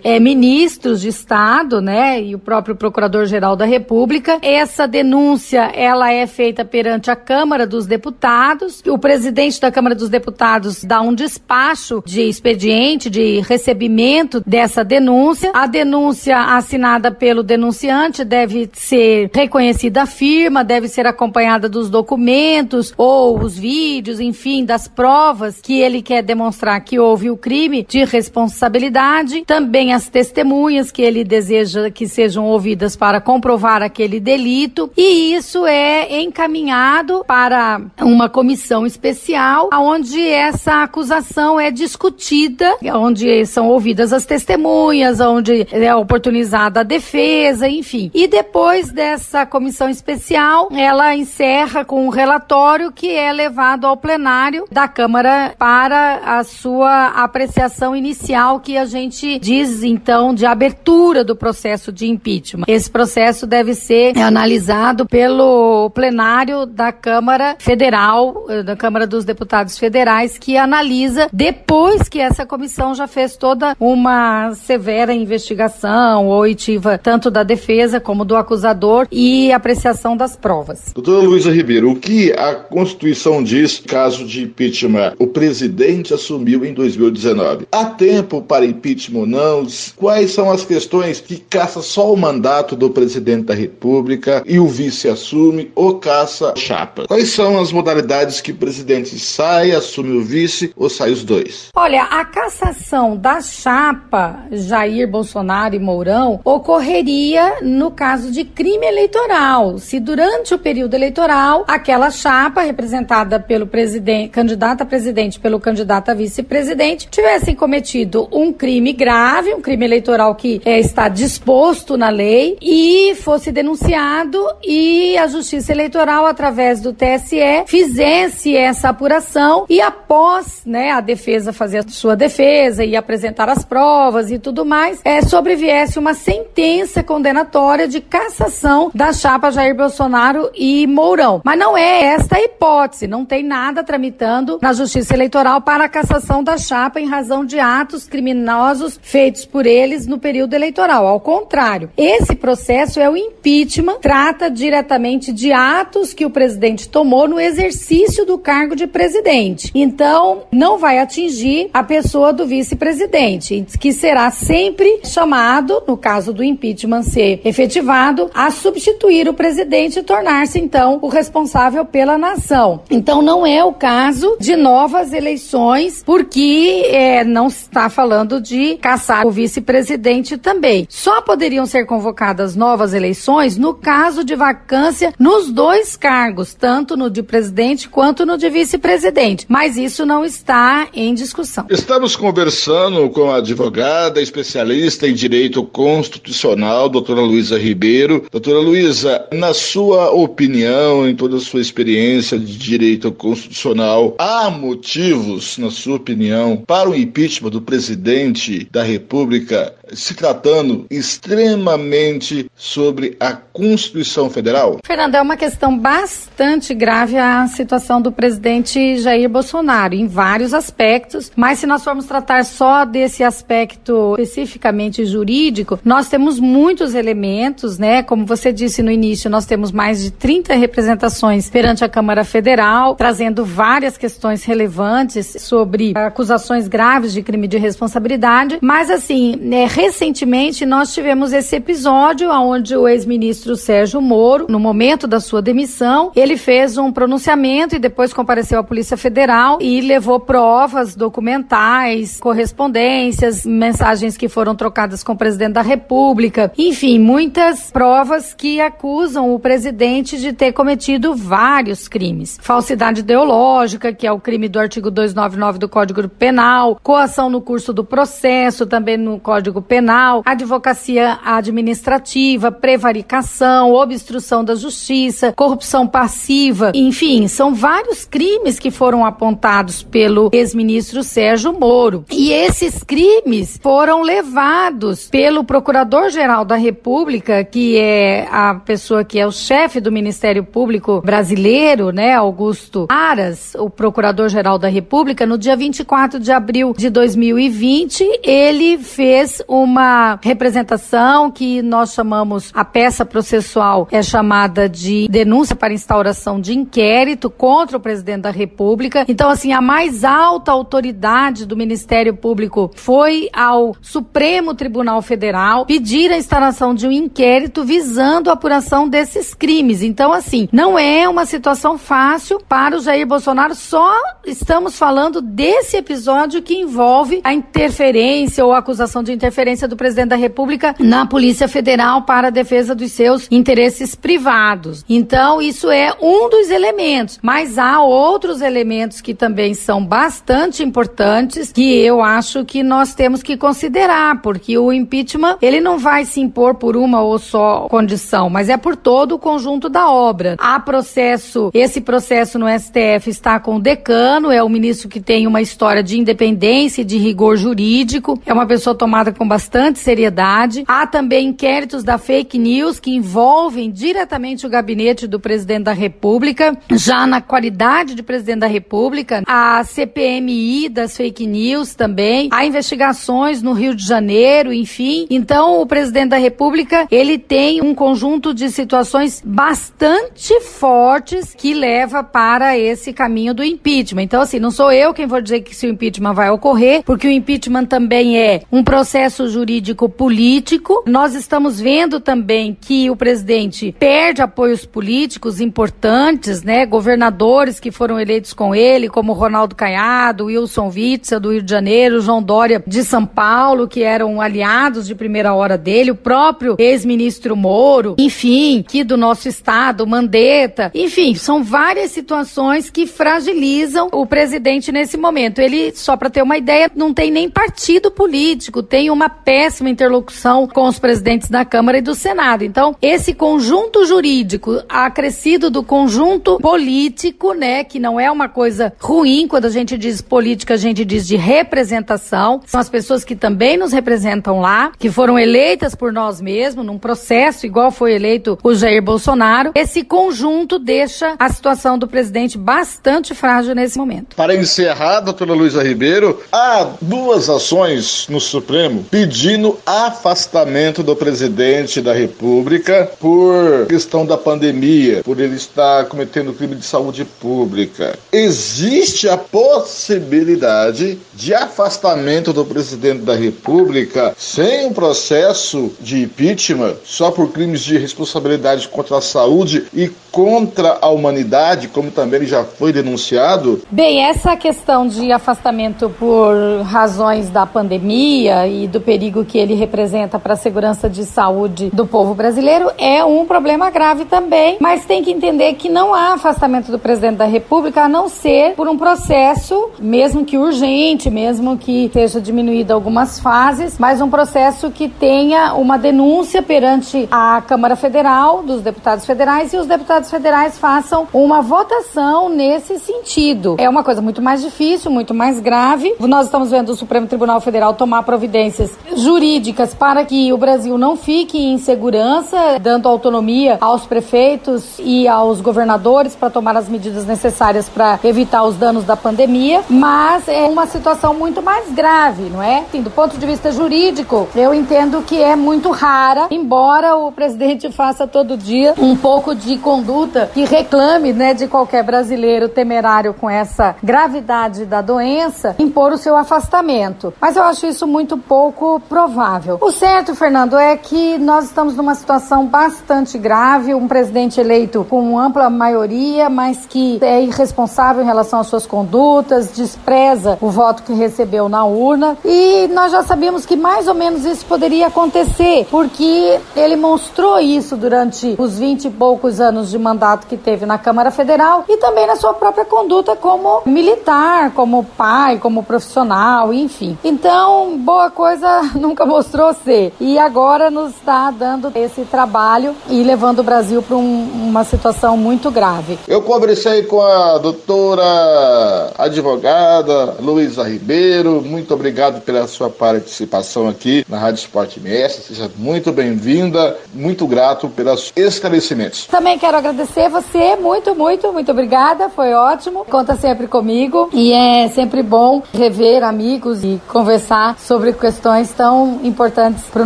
é, ministros de Estado, né? E o próprio Procurador-Geral da República. Essa denúncia, ela é feita perante a Câmara dos Deputados. O presidente da Câmara dos Deputados dá um despacho de expediente, de recebimento dessa denúncia. A denúncia assinada pelo denunciante deve ser reconhecida a firma, deve ser acompanhada dos documentos ou os vídeos, enfim, das provas que ele quer demonstrar que houve o crime de responsabilidade. Também as testemunhas que ele deseja que sejam ouvidas para comprovar aquele delito. E isso é encaminhado para uma comissão especial, onde essa acusação é discutida, onde são ouvidas as testemunhas, onde é oportunizada a defesa, enfim. E depois dessa comissão especial, ela encerra com um relatório que é levado ao plenário da Câmara para a sua apreciação inicial, que a gente diz então de abertura do processo de impeachment. Esse processo deve ser analisado pelo plenário da Câmara Federal, eh, da Câmara dos Deputados Federais, que analisa depois que essa comissão já fez toda uma severa investigação ou oitiva tanto da defesa como do acusador e apreciação das provas. Doutora Luísa Ribeiro, o que a Constituição diz caso de impeachment? O presidente assumiu em 2019. Há tempo para impeachment ou não? Quais são as questões que caça só o mandato do presidente da República e o vice assume ou caça chapa? Quais são as modalidades que o presidente sai, assume o vice ou sai os dois? Olha, a cassação da chapa Jair Bolsonaro e Mourão ocorreria no caso de crime eleitoral. Se durante o período eleitoral aquela chapa representada pelo presidente, candidato a presidente pelo candidato a vice-presidente tivessem cometido um crime grave, um crime eleitoral que é, está disposto na lei e fosse denunciado e a Justiça Eleitoral através do TSE fizesse essa apuração e após, né, a defesa fazer a sua defesa e apresentar as provas e tudo mais, é, sobreviesse uma sentença condenatória de cassação da chapa Jair Bolsonaro e Mourão. Mas não é esta a hipótese, não tem nada tramitando na Justiça Eleitoral para a cassação da chapa em razão de atos criminosos feitos por eles no período eleitoral. Ao contrário, esse processo é o impeachment, trata diretamente de atos que o presidente tomou no exercício do cargo de presidente. Então, não vai atingir a pessoa do vice-presidente, que será sempre chamado, no caso do impeachment ser efetivado, a substituir o presidente e tornar-se então o responsável pela nação. Então, não é o caso de novas eleições, porque é, não está falando de caçar o vice-presidente também. Só poderiam ser convocadas novas eleições no caso de vacância nos dois cargos, tanto no de presidente quanto no de vice-presidente. Mas isso não está em discussão. Estamos conversando com a advogada especialista em direito constitucional, doutora Luísa Ribeiro. Doutora Luísa, na sua opinião, em toda a sua experiência de direito constitucional, há motivos, na sua opinião, para o impeachment do presidente da República, se tratando extremamente sobre a Constituição Federal? Fernando, é uma questão bastante grave a situação do presidente Jair Bolsonaro, em vários aspectos, mas se nós formos tratar só desse aspecto especificamente jurídico, nós temos muitos elementos, né? Como você disse no início, nós temos mais de 30 representações perante a Câmara Federal, trazendo várias questões relevantes sobre acusações graves de crime de responsabilidade, mas assim, né, recentemente nós tivemos esse episódio onde o ex-ministro Sérgio Moro, no momento da sua demissão, ele fez um pronunciamento e depois compareceu à Polícia Federal e levou provas documentais, correspondências, mensagens que foram trocadas com o presidente da República, enfim, muitas provas que acusam o presidente de ter cometido vários crimes. Falsidade ideológica, que é o crime do artigo 299 do Código Penal, coação no curso do processo, também no Código Penal, advocacia administrativa, prevaricação, obstrução da justiça, corrupção passiva, enfim, são vários crimes que foram apontados pelo ex-ministro Sérgio Moro. E esses crimes foram levados pelo Procurador-Geral da República, que é a pessoa que é o chefe do Ministério Público brasileiro, né, Augusto Aras, o Procurador-Geral da República, no dia 24 de abril de 2020, ele fez uma representação que nós chamamos a peça processual é chamada de denúncia para instauração de inquérito contra o presidente da República. Então, assim, a mais alta autoridade do Ministério Público foi ao Supremo Tribunal Federal pedir a instauração de um inquérito visando a apuração desses crimes. Então, assim, não é uma situação fácil para o Jair Bolsonaro, só estamos falando desse episódio que envolve a interferência ou a acusação de interferência do presidente da República na Polícia Federal para a defesa dos seus interesses privados. Então, isso é um dos elementos, mas há outros elementos que também são bastante importantes que eu acho que nós temos que considerar, porque o impeachment, ele não vai se impor por uma ou só condição, mas é por todo o conjunto da obra. Há processo, esse processo no STF está com o decano, é o ministro que tem uma história de independência e de rigor jurídico, é uma pessoa tomada com bastante seriedade. Há também inquéritos da fake news que envolvem diretamente o gabinete do presidente da República, já na qualidade de presidente da República, a CPMI das fake news também, há investigações no Rio de Janeiro, enfim. Então, o presidente da República, ele tem um conjunto de situações bastante fortes que leva para esse caminho do impeachment. Então, assim, não sou eu quem vou dizer que se o impeachment vai ocorrer, porque o impeachment também é um processo jurídico político. Nós estamos vendo também que o presidente perde apoios políticos importantes, né? Governadores que foram eleitos com ele, como Ronaldo Caiado, Wilson Witzel do Rio de Janeiro, João Dória de São Paulo, que eram aliados de primeira hora dele, o próprio ex-ministro Moro, enfim, que do nosso estado, Mandetta, enfim, são várias situações que fragilizam o presidente nesse momento. Ele, só para ter uma ideia, não tem nem partido político, tem uma péssima interlocução com os presidentes da Câmara e do Senado. Então, esse conjunto jurídico acrescido do conjunto político, né, que não é uma coisa ruim quando a gente diz política, a gente diz de representação. São as pessoas que também nos representam lá, que foram eleitas por nós mesmos num processo igual foi eleito o Jair Bolsonaro. Esse conjunto deixa a situação do presidente bastante frágil nesse momento. Para encerrar, doutora Luísa Ribeiro, há duas ações no Supremo pedindo afastamento do presidente da República por questão da pandemia, por ele estar cometendo crime de saúde pública. Existe a possibilidade de afastamento do presidente da República sem um processo de impeachment só por crimes de responsabilidade contra a saúde e contra a humanidade, como também já foi denunciado? Bem, essa questão de afastamento por razões da pandemia e do perigo que ele representa para a segurança de saúde do povo brasileiro é um problema grave também, mas tem que entender que não há afastamento do presidente da República a não ser por um processo, mesmo que urgente, mesmo que seja diminuído algumas fases, mas um processo que tenha uma denúncia perante a Câmara Federal dos deputados federais e os deputados federais façam uma votação nesse sentido. É uma coisa muito mais difícil, muito mais grave. Nós estamos vendo o Supremo Tribunal Federal tomar providências jurídicas para que o Brasil não fique em segurança, dando autonomia aos prefeitos e aos governadores para tomar as medidas necessárias para evitar os danos da pandemia, mas é uma situação muito mais grave, não é? Assim, do ponto de vista jurídico, eu entendo que é muito rara, embora o presidente faça todo dia um pouco de conduta que reclame, né, de qualquer brasileiro temerário com essa gravidade da doença, impor o seu afastamento. Mas eu acho isso muito pouco provável. O certo, Fernando, é que nós estamos numa situação bastante grave, um presidente eleito com ampla maioria, mas que é irresponsável em relação às suas condutas, despreza o voto que recebeu na urna. E nós já sabíamos que mais ou menos isso poderia acontecer, porque ele mostrou isso durante os 20 e poucos anos de mandato que teve na Câmara Federal e também na sua própria conduta como militar, como pai, como profissional, enfim. Então, boa coisa nunca mostrou ser. E agora nos está dando esse trabalho e levando o Brasil para um, uma situação muito grave. Eu conversei com a doutora advogada Luísa Ribeiro. Muito obrigado pela sua participação aqui na Rádio Esporte MS. Seja muito bem-vinda. Muito grato pelos esclarecimentos. Também quero agradecer você. Muito, muito, muito obrigada. Foi ótimo. Conta sempre comigo. E é sempre bom rever amigos e conversar sobre questões tão importantes para o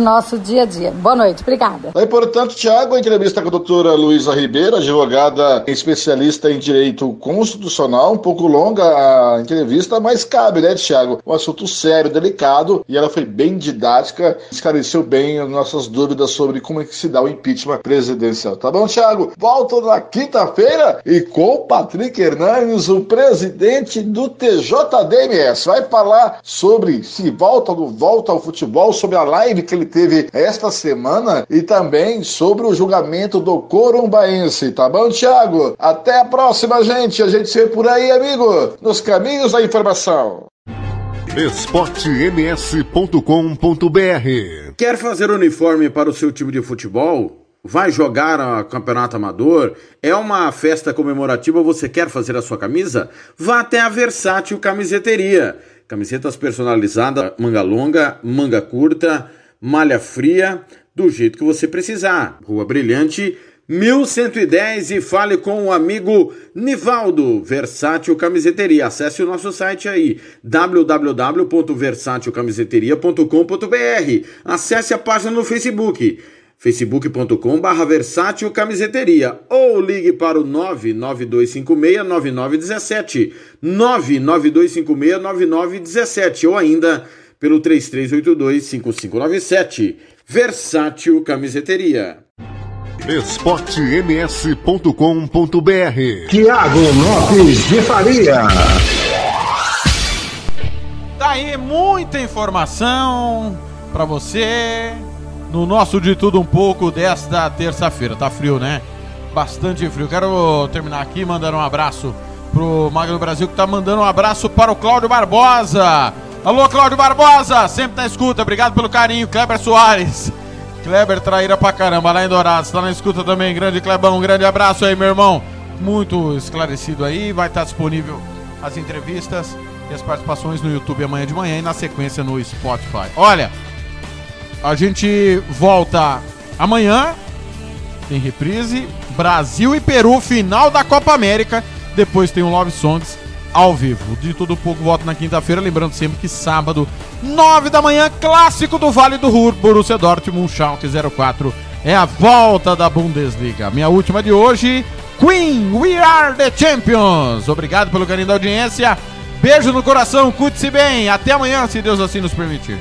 nosso dia a dia. Boa noite. Obrigada. É importante, Tiago, a entrevista com a doutora Luísa Ribeiro, advogada especialista em direito constitucional. Um pouco longa a entrevista, mas cabe, né, Tiago? Um assunto sério, delicado, e ela foi bem didática, esclareceu bem as nossas dúvidas sobre como é que se dá o impeachment presidencial. Tá bom, Tiago? Volto na quinta-feira e com Patrick Hernandes, o presidente do TJDMS. Vai falar sobre se volta ou não volta ao futebol, sobre a live que ele teve esta semana e também sobre o julgamento do Corumbaense. Tá bom, Tiago? Até a próxima, gente. A gente se vê por aí, amigo, nos caminhos da informação. esportems.com.br Quer fazer uniforme para o seu time de futebol? Vai jogar a campeonato amador? É uma festa comemorativa? Você quer fazer a sua camisa? Vá até a Versátil Camiseteria. Camisetas personalizadas, manga longa, manga curta, malha fria, do jeito que você precisar. Rua Brilhante, 1110 e fale com o amigo Nivaldo, Versátil Camiseteria. Acesse o nosso site aí, www.versatilcamiseteria.com.br. Acesse a página no Facebook facebook.com barra versátil camiseteria ou ligue para o 99256-9917 99256-9917 ou ainda pelo 3382-5597. Versátil Camiseteria. esportems.com.br Tiago Lopes de Faria. Tá aí muita informação pra você no nosso De Tudo Um Pouco desta terça-feira. Tá frio, né? Bastante frio. Quero terminar aqui mandando um abraço pro Magno Brasil que tá mandando um abraço para o Cláudio Barbosa. Alô, Cláudio Barbosa, sempre na escuta. Obrigado pelo carinho. Kleber Soares. Kleber traíra pra caramba lá em Dourados. Tá na escuta também. Grande Klebão, um grande abraço aí, meu irmão. Muito esclarecido aí. Vai estar disponível as entrevistas e as participações no YouTube amanhã de manhã e na sequência no Spotify. Olha, a gente volta amanhã. Tem reprise. Brasil e Peru, final da Copa América. Depois tem o Love Songs ao vivo. De tudo pouco, volto na quinta-feira. Lembrando sempre que sábado, 9 da manhã, clássico do Vale do Ruhr, Borussia Dortmund, Schalke 04. É a volta da Bundesliga. Minha última de hoje, Queen, We Are the Champions. Obrigado pelo carinho da audiência. Beijo no coração, cuide-se bem. Até amanhã, se Deus assim nos permitir.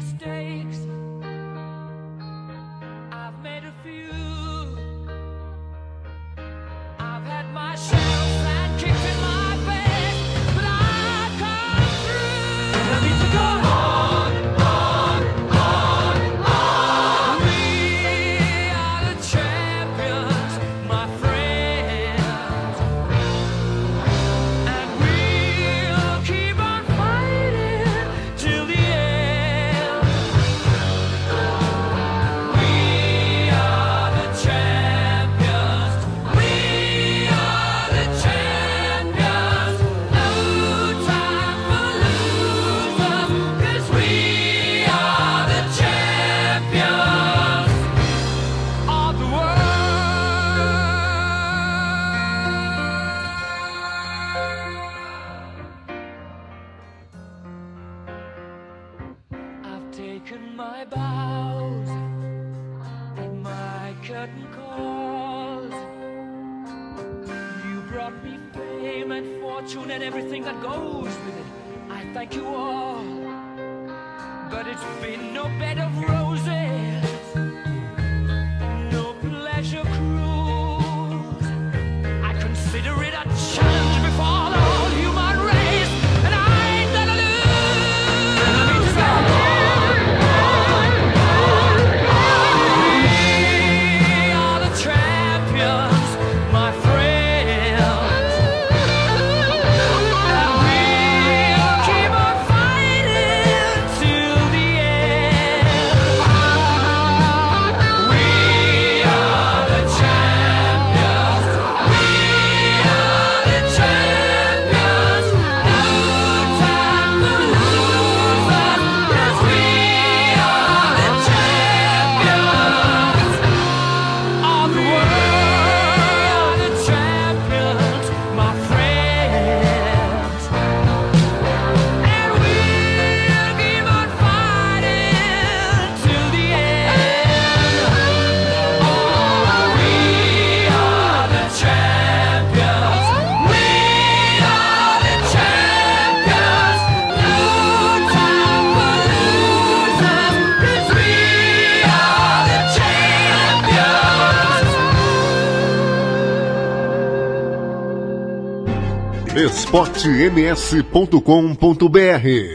Mistakes, I've made a few. I've had my shells esportems.com.br